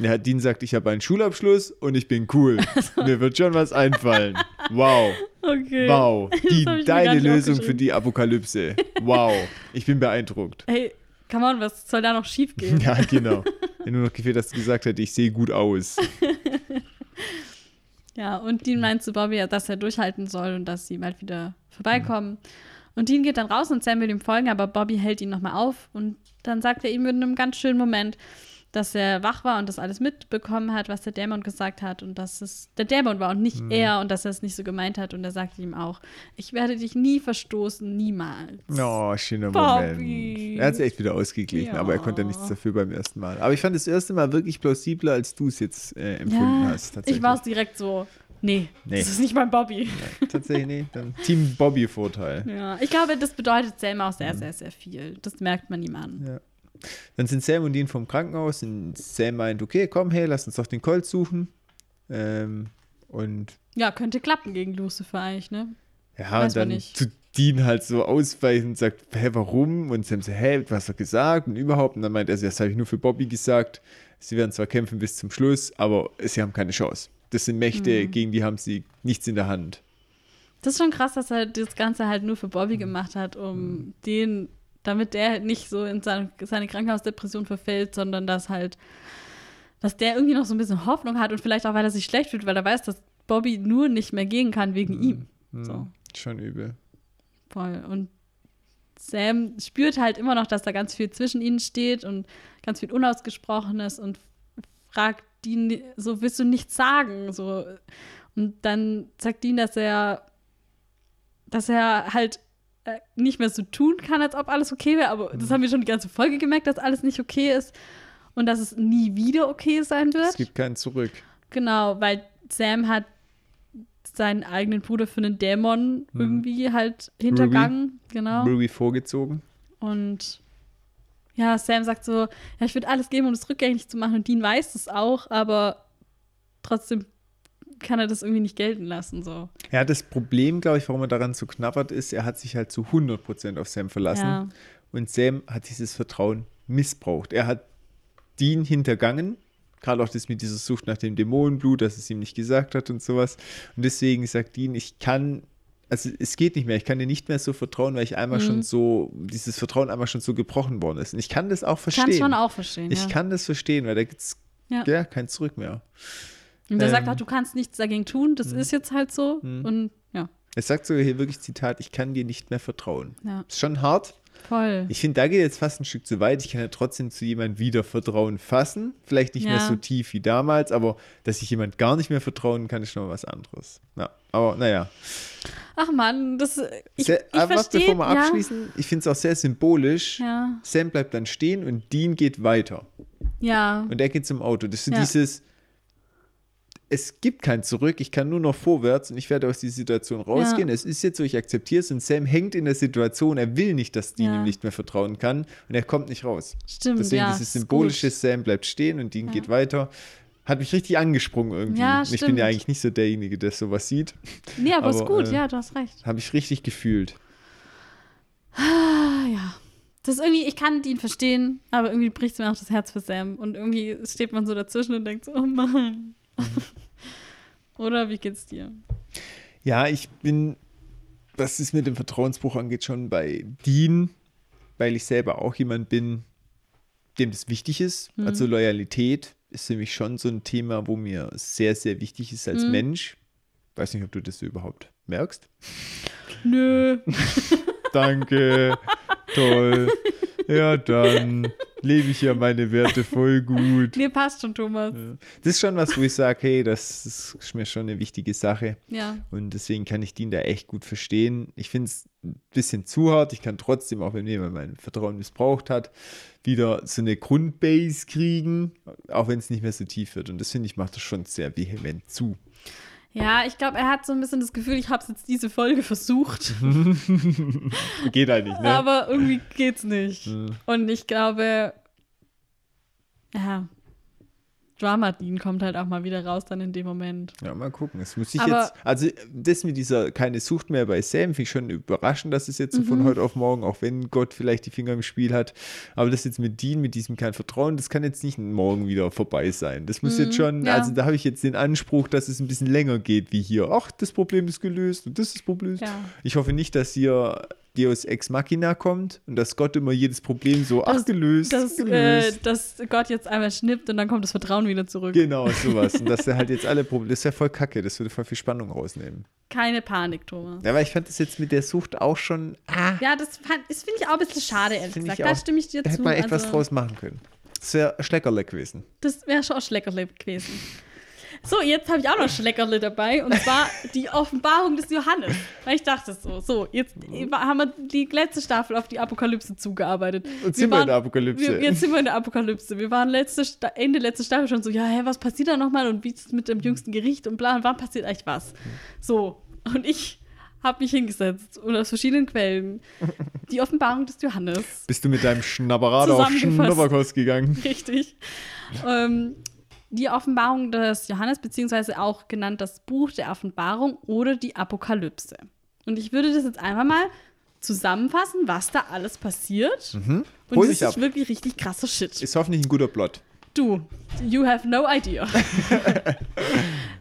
Ja, Dean sagt, ich habe einen Schulabschluss und ich bin cool. Mir wird schon was einfallen. Wow. Okay. Wow. mir deine Lösung für die Apokalypse. Wow. Ich bin beeindruckt. Hey, come on, was soll da noch schief gehen? Ja, genau. Wenn nur noch gefehlt, dass du gesagt hättest, ich sehe gut aus. Ja, und Dean meint zu Bobby, dass er durchhalten soll und dass sie bald wieder vorbeikommen. Und Dean geht dann raus und Sam will ihm folgen, aber Bobby hält ihn nochmal auf und dann sagt er ihm in einem ganz schönen Moment, dass er wach war und das alles mitbekommen hat, was der Dämon gesagt hat und dass es der Dämon war und nicht er und dass er es nicht so gemeint hat und er sagt ihm auch, ich werde dich nie verstoßen, niemals. Oh, schöner Bobby. Moment. Er hat es echt wieder ausgeglichen, Ja. aber er konnte ja nichts dafür beim ersten Mal. Aber ich fand das erste Mal wirklich plausibler, als du es jetzt äh, empfunden Ja, hast. Ich war es direkt so, nee, Nee. das ist nicht mein Bobby. Tatsächlich, nee. Dann Team Bobby-Vorteil. Ja, ich glaube, das bedeutet Sam auch sehr, sehr, sehr viel. Das merkt man ihm an. Ja. Dann sind Sam und Dean vom Krankenhaus und Sam meint, okay, komm, hey, lass uns doch den Colt suchen. Ähm, und Ja, könnte klappen gegen Lucifer eigentlich, ne? ja, Weiß und dann nicht. zu Dean halt so ausweichen und sagt, hä, warum? Und Sam so, hä, was hat er gesagt? Und überhaupt. Und dann meint er, das habe ich nur für Bobby gesagt. Sie werden zwar kämpfen bis zum Schluss, aber sie haben keine Chance. Das sind Mächte, Mhm. gegen die haben sie nichts in der Hand. Das ist schon krass, dass er das Ganze halt nur für Bobby gemacht hat, um den, damit der nicht so in seine, seine Krankenhausdepression verfällt, sondern dass halt, dass der irgendwie noch so ein bisschen Hoffnung hat und vielleicht auch, weil er sich schlecht fühlt, weil er weiß, dass Bobby nur nicht mehr gehen kann wegen ihm. So, Schon übel. voll. Und Sam spürt halt immer noch, dass da ganz viel zwischen ihnen steht und ganz viel Unausgesprochenes und fragt Dean so, willst du nichts sagen? So. Und dann sagt Dean, dass er, dass er halt nicht mehr so tun kann, als ob alles okay wäre. Aber das haben wir schon die ganze Folge gemerkt, dass alles nicht okay ist und dass es nie wieder okay sein wird. Es gibt keinen Zurück. Genau, weil Sam hat seinen eigenen Bruder für einen Dämon Hm. irgendwie halt hintergangen. Genau. Ruby vorgezogen. Und ja, Sam sagt so, ja, ich würde alles geben, um es rückgängig zu machen. Und Dean weiß das auch, aber trotzdem kann er das irgendwie nicht gelten lassen. So. Ja, das Problem, glaube ich, warum er daran so knabbert ist, er hat sich halt zu 100% auf Sam verlassen. Ja. Und Sam hat dieses Vertrauen missbraucht. Er hat Dean hintergangen. Gerade auch das mit dieser Sucht nach dem Dämonenblut, dass es ihm nicht gesagt hat und sowas. Und deswegen sagt Dean, ich kann, also es geht nicht mehr, ich kann dir nicht mehr so vertrauen, weil ich einmal Mhm. schon so, dieses Vertrauen einmal schon so gebrochen worden ist. Und ich kann das auch verstehen. kann schon auch verstehen. ich ja. kann das verstehen, weil da gibt es Ja. ja. kein Zurück mehr. Und er sagt ähm, auch, du kannst nichts dagegen tun, das ist jetzt halt so. Und ja, Es sagt sogar hier wirklich Zitat, ich kann dir nicht mehr vertrauen. ja, Ist schon hart. voll. Ich finde, da geht jetzt fast ein Stück zu weit. Ich kann ja trotzdem zu jemandem wieder Vertrauen fassen. Vielleicht nicht mehr Ja. so tief wie damals, aber dass ich jemand gar nicht mehr vertrauen kann, ist schon mal was anderes. Ja, aber naja. Ach Mann, das ich, Sehr, ich aber verstehe. bevor wir ja, abschließen, ich finde es auch sehr symbolisch. ja, Sam bleibt dann stehen und Dean geht weiter. ja, Und er geht zum Auto. Das ist so Ja. dieses, es gibt kein Zurück, ich kann nur noch vorwärts und ich werde aus dieser Situation rausgehen. Es ist jetzt so, ich akzeptiere es und Sam hängt in der Situation, er will nicht, dass Dean Ja. ihm nicht mehr vertrauen kann und er kommt nicht raus. stimmt. Deswegen ja, dieses ist gut. symbolische, Sam bleibt stehen und Dean geht weiter. Hat mich richtig angesprungen irgendwie. Ja, Und ich bin stimmt. ja eigentlich nicht so derjenige, der sowas sieht. Nee, aber, ist aber, gut, äh, ja, du hast recht. Habe ich richtig gefühlt. Ah, ja. Das ist irgendwie, ich kann ihn verstehen, aber irgendwie bricht es mir auch das Herz für Sam. Und irgendwie steht man so dazwischen und denkt so, oh Mann. Oder wie geht's dir? Ja, ich bin, was es mit dem Vertrauensbruch angeht, schon bei Dean, weil ich selber auch jemand bin, dem das wichtig ist. Mhm. Also Loyalität ist für mich schon so ein Thema, wo mir sehr, sehr wichtig ist als Mhm. Mensch. Weiß nicht, ob du das überhaupt merkst. Nö. Danke, toll. Ja, dann lebe ich ja meine Werte voll gut. Nee, passt schon, Thomas. Das ist schon was, wo ich sage, hey, das ist mir schon eine wichtige Sache. Ja. Und deswegen kann ich Dean da echt gut verstehen. Ich finde es ein bisschen zu hart. Ich kann trotzdem, auch wenn jemand mein Vertrauen missbraucht hat, wieder so eine Grundbase kriegen, auch wenn es nicht mehr so tief wird. Und das finde ich, macht das schon sehr vehement zu. Ja, ich glaube, er hat so ein bisschen das Gefühl, ich habe es jetzt diese Folge versucht, Geht nicht, ne? aber irgendwie geht's nicht. Und ich glaube, ja, Drama Dean kommt halt auch mal wieder raus dann in dem Moment. Ja, mal gucken. Es muss ich Aber- jetzt, also das mit dieser keine Sucht mehr bei Sam, finde ich schon überraschend, dass es jetzt so Mhm. von heute auf morgen, auch wenn Gott vielleicht die Finger im Spiel hat. Aber das jetzt mit Dean, mit diesem kein Vertrauen, das kann jetzt nicht morgen wieder vorbei sein. Das muss jetzt schon, Mhm, ja. also da habe ich jetzt den Anspruch, dass es ein bisschen länger geht wie hier. Ach, das Problem ist gelöst und das ist das Problem. Ja. Ich hoffe nicht, dass hier Deus Ex Machina kommt und dass Gott immer jedes Problem so, ach, Dass- gelöst, Dass, äh, dass Gott jetzt einmal schnippt und dann kommt das Vertrauen wieder zurück. Genau, sowas. Und dass er halt jetzt alle Probleme, das wäre voll kacke, das würde voll viel Spannung rausnehmen. Keine Panik, Thomas. Ja, aber ich fand das jetzt mit der Sucht auch schon. Ah, Ja, das, fand- das finde ich auch ein bisschen schade, ehrlich gesagt. Da auch. stimme ich dir da zu. hätte man Also, draus machen können. Das wäre Schleckerle gewesen. Das wäre schon Schleckerle gewesen. So, jetzt habe ich auch noch Schleckerle dabei und zwar die Offenbarung des Johannes. Weil ich dachte so, so, jetzt haben wir die letzte Staffel auf die Apokalypse zugearbeitet. Und sind wir in der Apokalypse. Wir, jetzt sind wir in der Apokalypse. Wir waren letzte, Ende letzte Staffel schon so, ja, hä, was passiert da nochmal und wie ist es mit dem jüngsten Gericht und bla, und wann passiert eigentlich was? So, und ich habe mich hingesetzt und aus verschiedenen Quellen die Offenbarung des Johannes Bist du mit deinem Schnabberad auf. Schnabberkost gegangen? Richtig. ähm, die Offenbarung des Johannes, beziehungsweise auch genannt das Buch der Offenbarung oder die Apokalypse. Und ich würde das jetzt einfach mal zusammenfassen, was da alles passiert. Und Mhm. Hol das mich ab. ist wirklich richtig krasser Shit. Ist hoffentlich ein guter Plot. Du, you have no idea.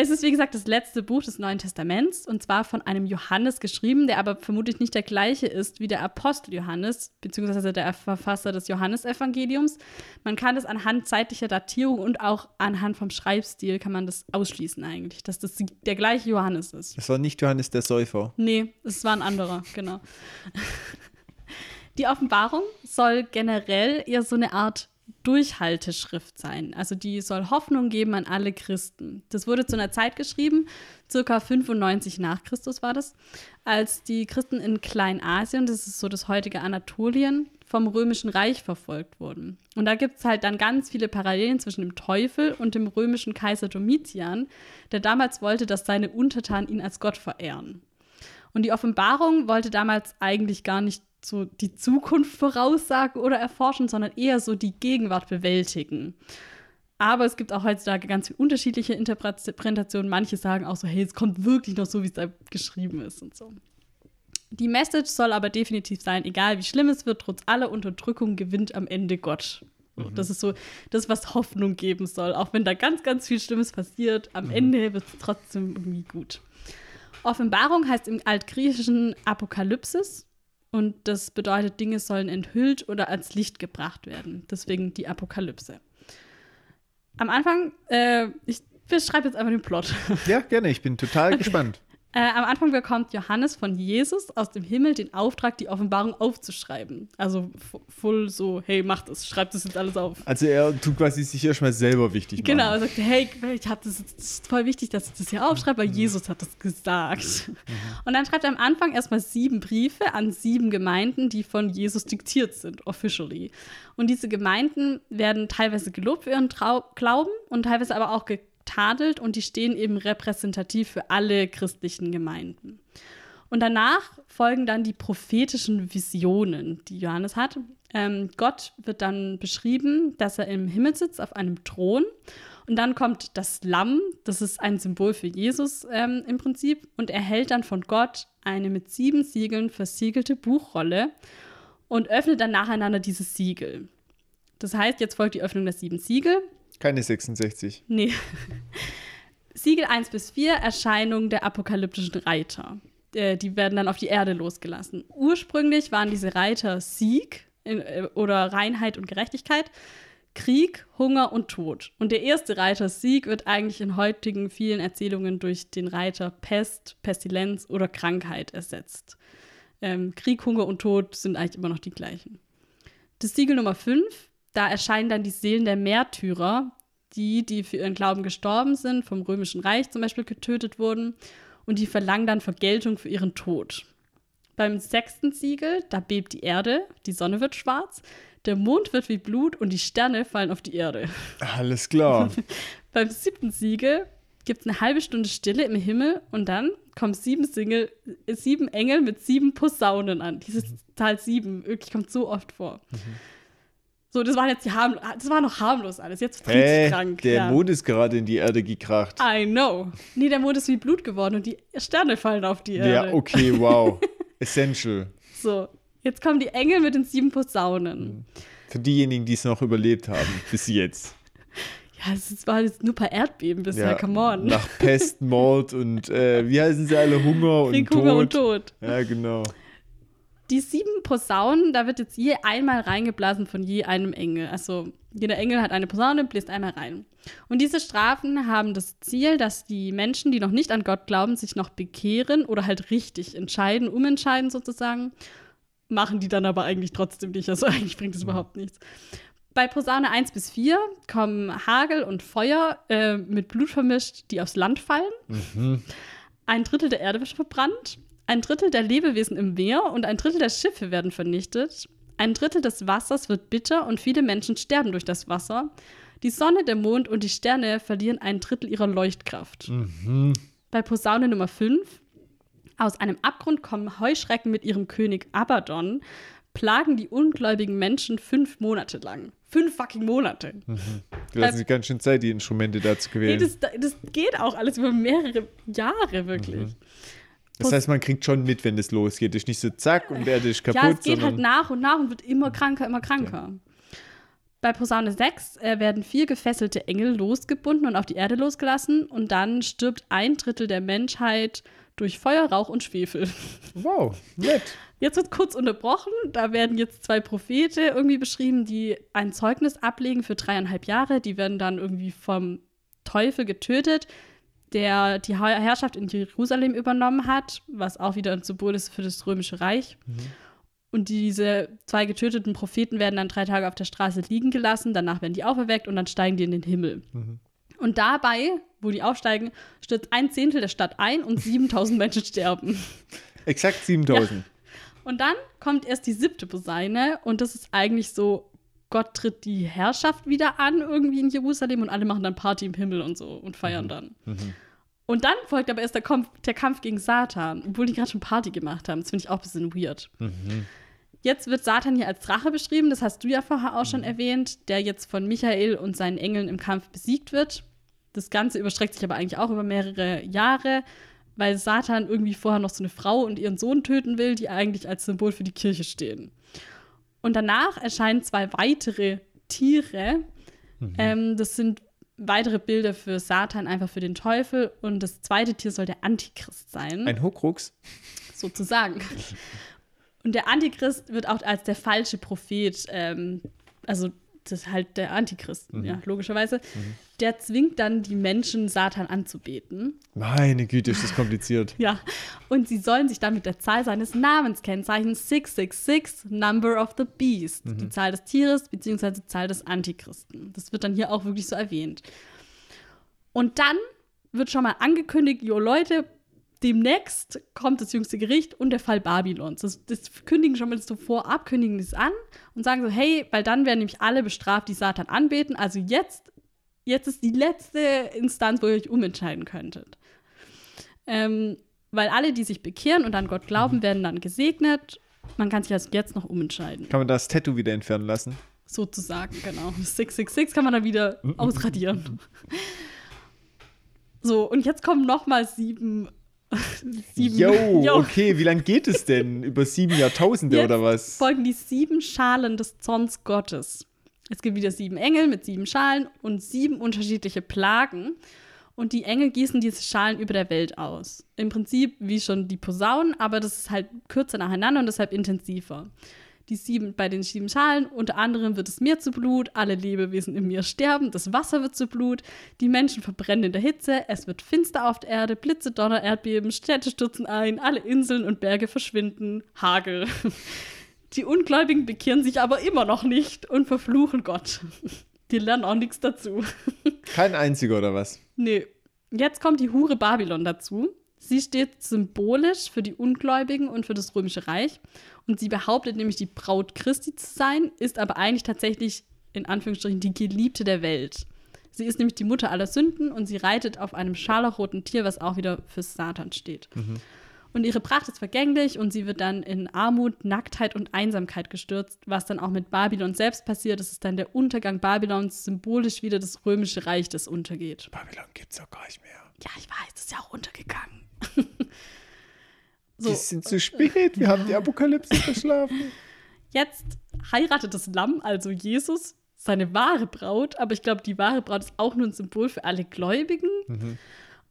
es ist, wie gesagt, das letzte Buch des Neuen Testaments und zwar von einem Johannes geschrieben, der aber vermutlich nicht der gleiche ist wie der Apostel Johannes, beziehungsweise der Verfasser des Johannesevangeliums. Man kann das anhand zeitlicher Datierung und auch anhand vom Schreibstil kann man das ausschließen eigentlich, dass das der gleiche Johannes ist. Das war nicht Johannes der Säufer. Nee, es war ein anderer, genau. Die Offenbarung soll generell eher so eine Art Durchhalteschrift sein. Also die soll Hoffnung geben an alle Christen. Das wurde zu einer Zeit geschrieben, circa 95 nach Christus war das, als die Christen in Kleinasien, das ist so das heutige Anatolien, vom Römischen Reich verfolgt wurden. Und da gibt es halt dann ganz viele Parallelen zwischen dem Teufel und dem römischen Kaiser Domitian, der damals wollte, dass seine Untertanen ihn als Gott verehren. Und die Offenbarung wollte damals eigentlich gar nicht so die Zukunft voraussagen oder erforschen, sondern eher so die Gegenwart bewältigen. Aber es gibt auch heutzutage ganz unterschiedliche Interpretationen. Manche sagen auch so, hey, es kommt wirklich noch so, wie es da geschrieben ist und so. Die Message soll aber definitiv sein, egal wie schlimm es wird, trotz aller Unterdrückung gewinnt am Ende Gott. Mhm. Das ist so das, was Hoffnung geben soll. Auch wenn da ganz, ganz viel Schlimmes passiert, am mhm. Ende wird es trotzdem irgendwie gut. Offenbarung heißt im Altgriechischen Apokalypsis und das bedeutet, Dinge sollen enthüllt oder als Licht gebracht werden. Deswegen die Apokalypse. Am Anfang, äh, ich beschreibe jetzt einfach den Plot. Ja, gerne. Ich bin total okay. gespannt. Äh, am Anfang bekommt Johannes von Jesus aus dem Himmel den Auftrag, die Offenbarung aufzuschreiben. Also voll so, hey, mach das, schreib das jetzt alles auf. Also er tut quasi sich erstmal selber wichtig machen. Genau, er sagt, hey, ich hab das, das ist voll wichtig, dass ich das hier aufschreibe, weil mhm. Jesus hat das gesagt. Mhm. Und dann schreibt er am Anfang erstmal sieben Briefe an sieben Gemeinden, die von Jesus diktiert sind, officially. Und diese Gemeinden werden teilweise gelobt für ihren Trau Glauben und teilweise aber auch ge tadelt und die stehen eben repräsentativ für alle christlichen Gemeinden. Und danach folgen dann die prophetischen Visionen, die Johannes hat. Ähm, Gott wird dann beschrieben, dass er im Himmel sitzt auf einem Thron. Und dann kommt das Lamm, das ist ein Symbol für Jesus ähm, im Prinzip. Und er hält dann von Gott eine mit sieben Siegeln versiegelte Buchrolle und öffnet dann nacheinander diese Siegel. Das heißt, jetzt folgt die Öffnung der sieben Siegel. Keine 66. Nee. Siegel 1 bis 4, Erscheinung der apokalyptischen Reiter. Äh, die werden dann auf die Erde losgelassen. Ursprünglich waren diese Reiter Sieg äh, oder Reinheit und Gerechtigkeit, Krieg, Hunger und Tod. Und der erste Reiter Sieg wird eigentlich in heutigen vielen Erzählungen durch den Reiter Pest, Pestilenz oder Krankheit ersetzt. Ähm, Krieg, Hunger und Tod sind eigentlich immer noch die gleichen. Das Siegel Nummer 5 da erscheinen dann die Seelen der Märtyrer, die, die für ihren Glauben gestorben sind, vom Römischen Reich zum Beispiel getötet wurden, und die verlangen dann Vergeltung für ihren Tod. Beim sechsten Siegel, da bebt die Erde, die Sonne wird schwarz, der Mond wird wie Blut und die Sterne fallen auf die Erde. Alles klar. Beim siebten Siegel gibt es eine halbe Stunde Stille im Himmel und dann kommen sieben, Single, sieben Engel mit sieben Posaunen an. Dieses mhm. Zahl sieben, wirklich kommt so oft vor. Mhm. So, das war jetzt die harm das war noch harmlos alles. Jetzt wird hey, krank. Der ja. Mond ist gerade in die Erde gekracht. I know. Nee, der Mond ist wie Blut geworden und die Sterne fallen auf die Erde. Ja, okay, wow. Essential. So, jetzt kommen die Engel mit den sieben Posaunen. Hm. Für diejenigen, die es noch überlebt haben, bis jetzt. Ja, es war jetzt nur ein paar Erdbeben bisher, ja, come on. Nach Pest, Mord und äh, wie heißen sie alle? Hunger Krieg, und Tod. Hunger und Tod. Ja, genau. Die sieben Posaunen, da wird jetzt je einmal reingeblasen von je einem Engel. Also jeder Engel hat eine Posaune, bläst einmal rein. Und diese Strafen haben das Ziel, dass die Menschen, die noch nicht an Gott glauben, sich noch bekehren oder halt richtig entscheiden, umentscheiden sozusagen. Machen die dann aber eigentlich trotzdem nicht. Also eigentlich bringt es überhaupt nichts. Bei Posaune 1 bis 4 kommen Hagel und Feuer äh, mit Blut vermischt, die aufs Land fallen. Mhm. Ein Drittel der Erde wird verbrannt. Ein Drittel der Lebewesen im Meer und ein Drittel der Schiffe werden vernichtet. Ein Drittel des Wassers wird bitter und viele Menschen sterben durch das Wasser. Die Sonne, der Mond und die Sterne verlieren ein Drittel ihrer Leuchtkraft. Mhm. Bei Posaune Nummer 5 aus einem Abgrund kommen Heuschrecken mit ihrem König Abaddon, plagen die ungläubigen Menschen fünf Monate lang. Fünf fucking Monate. Mhm. Die lassen sich ganz schön Zeit, die Instrumente da zu wählen. Nee, das, das, geht auch alles über mehrere Jahre, wirklich. Mhm. Das heißt, man kriegt schon mit, wenn es losgeht. Ist nicht so zack und der ist kaputt. Ja, es geht halt nach und nach und wird immer kranker, immer kranker. Ja. Bei Posaune 6 äh, werden vier gefesselte Engel losgebunden und auf die Erde losgelassen und dann stirbt ein Drittel der Menschheit durch Feuer, Rauch und Schwefel. Wow, nett. Jetzt wird kurz unterbrochen. Da werden jetzt zwei Prophete irgendwie beschrieben, die ein Zeugnis ablegen für dreieinhalb Jahre. Die werden dann irgendwie vom Teufel getötet der die Herrschaft in Jerusalem übernommen hat, was auch wieder ein Symbol ist für das Römische Reich. Mhm. Und diese zwei getöteten Propheten werden dann drei Tage auf der Straße liegen gelassen, danach werden die auferweckt und dann steigen die in den Himmel. Und dabei, wo die aufsteigen, stürzt ein Zehntel der Stadt ein und 7000 Menschen sterben. Exakt 7000. Und dann kommt erst die siebte Posaune und das ist eigentlich so, Gott tritt die Herrschaft wieder an irgendwie in Jerusalem und alle machen dann Party im Himmel und so und feiern dann. Und dann folgt aber erst der Kampf, der Kampf gegen Satan, obwohl die gerade schon Party gemacht haben. Das finde ich auch ein bisschen weird. Jetzt wird Satan hier als Drache beschrieben, das hast du ja vorher auch schon erwähnt, der jetzt von Michael und seinen Engeln im Kampf besiegt wird. Das Ganze überstreckt sich aber eigentlich auch über mehrere Jahre, weil Satan irgendwie vorher noch so eine Frau und ihren Sohn töten will, die eigentlich als Symbol für die Kirche stehen. Und danach erscheinen zwei weitere Tiere. Ähm, das sind weitere Bilder für Satan, einfach für den Teufel. Und das zweite Tier soll der Antichrist sein Ein Hokrux. sozusagen. Und der Antichrist wird auch als der falsche Prophet, ähm, also das ist halt der Antichrist, ja, logischerweise. Der zwingt dann die Menschen, Satan anzubeten. Meine Güte, ist das kompliziert. Ja, und sie sollen sich dann mit der Zahl seines Namens kennzeichnen. 666, Number of the Beast. Die Zahl des Tieres beziehungsweise Zahl des Antichristen. Das wird dann hier auch wirklich so erwähnt. Und dann wird schon mal angekündigt, jo Leute, demnächst kommt das jüngste Gericht und der Fall Babylons. Das, das kündigen schon mal so vorab, kündigen das an und sagen so, hey, weil dann werden nämlich alle bestraft, die Satan anbeten. Also jetzt, jetzt ist die letzte Instanz, wo ihr euch umentscheiden könntet. Ähm, weil alle, die sich bekehren und an Gott glauben, werden dann gesegnet. Man kann sich also jetzt noch umentscheiden. Kann man das Tattoo wieder entfernen lassen? Sozusagen, genau. Das 666 kann man dann wieder ausradieren. So, und jetzt kommen noch mal sieben. sieben Yo, Jo. okay, wie lange geht es denn? Über sieben Jahrtausende Jetzt oder was? folgen die sieben Schalen des Zorns Gottes. Es gibt wieder sieben Engel mit sieben Schalen und sieben unterschiedliche Plagen. Und die Engel gießen diese Schalen über der Welt aus. Im Prinzip wie schon die Posaunen, aber das ist halt kürzer nacheinander und deshalb intensiver. Die sieben, bei den sieben Schalen, unter anderem wird das Meer zu Blut, alle Lebewesen im Meer sterben, das Wasser wird zu Blut, die Menschen verbrennen in der Hitze, es wird finster auf der Erde, Blitze, Donner, Erdbeben, Städte stürzen ein, alle Inseln und Berge verschwinden, Hagel. Die Ungläubigen bekehren sich aber immer noch nicht und verfluchen Gott. Die lernen auch nichts dazu. Kein einziger oder was? Nee. Jetzt kommt die Hure Babylon dazu. Sie steht symbolisch für die Ungläubigen und für das Römische Reich. Und sie behauptet nämlich, die Braut Christi zu sein, ist aber eigentlich tatsächlich in Anführungsstrichen die Geliebte der Welt. Sie ist nämlich die Mutter aller Sünden und sie reitet auf einem scharlachroten Tier, was auch wieder für Satan steht. Und ihre Pracht ist vergänglich und sie wird dann in Armut, Nacktheit und Einsamkeit gestürzt, was dann auch mit Babylon selbst passiert. Das ist dann der Untergang Babylons, symbolisch wieder das römische Reich, das untergeht. Babylon gibt's doch gar nicht mehr. Ja, ich weiß, das ist ja auch untergegangen. Die sind zu spät, wir haben die Apokalypse verschlafen. Jetzt heiratet das Lamm, also Jesus, seine wahre Braut, aber ich glaube, die wahre Braut ist auch nur ein Symbol für alle Gläubigen.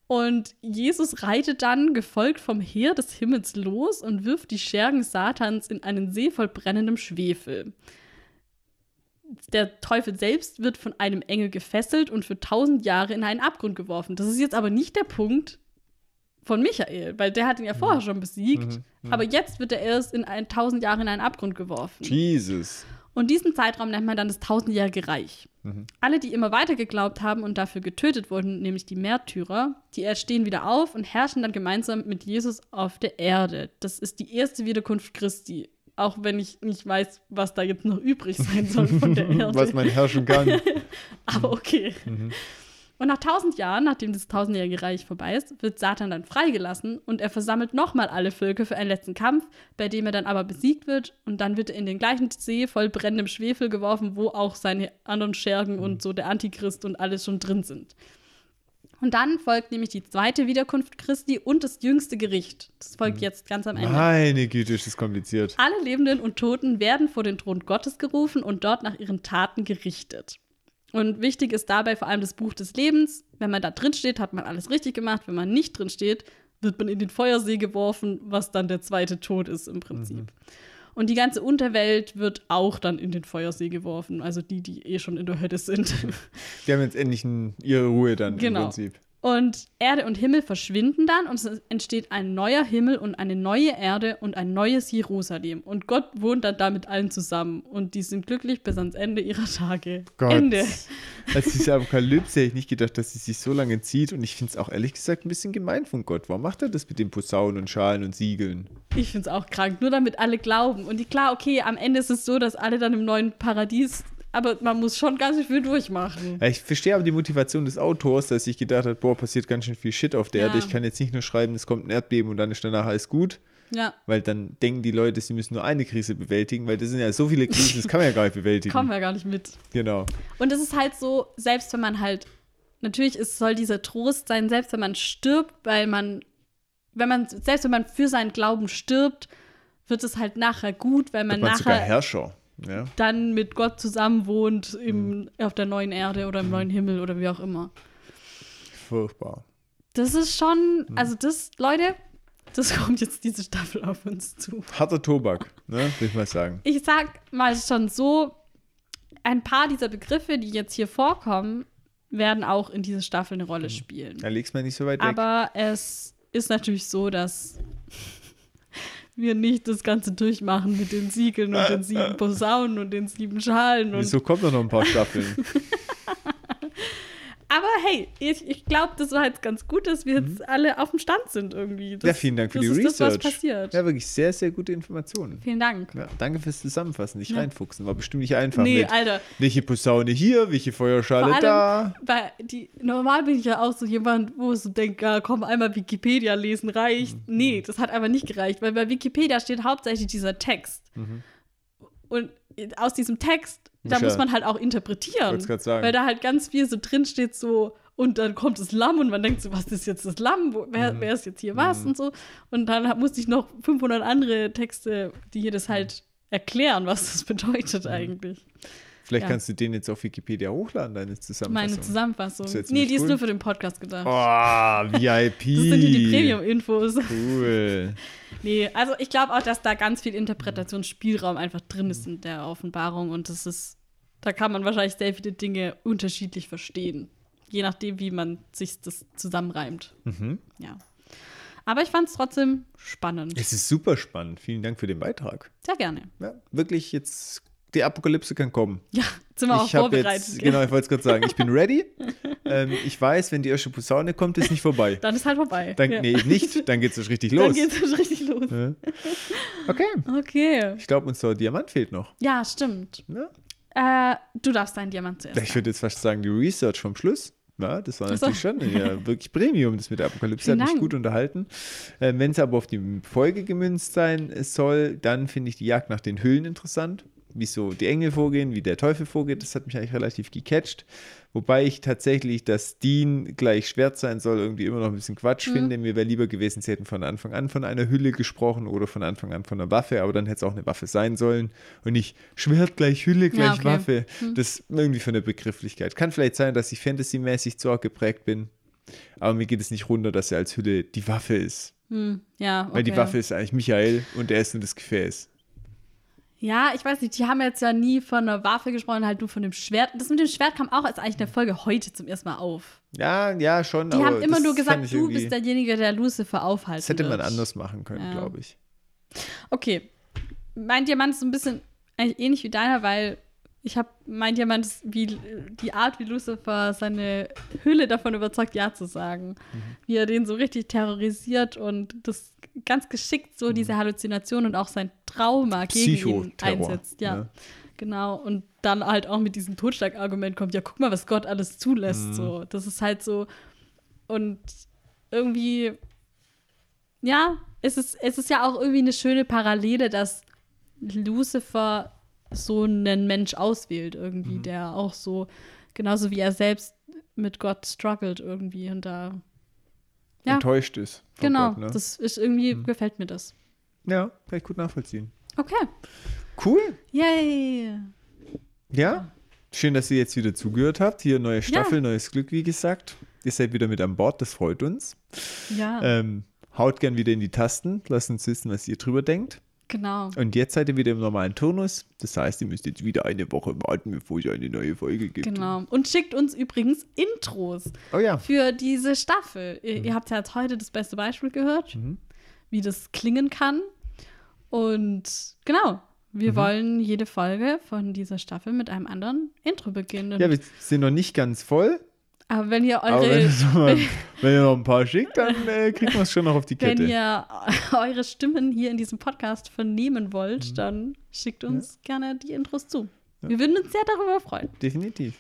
Und Jesus reitet dann, gefolgt vom Heer des Himmels, los und wirft die Schergen Satans in einen See voll brennendem Schwefel. Der Teufel selbst wird von einem Engel gefesselt und für tausend Jahre in einen Abgrund geworfen. Das ist jetzt aber nicht der Punkt von Michael, weil der hat ihn ja vorher schon besiegt. Aber jetzt wird er erst in ein tausend Jahre in einen Abgrund geworfen. Jesus. Und diesen Zeitraum nennt man dann das tausendjährige Reich. Alle, die immer weiter geglaubt haben und dafür getötet wurden, nämlich die Märtyrer, die erstehen wieder auf und herrschen dann gemeinsam mit Jesus auf der Erde. Das ist die erste Wiederkunft Christi. Auch wenn ich nicht weiß, was da jetzt noch übrig sein soll von der Erde. Was man herrschen kann. Aber okay. Und nach tausend Jahren, nachdem das tausendjährige Reich vorbei ist, wird Satan dann freigelassen und er versammelt nochmal alle Völker für einen letzten Kampf, bei dem er dann aber besiegt wird und dann wird er in den gleichen See voll brennendem Schwefel geworfen, wo auch seine anderen Schergen und so der Antichrist und alles schon drin sind. Und dann folgt nämlich die zweite Wiederkunft Christi und das jüngste Gericht. Das folgt jetzt ganz am Ende. Meine Güte, ist das kompliziert. Alle Lebenden und Toten werden vor den Thron Gottes gerufen und dort nach ihren Taten gerichtet. Und wichtig ist dabei vor allem das Buch des Lebens. Wenn man da drin steht, hat man alles richtig gemacht. Wenn man nicht drin steht, wird man in den Feuersee geworfen, was dann der zweite Tod ist im Prinzip. Und die ganze Unterwelt wird auch dann in den Feuersee geworfen. Also die, die eh schon in der Hölle sind. Die haben jetzt endlich ein, ihre Ruhe dann Genau. im Prinzip. Und Erde und Himmel verschwinden dann und es entsteht ein neuer Himmel und eine neue Erde und ein neues Jerusalem. Und Gott wohnt dann da mit allen zusammen. Und die sind glücklich bis ans Ende ihrer Tage. Gott. Ende. Als diese Apokalypse hätte ich nicht gedacht, dass sie sich so lange zieht. Und ich finde es auch ehrlich gesagt ein bisschen gemein von Gott. Warum macht er das mit den Posaunen und Schalen und Siegeln? Ich finde es auch krank, nur damit alle glauben. Und die, klar, okay, am Ende ist es so, dass alle dann im neuen Paradies, aber man muss schon ganz viel durchmachen. Ich verstehe aber die Motivation des Autors, dass sich gedacht hat, boah, passiert ganz schön viel Shit auf der Ja. Erde. Ich kann jetzt nicht nur schreiben, es kommt ein Erdbeben und dann ist danach alles gut. Ja, Weil dann denken die Leute, sie müssen nur eine Krise bewältigen, weil das sind ja so viele Krisen, das kann man ja gar nicht bewältigen. kommen wir gar nicht mit. Genau. Und es ist halt so, selbst wenn man halt, natürlich ist, soll dieser Trost sein, selbst wenn man stirbt, weil man, wenn man, selbst wenn man für seinen Glauben stirbt, wird es halt nachher gut, weil man Wird man sogar nachher Herrscher. Ja. dann mit Gott zusammen wohnt im, auf der neuen Erde oder im neuen Himmel oder wie auch immer. Furchtbar. Das ist schon, also das, Leute, das kommt jetzt diese Staffel auf uns zu. Harter Tobak, ne, würde ich mal sagen. Ich sag mal schon so, ein paar dieser Begriffe, die jetzt hier vorkommen, werden auch in dieser Staffel eine Rolle spielen. Da legst du mal nicht so weit weg. Aber es ist natürlich so, dass wir nicht das Ganze durchmachen mit den Siegeln und den sieben Posaunen und den sieben Schalen. Und Wieso kommt doch noch ein paar Staffeln? Aber hey, ich, ich glaube, das war jetzt ganz gut, dass wir jetzt alle auf dem Stand sind irgendwie. Das, Mhm. ja, vielen Dank für die Research. Das, was passiert. Ja, wirklich sehr, sehr gute Informationen. Vielen Dank. Ja, danke fürs Zusammenfassen, nicht Ja. reinfuchsen. War bestimmt nicht einfach. Nee, mit, Alter. welche Posaune hier, welche Feuerschale allem, da. weil die, normal bin ich ja auch so jemand, wo ich so denke, ja, komm, einmal Wikipedia lesen reicht. Mhm. Nee, das hat einfach nicht gereicht, weil bei Wikipedia steht hauptsächlich dieser Text. Und aus diesem Text, da Muss man halt auch interpretieren. Sagen. Weil da halt ganz viel so drin steht, so, und dann kommt das Lamm und man denkt so, was ist jetzt das Lamm? Wo, wer, Mhm. wer ist jetzt hier was? Und so. Und dann musste ich noch 500 andere Texte, die hier das halt erklären, was das bedeutet eigentlich. Vielleicht Ja. kannst du den jetzt auf Wikipedia hochladen, deine Zusammenfassung. Meine Zusammenfassung. Ist Nee, die ist cool. nur für den Podcast gedacht. Oh, VIP. Das sind die, die Premium-Infos. Cool. Nee, also ich glaube auch, dass da ganz viel Interpretationsspielraum einfach drin ist in der Offenbarung und das ist, da kann man wahrscheinlich sehr viele Dinge unterschiedlich verstehen. Je nachdem, wie man sich das zusammenreimt. Mhm. Ja. Aber ich fand es trotzdem spannend. Es ist super spannend. Vielen Dank für den Beitrag. Sehr gerne. Ja, wirklich jetzt, die Apokalypse kann kommen. Ja, sind wir auch ich vorbereitet. jetzt, genau, ich wollte es gerade sagen, ich bin ready. ähm, ich weiß, wenn die erste Posaune kommt, ist nicht vorbei. Dann ist halt vorbei. Dann, ja. Nee, nicht. Dann geht es richtig Dann los. geht es richtig los. Ja. Okay. Okay. Ich glaube, unser Diamant fehlt noch. Ja, stimmt. Ja? Äh, du darfst deinen Diamant zuerst. Ich würde jetzt fast sagen, die Research vom Schluss. Ja, das war so. natürlich schon ja, wirklich Premium, das mit der Apokalypse Vielen hat mich Dank. gut unterhalten. Äh, Wenn es aber auf die Folge gemünzt sein soll, dann finde ich die Jagd nach den Hüllen interessant. Wie so die Engel vorgehen, wie der Teufel vorgeht, das hat mich eigentlich relativ gecatcht. Wobei ich tatsächlich, dass Dean gleich Schwert sein soll, irgendwie immer noch ein bisschen Mhm. Quatsch finde. Mir wäre lieber gewesen, sie hätten von Anfang an von einer Hülle gesprochen oder von Anfang an von einer Waffe, aber dann hätte es auch eine Waffe sein sollen und nicht Schwert gleich Hülle gleich okay. Waffe. Das irgendwie von der Begrifflichkeit. Kann vielleicht sein, dass ich fantasymäßig zu arg geprägt bin, aber mir geht es nicht runter, dass er als Hülle die Waffe ist. Hm, ja, okay. Weil die Waffe ist eigentlich Michael und er ist nur das Gefäß. Ja, ich weiß nicht, die haben jetzt ja nie von einer Waffe gesprochen, halt nur von dem Schwert. Das mit dem Schwert kam auch als eigentlich in der Folge heute zum ersten Mal auf. Ja, ja, schon. Die haben immer nur gesagt, du bist derjenige, der Lucifer aufhalten Das hätte man wird. anders machen können, Ja. glaube ich. Okay. Mein Diamant ist so ein bisschen eigentlich ähnlich wie deiner, weil ich habe mein Diamant ist wie die Art, wie Lucifer seine Hülle davon überzeugt, Ja zu sagen. Mhm. Wie er den so richtig terrorisiert und das ganz geschickt so diese Halluzination und auch sein Trauma gegen ihn Mhm. Einsetzt. Ja. ne? Genau. Und dann halt auch mit diesem Totschlagargument kommt, ja, guck mal, was Gott alles zulässt. Mhm. So. Das ist halt so. Und irgendwie ja, es ist, es ist ja auch irgendwie eine schöne Parallele, dass Lucifer so einen Mensch auswählt, irgendwie, Mhm. der auch so, genauso wie er selbst mit Gott struggelt irgendwie und da. Ja, Enttäuscht ist. genau. Gott, ne? Das ist irgendwie, Mhm. gefällt mir das. ja, kann ich gut nachvollziehen. Okay. Cool. Yay. Ja. Schön, dass ihr jetzt wieder zugehört habt. Hier neue Staffel, neues Glück, wie gesagt. Ihr seid wieder mit an Bord, das freut uns. Ja. Ähm, haut gern wieder in die Tasten, lasst uns wissen, was ihr drüber denkt. Genau. Und jetzt seid ihr wieder im normalen Turnus. Das heißt, ihr müsst jetzt wieder eine Woche warten, bevor es eine neue Folge gibt. Genau. Und schickt uns übrigens Intros Oh ja. für diese Staffel. Ihr, ihr habt ja jetzt heute das beste Beispiel gehört, Mhm. wie das klingen kann. Und genau, wir Mhm. wollen jede Folge von dieser Staffel mit einem anderen Intro beginnen. Ja, wir sind noch nicht ganz voll. Aber wenn ihr wenn, eure, es mal, wenn ihr noch ein paar schickt, dann äh, kriegen wir es schon noch auf die wenn Kette. ihr eure Stimmen hier in diesem Podcast vernehmen wollt, Mhm. dann schickt uns gerne die Intros zu. Wir würden uns sehr darüber freuen. Definitiv.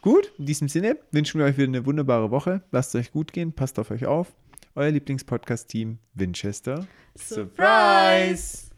Gut, in diesem Sinne wünschen wir euch wieder eine wunderbare Woche. Lasst es euch gut gehen, passt auf euch auf. Euer Lieblingspodcast-Team Winchester. Surprise!